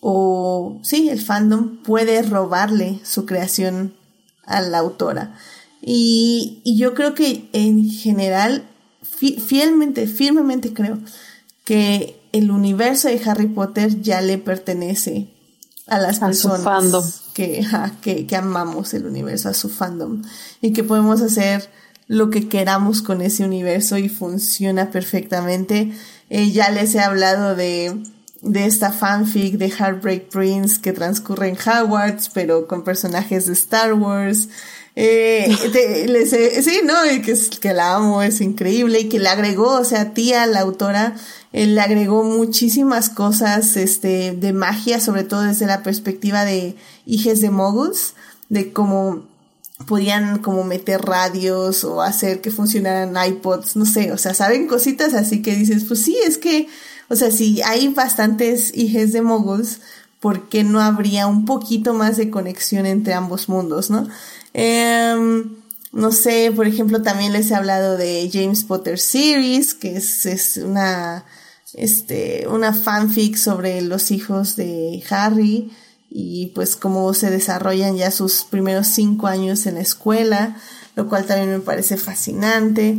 o sí, el fandom puede robarle su creación a la autora. Y, y yo creo que en general, fielmente, firmemente creo que el universo de Harry Potter ya le pertenece a las personas que, que, que amamos el universo, a su fandom, y que podemos hacer lo que queramos con ese universo y funciona perfectamente. Eh, ya les he hablado de, de esta fanfic de Heartbreak Prince que transcurre en Hogwarts, pero con personajes de Star Wars. Eh, les sí, no, que, que la amo, es increíble y que le agregó, o sea, tía, la autora, él le agregó muchísimas cosas, este, de magia, sobre todo desde la perspectiva de hijes de moguls, de cómo podían como meter radios o hacer que funcionaran iPods, no sé, o sea, saben cositas así que dices, pues sí, es que, o sea, si hay bastantes hijes de moguls, ¿por qué no habría un poquito más de conexión entre ambos mundos, no? Em, no sé, por ejemplo, también les he hablado de James Potter Series, que es, es una, este, una fanfic sobre los hijos de Harry y pues cómo se desarrollan ya sus primeros cinco años en la escuela, lo cual también me parece fascinante.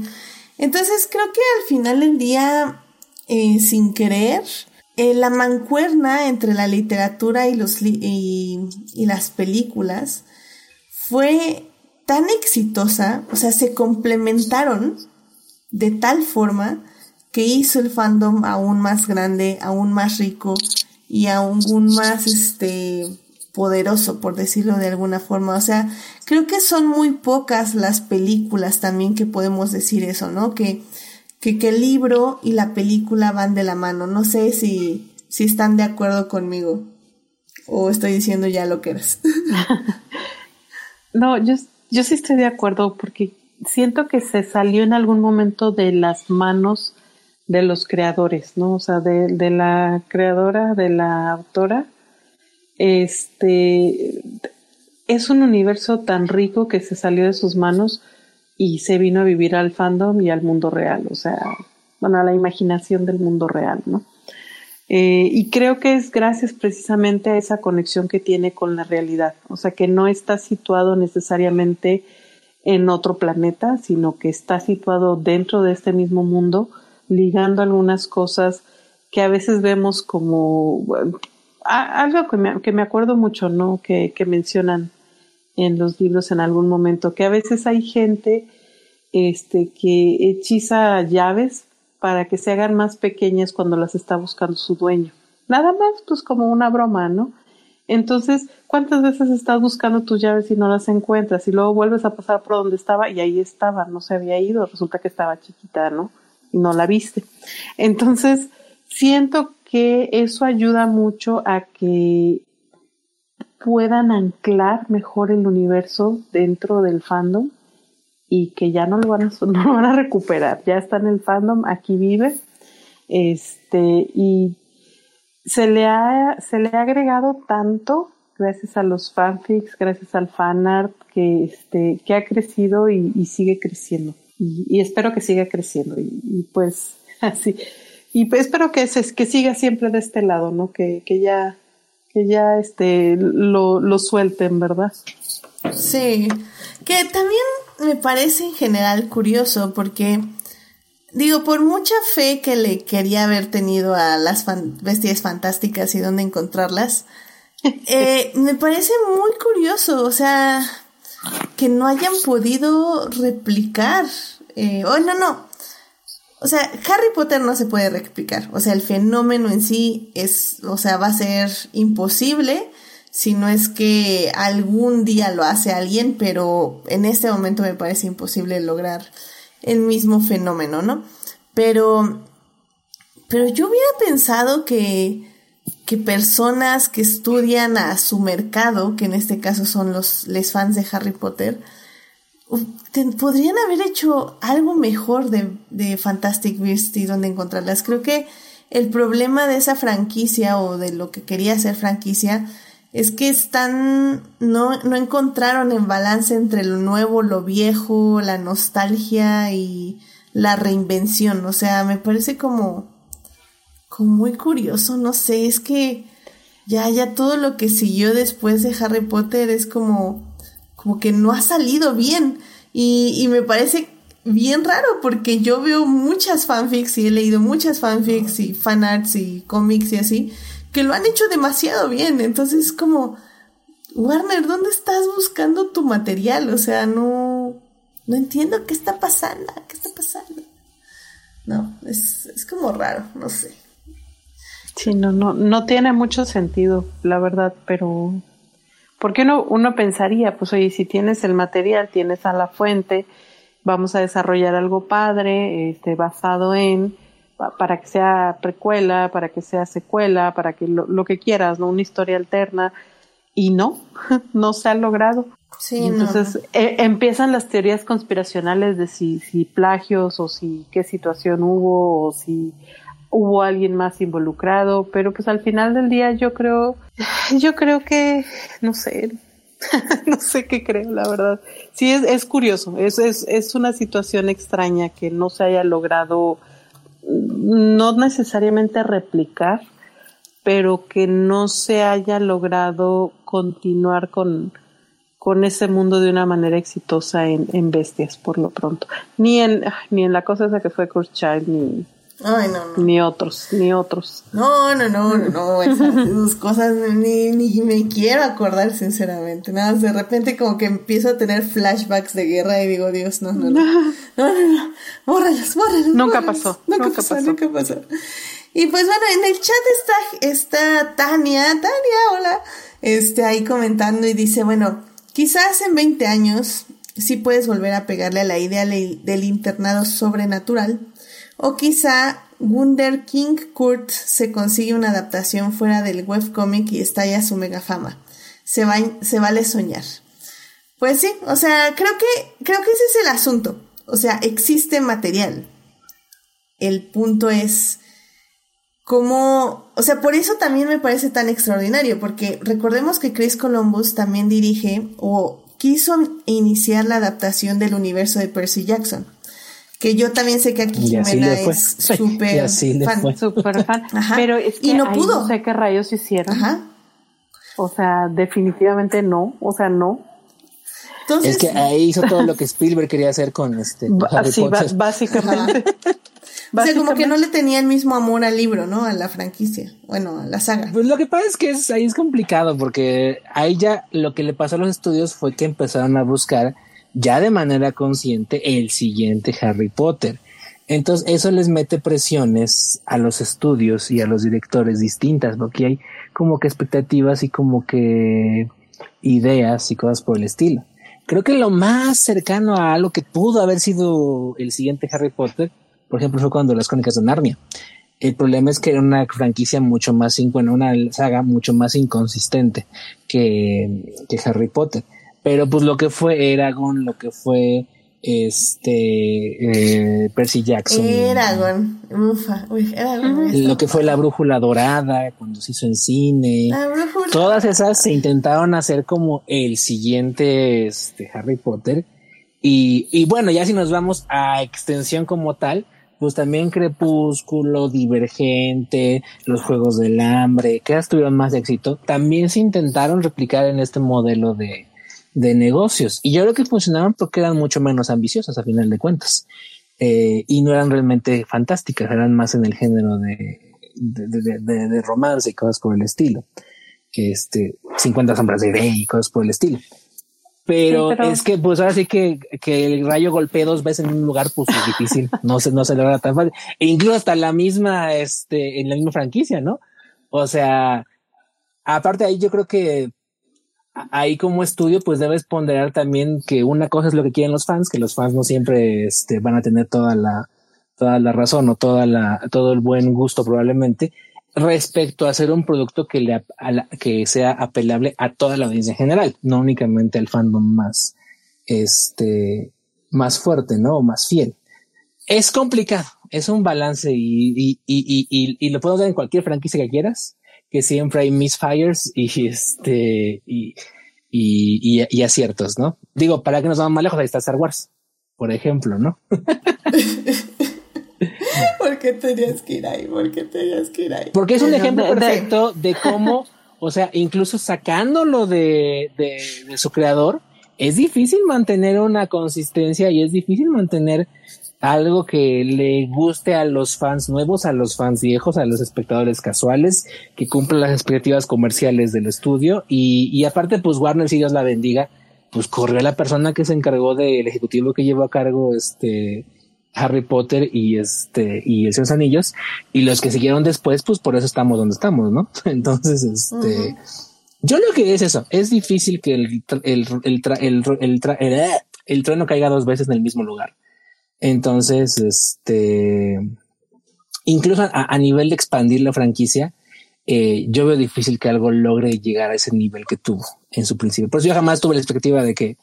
Entonces creo que al final del día, eh, sin querer, eh, la mancuerna entre la literatura y, los y, y las películas fue tan exitosa, o sea, se complementaron de tal forma que hizo el fandom aún más grande, aún más rico y aún más este poderoso, por decirlo de alguna forma. O sea, creo que son muy pocas las películas también que podemos decir eso, ¿no? Que, que, que el libro y la película van de la mano. No sé si, si están de acuerdo conmigo o estoy diciendo ya lo que eres. No, yo, yo sí estoy de acuerdo porque siento que se salió en algún momento de las manos de los creadores, ¿no? O sea, de, de la creadora, de la autora. Este es un universo tan rico que se salió de sus manos y se vino a vivir al fandom y al mundo real, o sea, bueno, a la imaginación del mundo real, ¿no? Eh, y creo que es gracias precisamente a esa conexión que tiene con la realidad, o sea, que no está situado necesariamente en otro planeta, sino que está situado dentro de este mismo mundo, ligando algunas cosas que a veces vemos como algo que me, que me acuerdo mucho, ¿no? Que, que mencionan en los libros en algún momento, que a veces hay gente este, que hechiza llaves para que se hagan más pequeñas cuando las está buscando su dueño. Nada más, pues como una broma, ¿no? Entonces, ¿cuántas veces estás buscando tus llaves y no las encuentras? Y luego vuelves a pasar por donde estaba y ahí estaba, no se había ido, resulta que estaba chiquita, ¿no? Y no la viste. Entonces, siento que eso ayuda mucho a que puedan anclar mejor el universo dentro del fandom y que ya no lo van a, recuperar. Ya está en el fandom, aquí vive. Este, y se le ha, se le ha agregado tanto gracias a los fanfics, gracias al fanart, que, este, que ha crecido y, sigue creciendo. Y, espero que siga creciendo. Y, pues así. Y pues espero que, se, que siga siempre de este lado, ¿no? Que, que ya, que ya este, lo, lo suelten, ¿verdad? Sí. Que también me parece en general curioso porque, digo, por mucha fe que le quería haber tenido a las bestias fantásticas y dónde encontrarlas, eh, me parece muy curioso, o sea, que no hayan podido replicar. Eh, oh, no, no. O sea, Harry Potter no se puede replicar. O sea, el fenómeno en sí es, o sea, va a ser imposible si no es que algún día lo hace alguien, pero en este momento me parece imposible lograr el mismo fenómeno, ¿no? Pero, pero yo hubiera pensado que, que personas que estudian a su mercado, que en este caso son los fans de Harry Potter, podrían haber hecho algo mejor de, Fantastic Beasts y donde encontrarlas. Creo que el problema de esa franquicia o de lo que quería ser franquicia es que están, no, no encontraron el balance entre lo nuevo, lo viejo, la nostalgia y la reinvención. O sea, me parece como, como muy curioso, no sé, es que ya, ya todo lo que siguió después de Harry Potter es como, como que no ha salido bien. Y, y me parece bien raro porque yo veo muchas fanfics y he leído muchas fanfics y fanarts y cómics y así que lo han hecho demasiado bien. Entonces, como, Warner, ¿dónde estás buscando tu material? O sea, no, no entiendo qué está pasando, qué está pasando. No, es, es como raro, no sé. Sí, no, no, no tiene mucho sentido, la verdad, pero porque uno, uno pensaría, pues oye, si tienes el material, tienes a la fuente, vamos a desarrollar algo padre, este, basado en, para que sea precuela, para que sea secuela, para que lo, que quieras, ¿no? Una historia alterna. Y no, no se ha logrado. Sí, Entonces e, empiezan las teorías conspiracionales de si, si plagios o si qué situación hubo o si hubo alguien más involucrado, pero pues al final del día yo creo, yo creo que, no sé, no sé qué creo, la verdad. Sí, es, es curioso, es, es, es una situación extraña que no se haya logrado no necesariamente replicar, pero que no se haya logrado continuar con, con ese mundo de una manera exitosa en, en Bestias, por lo pronto. Ni en, ni en la cosa esa que fue Child, ni, Ay, no, no. Ni otros, ni otros. No, no, no, no, no, esas, cosas ni, ni me quiero acordar, sinceramente. Nada, de repente como que empiezo a tener flashbacks de guerra y digo, Dios, no, no, no, no, no, no, bórralos, bórralos. Nunca pasó. Nunca, nunca pasó, pasó, nunca pasó. Y pues bueno, en el chat está, está Tania, Tania, hola, este, ahí comentando y dice, bueno, quizás en 20 años sí puedes volver a pegarle a la idea del internado sobrenatural o quizá Wunder King Kurt se consigue una adaptación fuera del webcomic y estalla su mega fama. Se, va, se vale soñar. Pues sí, o sea, creo que, creo que ese es el asunto. O sea, existe material. El punto es cómo, o sea, por eso también me parece tan extraordinario, porque recordemos que Chris Columbus también dirige o quiso iniciar la adaptación del universo de Percy Jackson que yo también sé que aquí Jimena es súper fan. Super fan. Pero es que y no pudo. No sé qué rayos hicieron. Ajá. O sea, definitivamente no. O sea, no. Entonces, es que ahí hizo todo lo que Spielberg quería hacer con este. Harry sí, básicamente. O sea, como que no le tenía el mismo amor al libro, ¿no? A la franquicia. Bueno, a la saga. Pues lo que pasa es que es, ahí es complicado porque ahí ya lo que le pasó a los estudios fue que empezaron a buscar ya de manera consciente el siguiente Harry Potter. Entonces eso les mete presiones a los estudios y a los directores distintas, porque hay como que expectativas y como que ideas y cosas por el estilo. Creo que lo más cercano a algo que pudo haber sido el siguiente Harry Potter, por ejemplo, fue cuando las crónicas de Narnia. El problema es que era una franquicia mucho más, bueno, una saga mucho más inconsistente que, que Harry Potter. Pero pues lo que fue Eragon, lo que fue este eh, Percy Jackson. Eragon, ufa, uy, Eragon. Lo que fue la brújula dorada cuando se hizo en cine. Todas esas se intentaron hacer como el siguiente este, Harry Potter. Y, y bueno, ya si nos vamos a extensión como tal, pues también Crepúsculo, Divergente, los Juegos del Hambre, que tuvieron más éxito, también se intentaron replicar en este modelo de, de negocios. Y yo creo que funcionaban porque eran mucho menos ambiciosas a final de cuentas. Eh, y no eran realmente fantásticas, eran más en el género de, de, romance y cosas por el estilo. Este, 50 sombras de Grey y cosas por el estilo. Pero, es que, pues ahora sí que, que el rayo golpee dos veces en un lugar, pues es difícil, no se, no se logra tan fácil. E incluso hasta la misma, este, en la misma franquicia, ¿no? O sea, aparte ahí yo creo que ahí como estudio, pues debes ponderar también que una cosa es lo que quieren los fans, que los fans no siempre este, van a tener toda la, toda la razón o toda la, todo el buen gusto probablemente respecto a hacer un producto que le que sea apelable a toda la audiencia en general, no únicamente al fandom más este más fuerte, ¿no? O más fiel. Es complicado, es un balance y, y, y, y, lo puedo ver en cualquier franquicia que quieras, que siempre hay misfires y este y, y, y, aciertos, ¿no? Digo, para que nos vamos más lejos, ahí está Star Wars, por ejemplo, ¿no? ¿Por qué tenías que ir ahí? ¿Por qué tenías que ir ahí? Porque es un ejemplo perfecto de cómo, o sea, incluso sacándolo de, de, de su creador, es difícil mantener una consistencia y es difícil mantener algo que le guste a los fans nuevos, a los fans viejos, a los espectadores casuales, que cumpla las expectativas comerciales del estudio y, y aparte pues Warner, si Dios la bendiga, pues corrió a la persona que se encargó del ejecutivo que llevó a cargo este Harry Potter y este y el Señor Anillos y los que siguieron después, pues por eso estamos donde estamos, ¿no? Entonces, este, yo lo que es eso, es difícil que el, el, el, el, el, el trueno caiga dos veces en el mismo lugar. Entonces, este, incluso a, a nivel de expandir la franquicia, eh, yo veo difícil que algo logre llegar a ese nivel que tuvo en su principio. Por eso yo jamás tuve la expectativa de que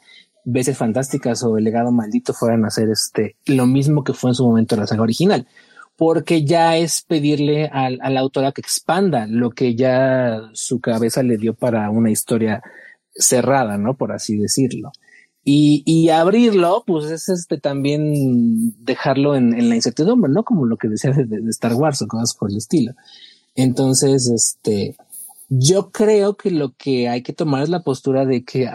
veces fantásticas o el legado maldito fueran a hacer este lo mismo que fue en su momento la saga original, porque ya es pedirle al, a la autora que expanda lo que ya su cabeza le dio para una historia cerrada, ¿no? Por así decirlo. Y, y abrirlo, pues es este también dejarlo en, la incertidumbre, ¿no? Como lo que decía de, Star Wars o cosas por el estilo. Entonces, este, yo creo que lo que hay que tomar es la postura de que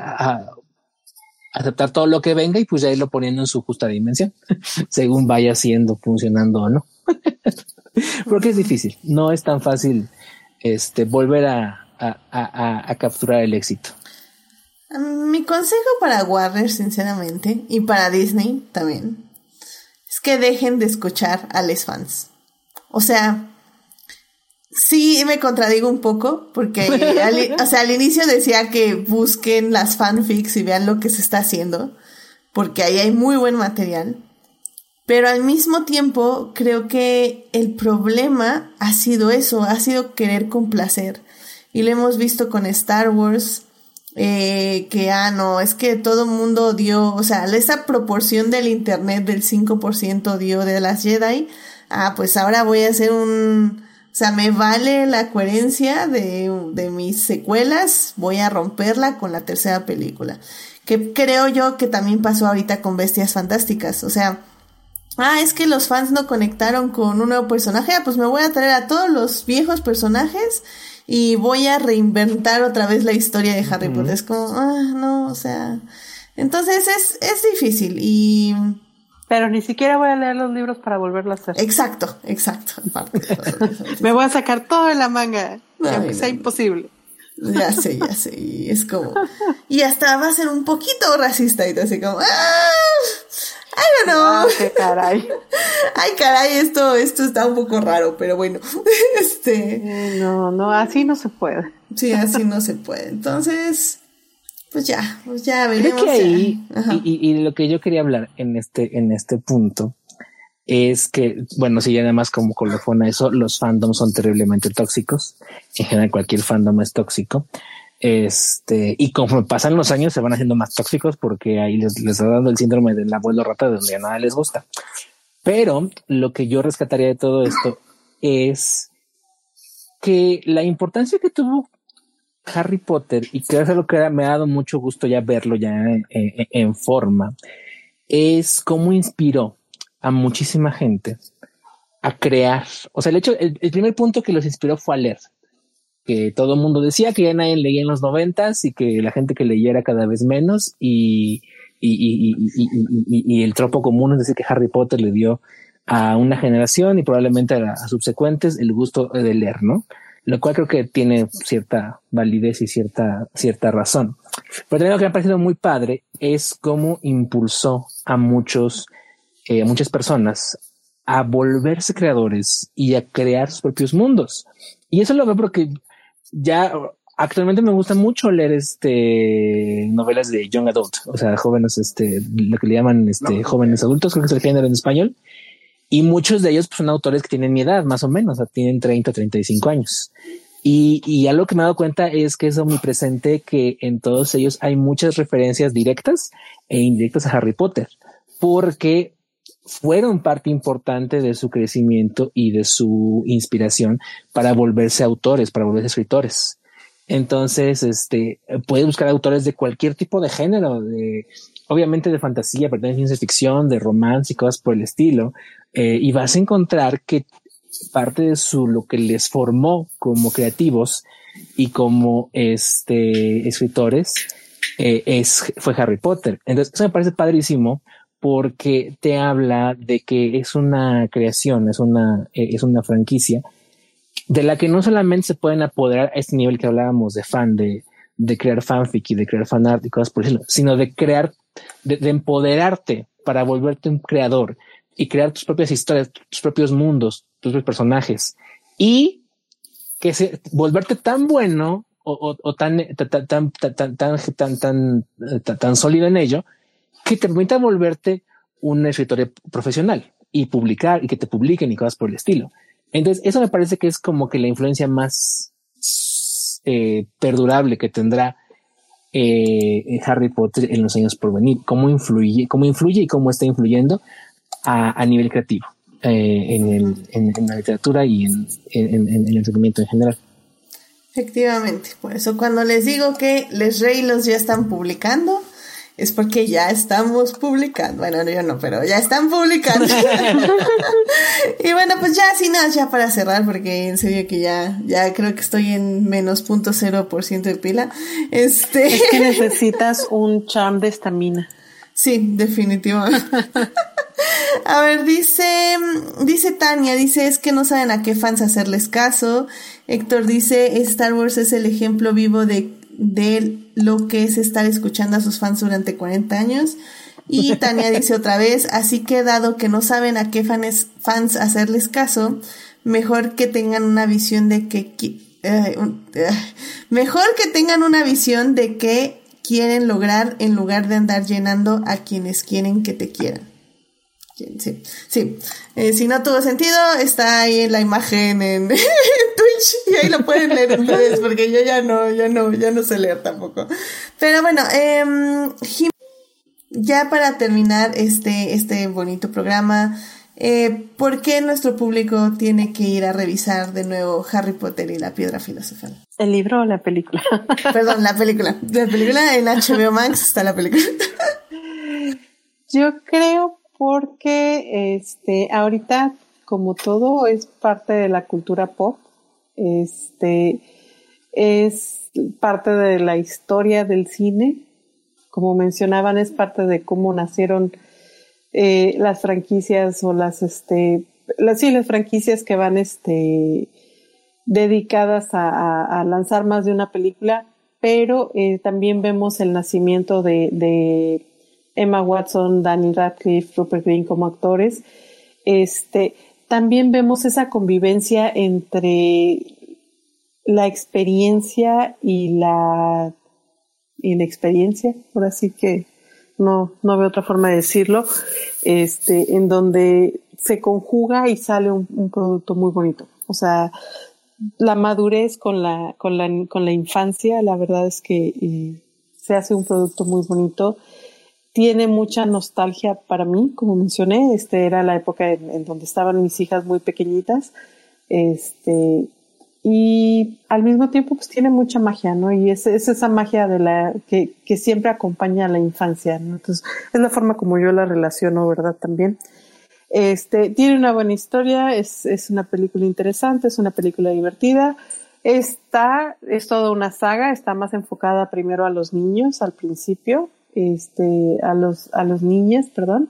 aceptar todo lo que venga y pues ya irlo poniendo en su justa dimensión, según vaya siendo, funcionando o no. Porque es difícil, no es tan fácil este, volver a capturar el éxito. Mi consejo para Warner, sinceramente, y para Disney también, es que dejen de escuchar a los fans. O sea, sí me contradigo un poco, porque al, o sea, al inicio decía que busquen las fanfics y vean lo que se está haciendo, porque ahí hay muy buen material. Pero al mismo tiempo, creo que el problema ha sido eso, ha sido querer complacer. Y lo hemos visto con Star Wars, eh, que, ah, no, es que todo el mundo dio, o sea, esa proporción del Internet del 5% dio de las Jedi, ah, pues ahora voy a hacer un, o sea, me vale la coherencia de, de mis secuelas, voy a romperla con la tercera película. Que creo yo que también pasó ahorita con Bestias Fantásticas, o sea, ah, es que los fans no conectaron con un nuevo personaje, ah, pues me voy a traer a todos los viejos personajes y voy a reinventar otra vez la historia de Harry Potter. Es como, ah, no, o sea. Entonces es, es difícil y. Pero ni siquiera voy a leer los libros para volverlo a hacer. Exacto, exacto. Me voy a sacar todo de la manga, aunque sea imposible. Ya sé, ya sé. Y es como. Y hasta va a ser un poquito racista y te hace como. ¡Ah! I don't know. Ah, qué caray. Ay, caray, esto, esto está un poco raro, pero bueno. Este. No, no, así no se puede. Sí, así no se puede. Entonces, pues ya, pues ya veremos. Creo que ahí, y, y, lo que yo quería hablar en este, en este punto, es que, bueno, si ya además como colofona eso, los fandoms son terriblemente tóxicos. En general, cualquier fandom es tóxico. Este, y conforme pasan los años se van haciendo más tóxicos porque ahí les, les está dando el síndrome del abuelo rata de donde nada les gusta. Pero lo que yo rescataría de todo esto es que la importancia que tuvo Harry Potter y que es lo que me ha dado mucho gusto ya verlo ya en, forma es cómo inspiró a muchísima gente a crear. O sea, el hecho, el primer punto que los inspiró fue a leer que todo el mundo decía que ya nadie leía en los noventas y que la gente que leyera cada vez menos y, y, el tropo común es decir que Harry Potter le dio a una generación y probablemente a, a, subsecuentes el gusto de leer, ¿no? Lo cual creo que tiene cierta validez y cierta, cierta razón. Pero también lo que me ha parecido muy padre es cómo impulsó a muchos, eh, a muchas personas a volverse creadores y a crear sus propios mundos. Y eso lo veo porque ya actualmente me gusta mucho leer este novelas de young adult, o sea, jóvenes, este, lo que le llaman este jóvenes adultos, creo que es el género en español. Y muchos de ellos pues, son autores que tienen mi edad, más o menos, o sea, tienen 30, 35 años. Y, y algo que me he dado cuenta es que es omnipresente que en todos ellos hay muchas referencias directas e indirectas a Harry Potter, porque fueron parte importante de su crecimiento y de su inspiración para volverse autores, para volverse escritores. Entonces, este, puede buscar autores de cualquier tipo de género, de, obviamente de fantasía, pero de ciencia ficción, de romance y cosas por el estilo. Eh, y vas a encontrar que parte de su, lo que les formó como creativos y como este, escritores, eh, es, fue Harry Potter. Entonces, eso me parece padrísimo porque te habla de que es una creación, es una, eh, es una franquicia de la que no solamente se pueden apoderar a este nivel que hablábamos de fan, de, de crear fanfic y de crear fanart y cosas por eso, sino de crear, de, de, empoderarte para volverte un creador y crear tus propias historias, tus propios mundos, tus propios personajes. Y que se, volverte tan bueno o, o, o tan, tan, tan, tan, tan, tan, tan, tan, tan sólido en ello que te permita volverte un escritor profesional y publicar y que te publiquen y cosas por el estilo. Entonces, eso me parece que es como que la influencia más eh, perdurable que tendrá eh, Harry Potter en los años por venir, cómo influye, cómo influye y cómo está influyendo a, a nivel creativo eh, en, el, en, en, la literatura y en, en, el entretenimiento en general. Efectivamente, por eso cuando les digo que Les Rey los ya están publicando, es porque ya estamos publicando. Bueno, yo no, pero ya están publicando. y bueno, pues ya, sin nada, ya para cerrar, porque en serio que ya, ya creo que estoy en menos punto cero por ciento de pila. Este. Es que necesitas un charm de estamina. Sí, definitivamente. a ver, dice, dice Tania, dice, es que no saben a qué fans hacerles caso. Héctor dice, Star Wars es el ejemplo vivo de de lo que es estar escuchando a sus fans durante 40 años. Y Tania dice otra vez, así que dado que no saben a qué fans, fans hacerles caso, mejor que tengan una visión de que, eh, uh, mejor que tengan una visión de que quieren lograr en lugar de andar llenando a quienes quieren que te quieran. Sí, sí. Eh, si no tuvo sentido, está ahí en la imagen en, Twitch y ahí lo pueden leer ustedes porque yo ya no, ya no, ya no sé leer tampoco. Pero bueno, eh, ya para terminar este, este bonito programa, eh, ¿por qué nuestro público tiene que ir a revisar de nuevo Harry Potter y la piedra filosofal? ¿El libro o la película? Perdón, la película. La película en HBO Max está la película. Yo creo porque este ahorita como todo es parte de la cultura pop, este es parte de la historia del cine, como mencionaban es parte de cómo nacieron eh, las franquicias o las este sí las franquicias que van este dedicadas a, a, lanzar más de una película, pero eh, también vemos el nacimiento de Emma Watson, Danny Radcliffe, Rupert Green como actores, este, también vemos esa convivencia entre la experiencia y la inexperiencia, por así que no, no veo otra forma de decirlo, este, en donde se conjuga y sale un, un producto muy bonito. O sea, la madurez con la, con la, con la infancia, la verdad es que eh, se hace un producto muy bonito tiene mucha nostalgia para mí, como mencioné, este era la época en, donde estaban mis hijas muy pequeñitas, este, y al mismo tiempo pues tiene mucha magia, ¿no? Y es, es esa magia de la, que, que, siempre acompaña a la infancia, ¿no? Entonces, es la forma como yo la relaciono, ¿verdad? También. Este, tiene una buena historia, es, es una película interesante, es una película divertida, Esta es toda una saga, está más enfocada primero a los niños al principio, este, a los, a los niños, perdón,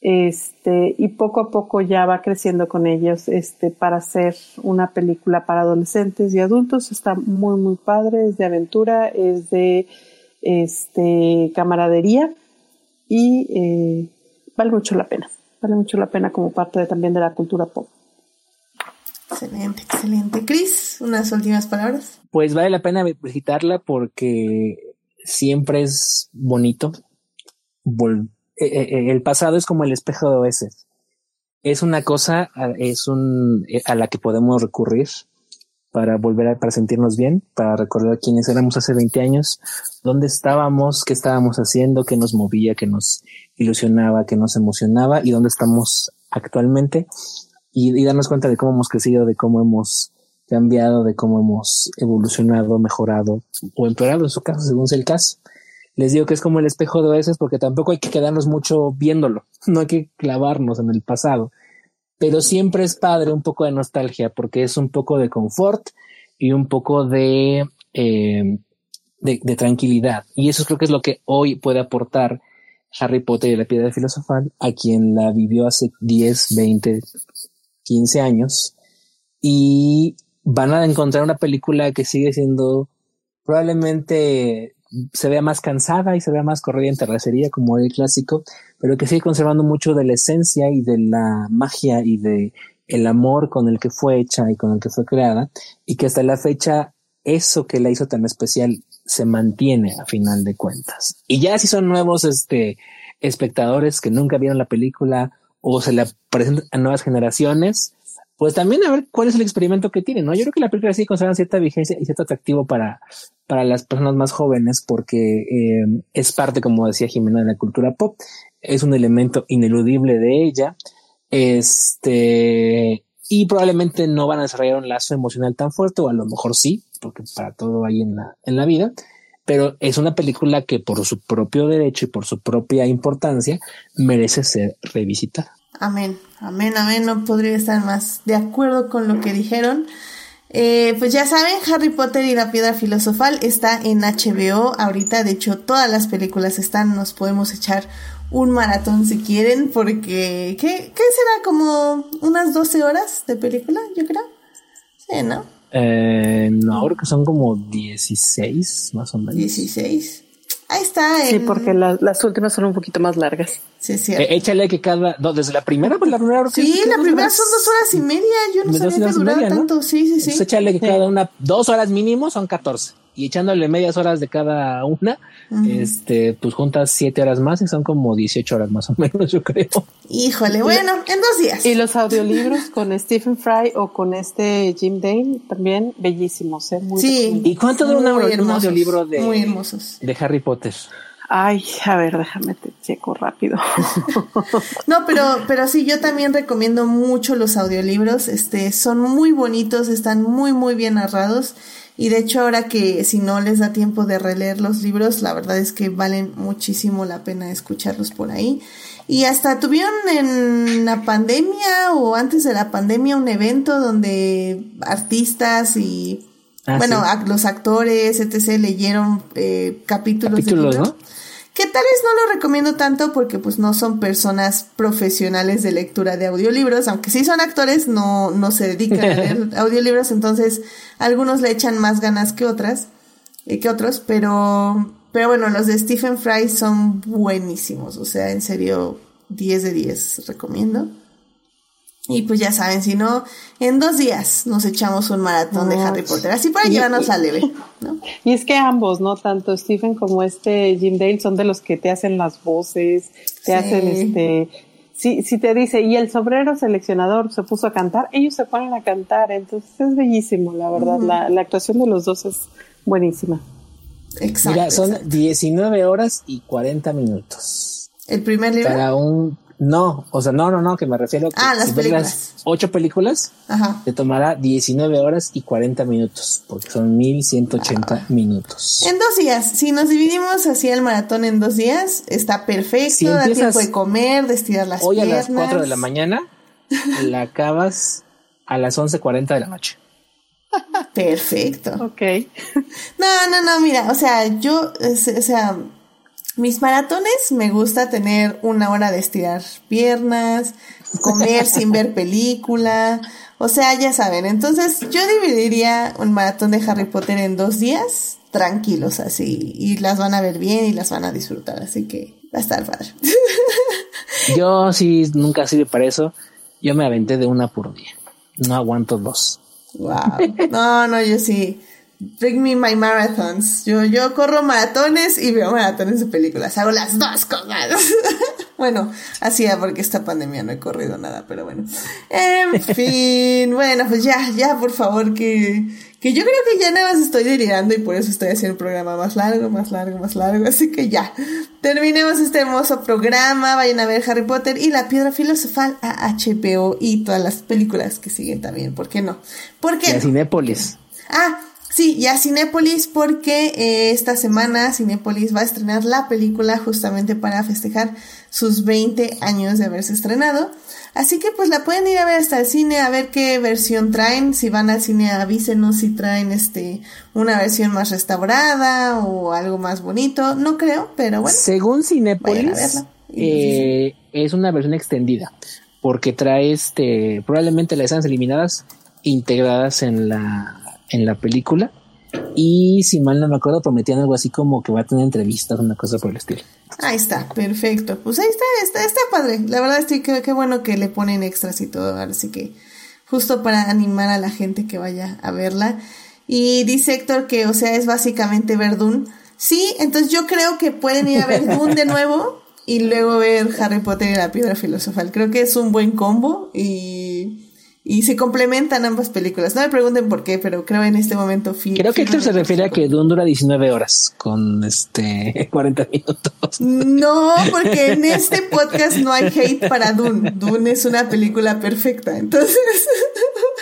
este, y poco a poco ya va creciendo con ellos, este, para hacer una película para adolescentes y adultos, está muy, muy padre, es de aventura, es de, este, camaradería, y eh, vale mucho la pena, vale mucho la pena como parte de, también de la cultura pop. Excelente, excelente. Cris, unas últimas palabras. Pues vale la pena visitarla porque siempre es bonito. Eh, eh, eh, el pasado es como el espejo de Oasis. Es una cosa, es un a la que podemos recurrir para volver a, para sentirnos bien, para recordar quiénes éramos hace 20 años, dónde estábamos, qué estábamos haciendo, qué nos movía, qué nos ilusionaba, qué nos emocionaba y dónde estamos actualmente y, y darnos cuenta de cómo hemos crecido, de cómo hemos cambiado, de cómo hemos evolucionado, mejorado o empeorado en su caso, según sea el caso. Les digo que es como el espejo de veces porque tampoco hay que quedarnos mucho viéndolo, no hay que clavarnos en el pasado, pero siempre es padre un poco de nostalgia porque es un poco de confort y un poco de, eh, de, de, tranquilidad. Y eso creo que es lo que hoy puede aportar Harry Potter y la piedra filosofal a quien la vivió hace 10, 20, 15 años y van a encontrar una película que sigue siendo probablemente se vea más cansada y se vea más corrida en terracería como el clásico, pero que sigue conservando mucho de la esencia y de la magia y de el amor con el que fue hecha y con el que fue creada y que hasta la fecha eso que la hizo tan especial se mantiene a final de cuentas. Y ya si son nuevos este espectadores que nunca vieron la película o se la presentan a nuevas generaciones, pues también a ver cuál es el experimento que tiene, ¿no? Yo creo que la película sí conserva cierta vigencia y cierto atractivo para, para las personas más jóvenes porque eh, es parte, como decía Jimena, de la cultura pop, es un elemento ineludible de ella, este, y probablemente no van a desarrollar un lazo emocional tan fuerte, o a lo mejor sí, porque para todo hay en la, en la vida, pero es una película que por su propio derecho y por su propia importancia merece ser revisitada. Amén, amén, amén. No podría estar más de acuerdo con lo que dijeron. Eh, pues ya saben, Harry Potter y la piedra filosofal está en HBO ahorita. De hecho, todas las películas están. Nos podemos echar un maratón si quieren, porque ¿qué, qué será? Como unas 12 horas de película, yo creo. Sí, ¿no? Eh, no, creo que son como 16, más o menos. 16. Ahí está. Sí, porque la, las últimas son un poquito más largas. Sí, sí. Eh, échale que cada, no, desde la primera, pues la primera. Sí, la primera son dos horas y media. Yo no sabía que duraba media, tanto. ¿no? Sí, sí, sí. Entonces échale que sí. cada una, dos horas mínimo son 14 y echándole medias horas de cada una, uh -huh. este, pues juntas siete horas más y son como 18 horas más o menos, yo creo. Híjole, bueno, en dos días. Y los audiolibros con Stephen Fry o con este Jim Dane también bellísimos, ¿eh? Muy sí. ¿Y cuánto dura un, un audiolibro de, muy hermosos. de Harry Potter? Ay, a ver, déjame te checo rápido. no, pero, pero sí, yo también recomiendo mucho los audiolibros. Este, son muy bonitos, están muy, muy bien narrados. Y de hecho ahora que si no les da tiempo de releer los libros, la verdad es que valen muchísimo la pena escucharlos por ahí. Y hasta tuvieron en la pandemia o antes de la pandemia un evento donde artistas y ah, bueno, sí. los actores, etc. leyeron eh, capítulos, capítulos de. ¿no? Que tal vez no lo recomiendo tanto porque pues no son personas profesionales de lectura de audiolibros, aunque sí son actores, no, no se dedican a leer audiolibros, entonces algunos le echan más ganas que otras, eh, que otros, pero, pero bueno, los de Stephen Fry son buenísimos, o sea, en serio, 10 de 10 recomiendo. Y pues ya saben, si no, en dos días nos echamos un maratón de Harry Potter, así para llevarnos a leve, ¿no? Y es que ambos, ¿no? Tanto Stephen como este Jim Dale son de los que te hacen las voces, te sí. hacen este... Si, si te dice, y el sobrero seleccionador se puso a cantar, ellos se ponen a cantar, entonces es bellísimo, la verdad. Uh -huh. la, la, actuación de los dos es buenísima. Exacto. Mira, son exacto. 19 horas y 40 minutos. ¿El primer libro? Para un no, o sea, no, no, no, que me refiero a que ah, las si películas. Las ocho películas, Ajá. te tomará 19 horas y 40 minutos, porque son 1180 ah. minutos. En dos días, si nos dividimos así el maratón en dos días, está perfecto, si da tiempo de comer, de estirar las hoy piernas. Hoy a las 4 de la mañana, la acabas a las 11.40 de la noche. Perfecto. Ok. No, no, no, mira, o sea, yo, o sea, mis maratones me gusta tener una hora de estirar piernas, comer sin ver película, o sea, ya saben. Entonces yo dividiría un maratón de Harry Potter en dos días, tranquilos así, y las van a ver bien y las van a disfrutar, así que va a estar padre. Yo sí nunca sirve para eso, yo me aventé de una por día. no aguanto dos. Wow. No, no, yo sí. Bring me my marathons. Yo, yo corro maratones y veo maratones de películas. Hago las dos cosas. bueno, hacía porque esta pandemia no he corrido nada, pero bueno. En fin, bueno, pues ya, ya, por favor, que, que yo creo que ya nada más estoy delirando y por eso estoy haciendo un programa más largo, más largo, más largo. Así que ya, terminemos este hermoso programa. Vayan a ver Harry Potter y la piedra filosofal a HBO y todas las películas que siguen también. ¿Por qué no? ¿Por qué? Y a Cinépolis. Ah, sí, y a Cinépolis porque eh, esta semana Cinépolis va a estrenar la película justamente para festejar sus 20 años de haberse estrenado. Así que pues la pueden ir a ver hasta el cine a ver qué versión traen. Si van al cine avísenos si traen este una versión más restaurada o algo más bonito. No creo, pero bueno. Según Cinépolis, eh, es una versión extendida porque trae este probablemente las escenas eliminadas integradas en la en la película y si mal no me acuerdo prometían algo así como que va a tener entrevistas una cosa por el estilo Ahí está, perfecto. Pues ahí está, está, está padre. La verdad estoy que qué bueno que le ponen extras y todo, así que justo para animar a la gente que vaya a verla. Y dice Héctor que, o sea, es básicamente ver Dune. Sí, entonces yo creo que pueden ir a ver Dune de nuevo y luego ver Harry Potter y la piedra filosofal. Creo que es un buen combo y, y se complementan ambas películas. No me pregunten por qué, pero creo en este momento... creo que Héctor se refiere a que Dune dura 19 horas con este 40 minutos No, porque en este podcast no hay hate para Dune. Dune es una película perfecta. Entonces,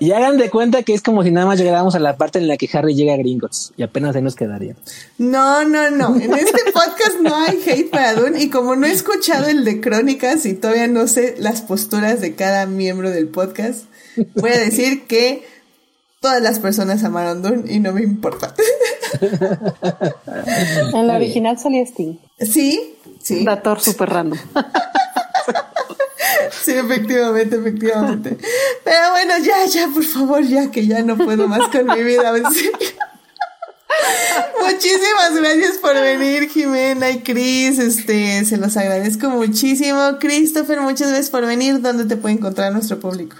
y hagan de cuenta que es como si nada más llegáramos a la parte en la que Harry llega a Gringotts y apenas ahí nos quedaría no, no, no. En este podcast no hay hate para Dune. Y como no he escuchado el de crónicas y todavía no sé las posturas de cada miembro del podcast, voy a decir que todas las personas amaron Dune y no me importa. En la original salía Sting. Sí, sí. Dator super random. Sí, efectivamente, efectivamente. Pero bueno, ya, ya, por favor, ya que ya no puedo más con mi vida. Muchísimas gracias por venir, Jimena y Cris. Este, se los agradezco muchísimo. Christopher, muchas gracias por venir. ¿Dónde te puede encontrar nuestro público?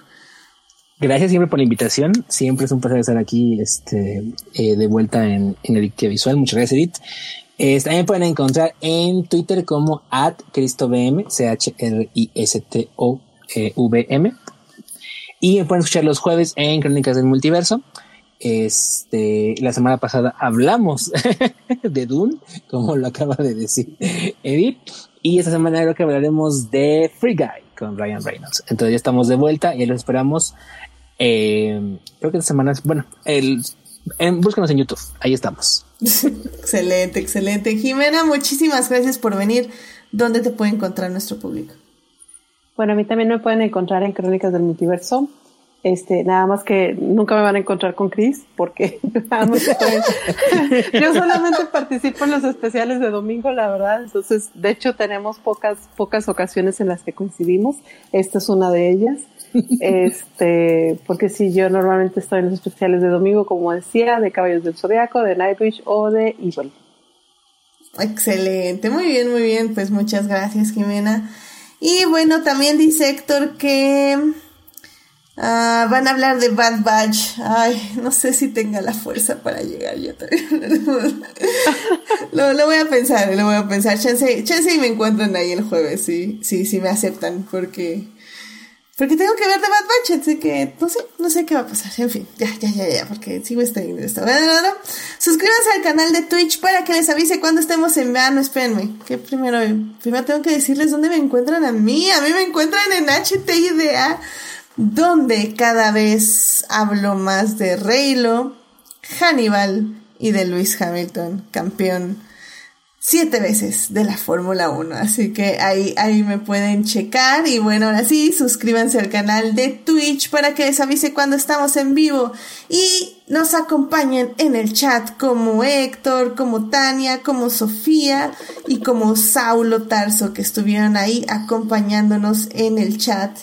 Gracias siempre por la invitación. Siempre es un placer estar aquí este, eh, de vuelta en, en Edictia Visual. Muchas gracias, Edith. Eh, también pueden encontrar en Twitter como at CristoVM, C-H-R-I-S-T-O-V-M. Y me pueden escuchar los jueves en Crónicas del Multiverso. Este, la semana pasada hablamos de Dune, como lo acaba de decir Edith. Y esta semana creo que hablaremos de Free Guy con Ryan Reynolds. Entonces ya estamos de vuelta y los esperamos. Eh, creo que esta semana, bueno, el, en, búscanos en YouTube. Ahí estamos. excelente, excelente. Jimena, muchísimas gracias por venir. ¿Dónde te puede encontrar nuestro público? Bueno, a mí también me pueden encontrar en Crónicas del Multiverso. Este, nada más que nunca me van a encontrar con Chris, porque nada más estoy- yo solamente participo en los especiales de domingo, la verdad. Entonces, de hecho, tenemos pocas, pocas ocasiones en las que coincidimos. Esta es una de ellas. Este, porque si yo normalmente estoy en los especiales de domingo, como decía, de Caballos del Zodiaco, de Nightwish o de Evil. Excelente, muy bien, muy bien. Pues muchas gracias, Jimena. Y bueno, también dice Héctor que ah, van a hablar de Bad Batch. Ay, no sé si tenga la fuerza para llegar yo también. lo, lo voy a pensar, lo voy a pensar. Chance, chance y me encuentran ahí el jueves, sí, sí, sí me aceptan, porque porque tengo que ver de Bad Batch, así que no sé, no sé qué va a pasar. En fin, ya, ya, ya, ya, porque sigo extendiendo esto. Bueno, no, no. Suscríbanse al canal de Twitch para que les avise cuando estemos en verano. Espérenme, que primero, primero tengo que decirles dónde me encuentran a mí. A mí me encuentran en HTIDA, donde cada vez hablo más de Reylo, Hannibal y de Lewis Hamilton, campeón siete veces de la Fórmula 1. Así que ahí, ahí me pueden checar. Y bueno, ahora sí, suscríbanse al canal de Twitch para que les avise cuando estamos en vivo. Y nos acompañen en el chat como Héctor, como Tania, como Sofía y como Saulo Tarso que estuvieron ahí acompañándonos en el chat.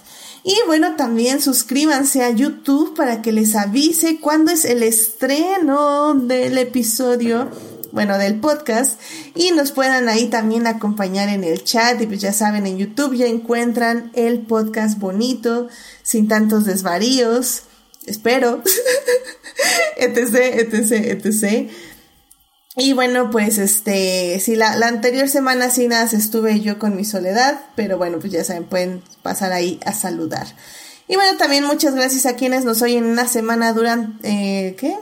Y bueno, también suscríbanse a YouTube para que les avise cuándo es el estreno del episodio bueno, del podcast y nos puedan ahí también acompañar en el chat y pues ya saben, en YouTube ya encuentran el podcast bonito, sin tantos desvaríos, espero, etc, etc, etc. Y bueno, pues este, sí, la, la anterior semana sí nada, estuve yo con mi soledad, pero bueno, pues ya saben, pueden pasar ahí a saludar. Y bueno, también muchas gracias a quienes nos oyen una semana durante, eh, ¿qué?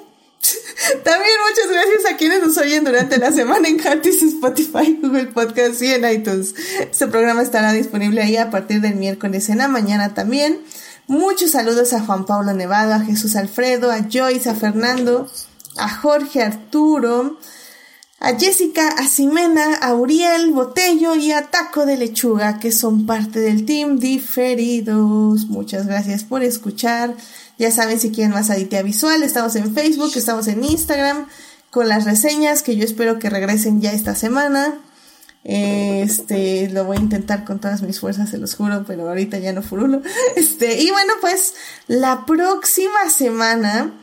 También muchas gracias a quienes nos oyen durante la semana en Heartis, Spotify, Google Podcast y en iTunes. Este programa estará disponible ahí a partir del miércoles en la mañana también. Muchos saludos a Juan Pablo Nevado, a Jesús Alfredo, a Joyce, a Fernando, a Jorge Arturo, a Jessica, a Ximena, a Uriel Botello y a Taco de Lechuga, que son parte del team diferidos. Muchas gracias por escuchar. Ya saben si quieren más Aditia Visual, estamos en Facebook, estamos en Instagram con las reseñas que yo espero que regresen ya esta semana. Este, lo voy a intentar con todas mis fuerzas, se los juro, pero ahorita ya no furulo. Este, y bueno, pues la próxima semana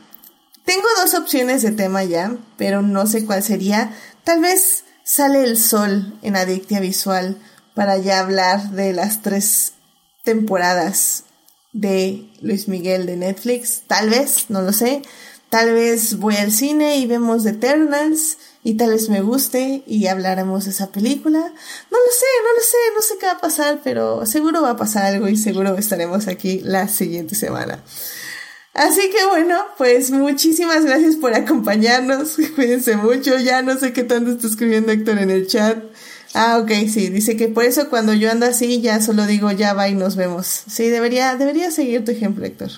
tengo dos opciones de tema ya, pero no sé cuál sería. Tal vez sale el sol en Adictia Visual para ya hablar de las tres temporadas de Luis Miguel de Netflix. Tal vez, no lo sé. Tal vez voy al cine y vemos Eternals y tal vez me guste y hablaremos de esa película. No lo sé, no lo sé, no sé qué va a pasar, pero seguro va a pasar algo y seguro estaremos aquí la siguiente semana. Así que bueno, pues muchísimas gracias por acompañarnos. Cuídense mucho. Ya no sé qué tanto está escribiendo Héctor en el chat. Ah, ok, sí, dice que por eso cuando yo ando así ya solo digo ya va y nos vemos. Sí, debería, debería seguir tu ejemplo, Héctor.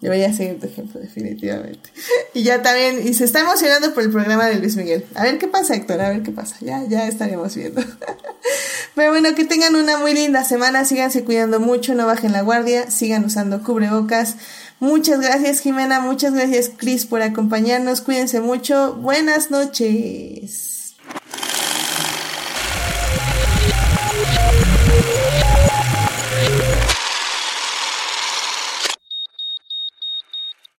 Debería seguir tu ejemplo, definitivamente. Y ya también, y se está emocionando por el programa de Luis Miguel. A ver qué pasa, Héctor, a ver qué pasa. Ya, ya estaremos viendo. Pero bueno, que tengan una muy linda semana, síganse cuidando mucho, no bajen la guardia, sigan usando cubrebocas. Muchas gracias, Jimena, muchas gracias, Chris, por acompañarnos. Cuídense mucho. Buenas noches.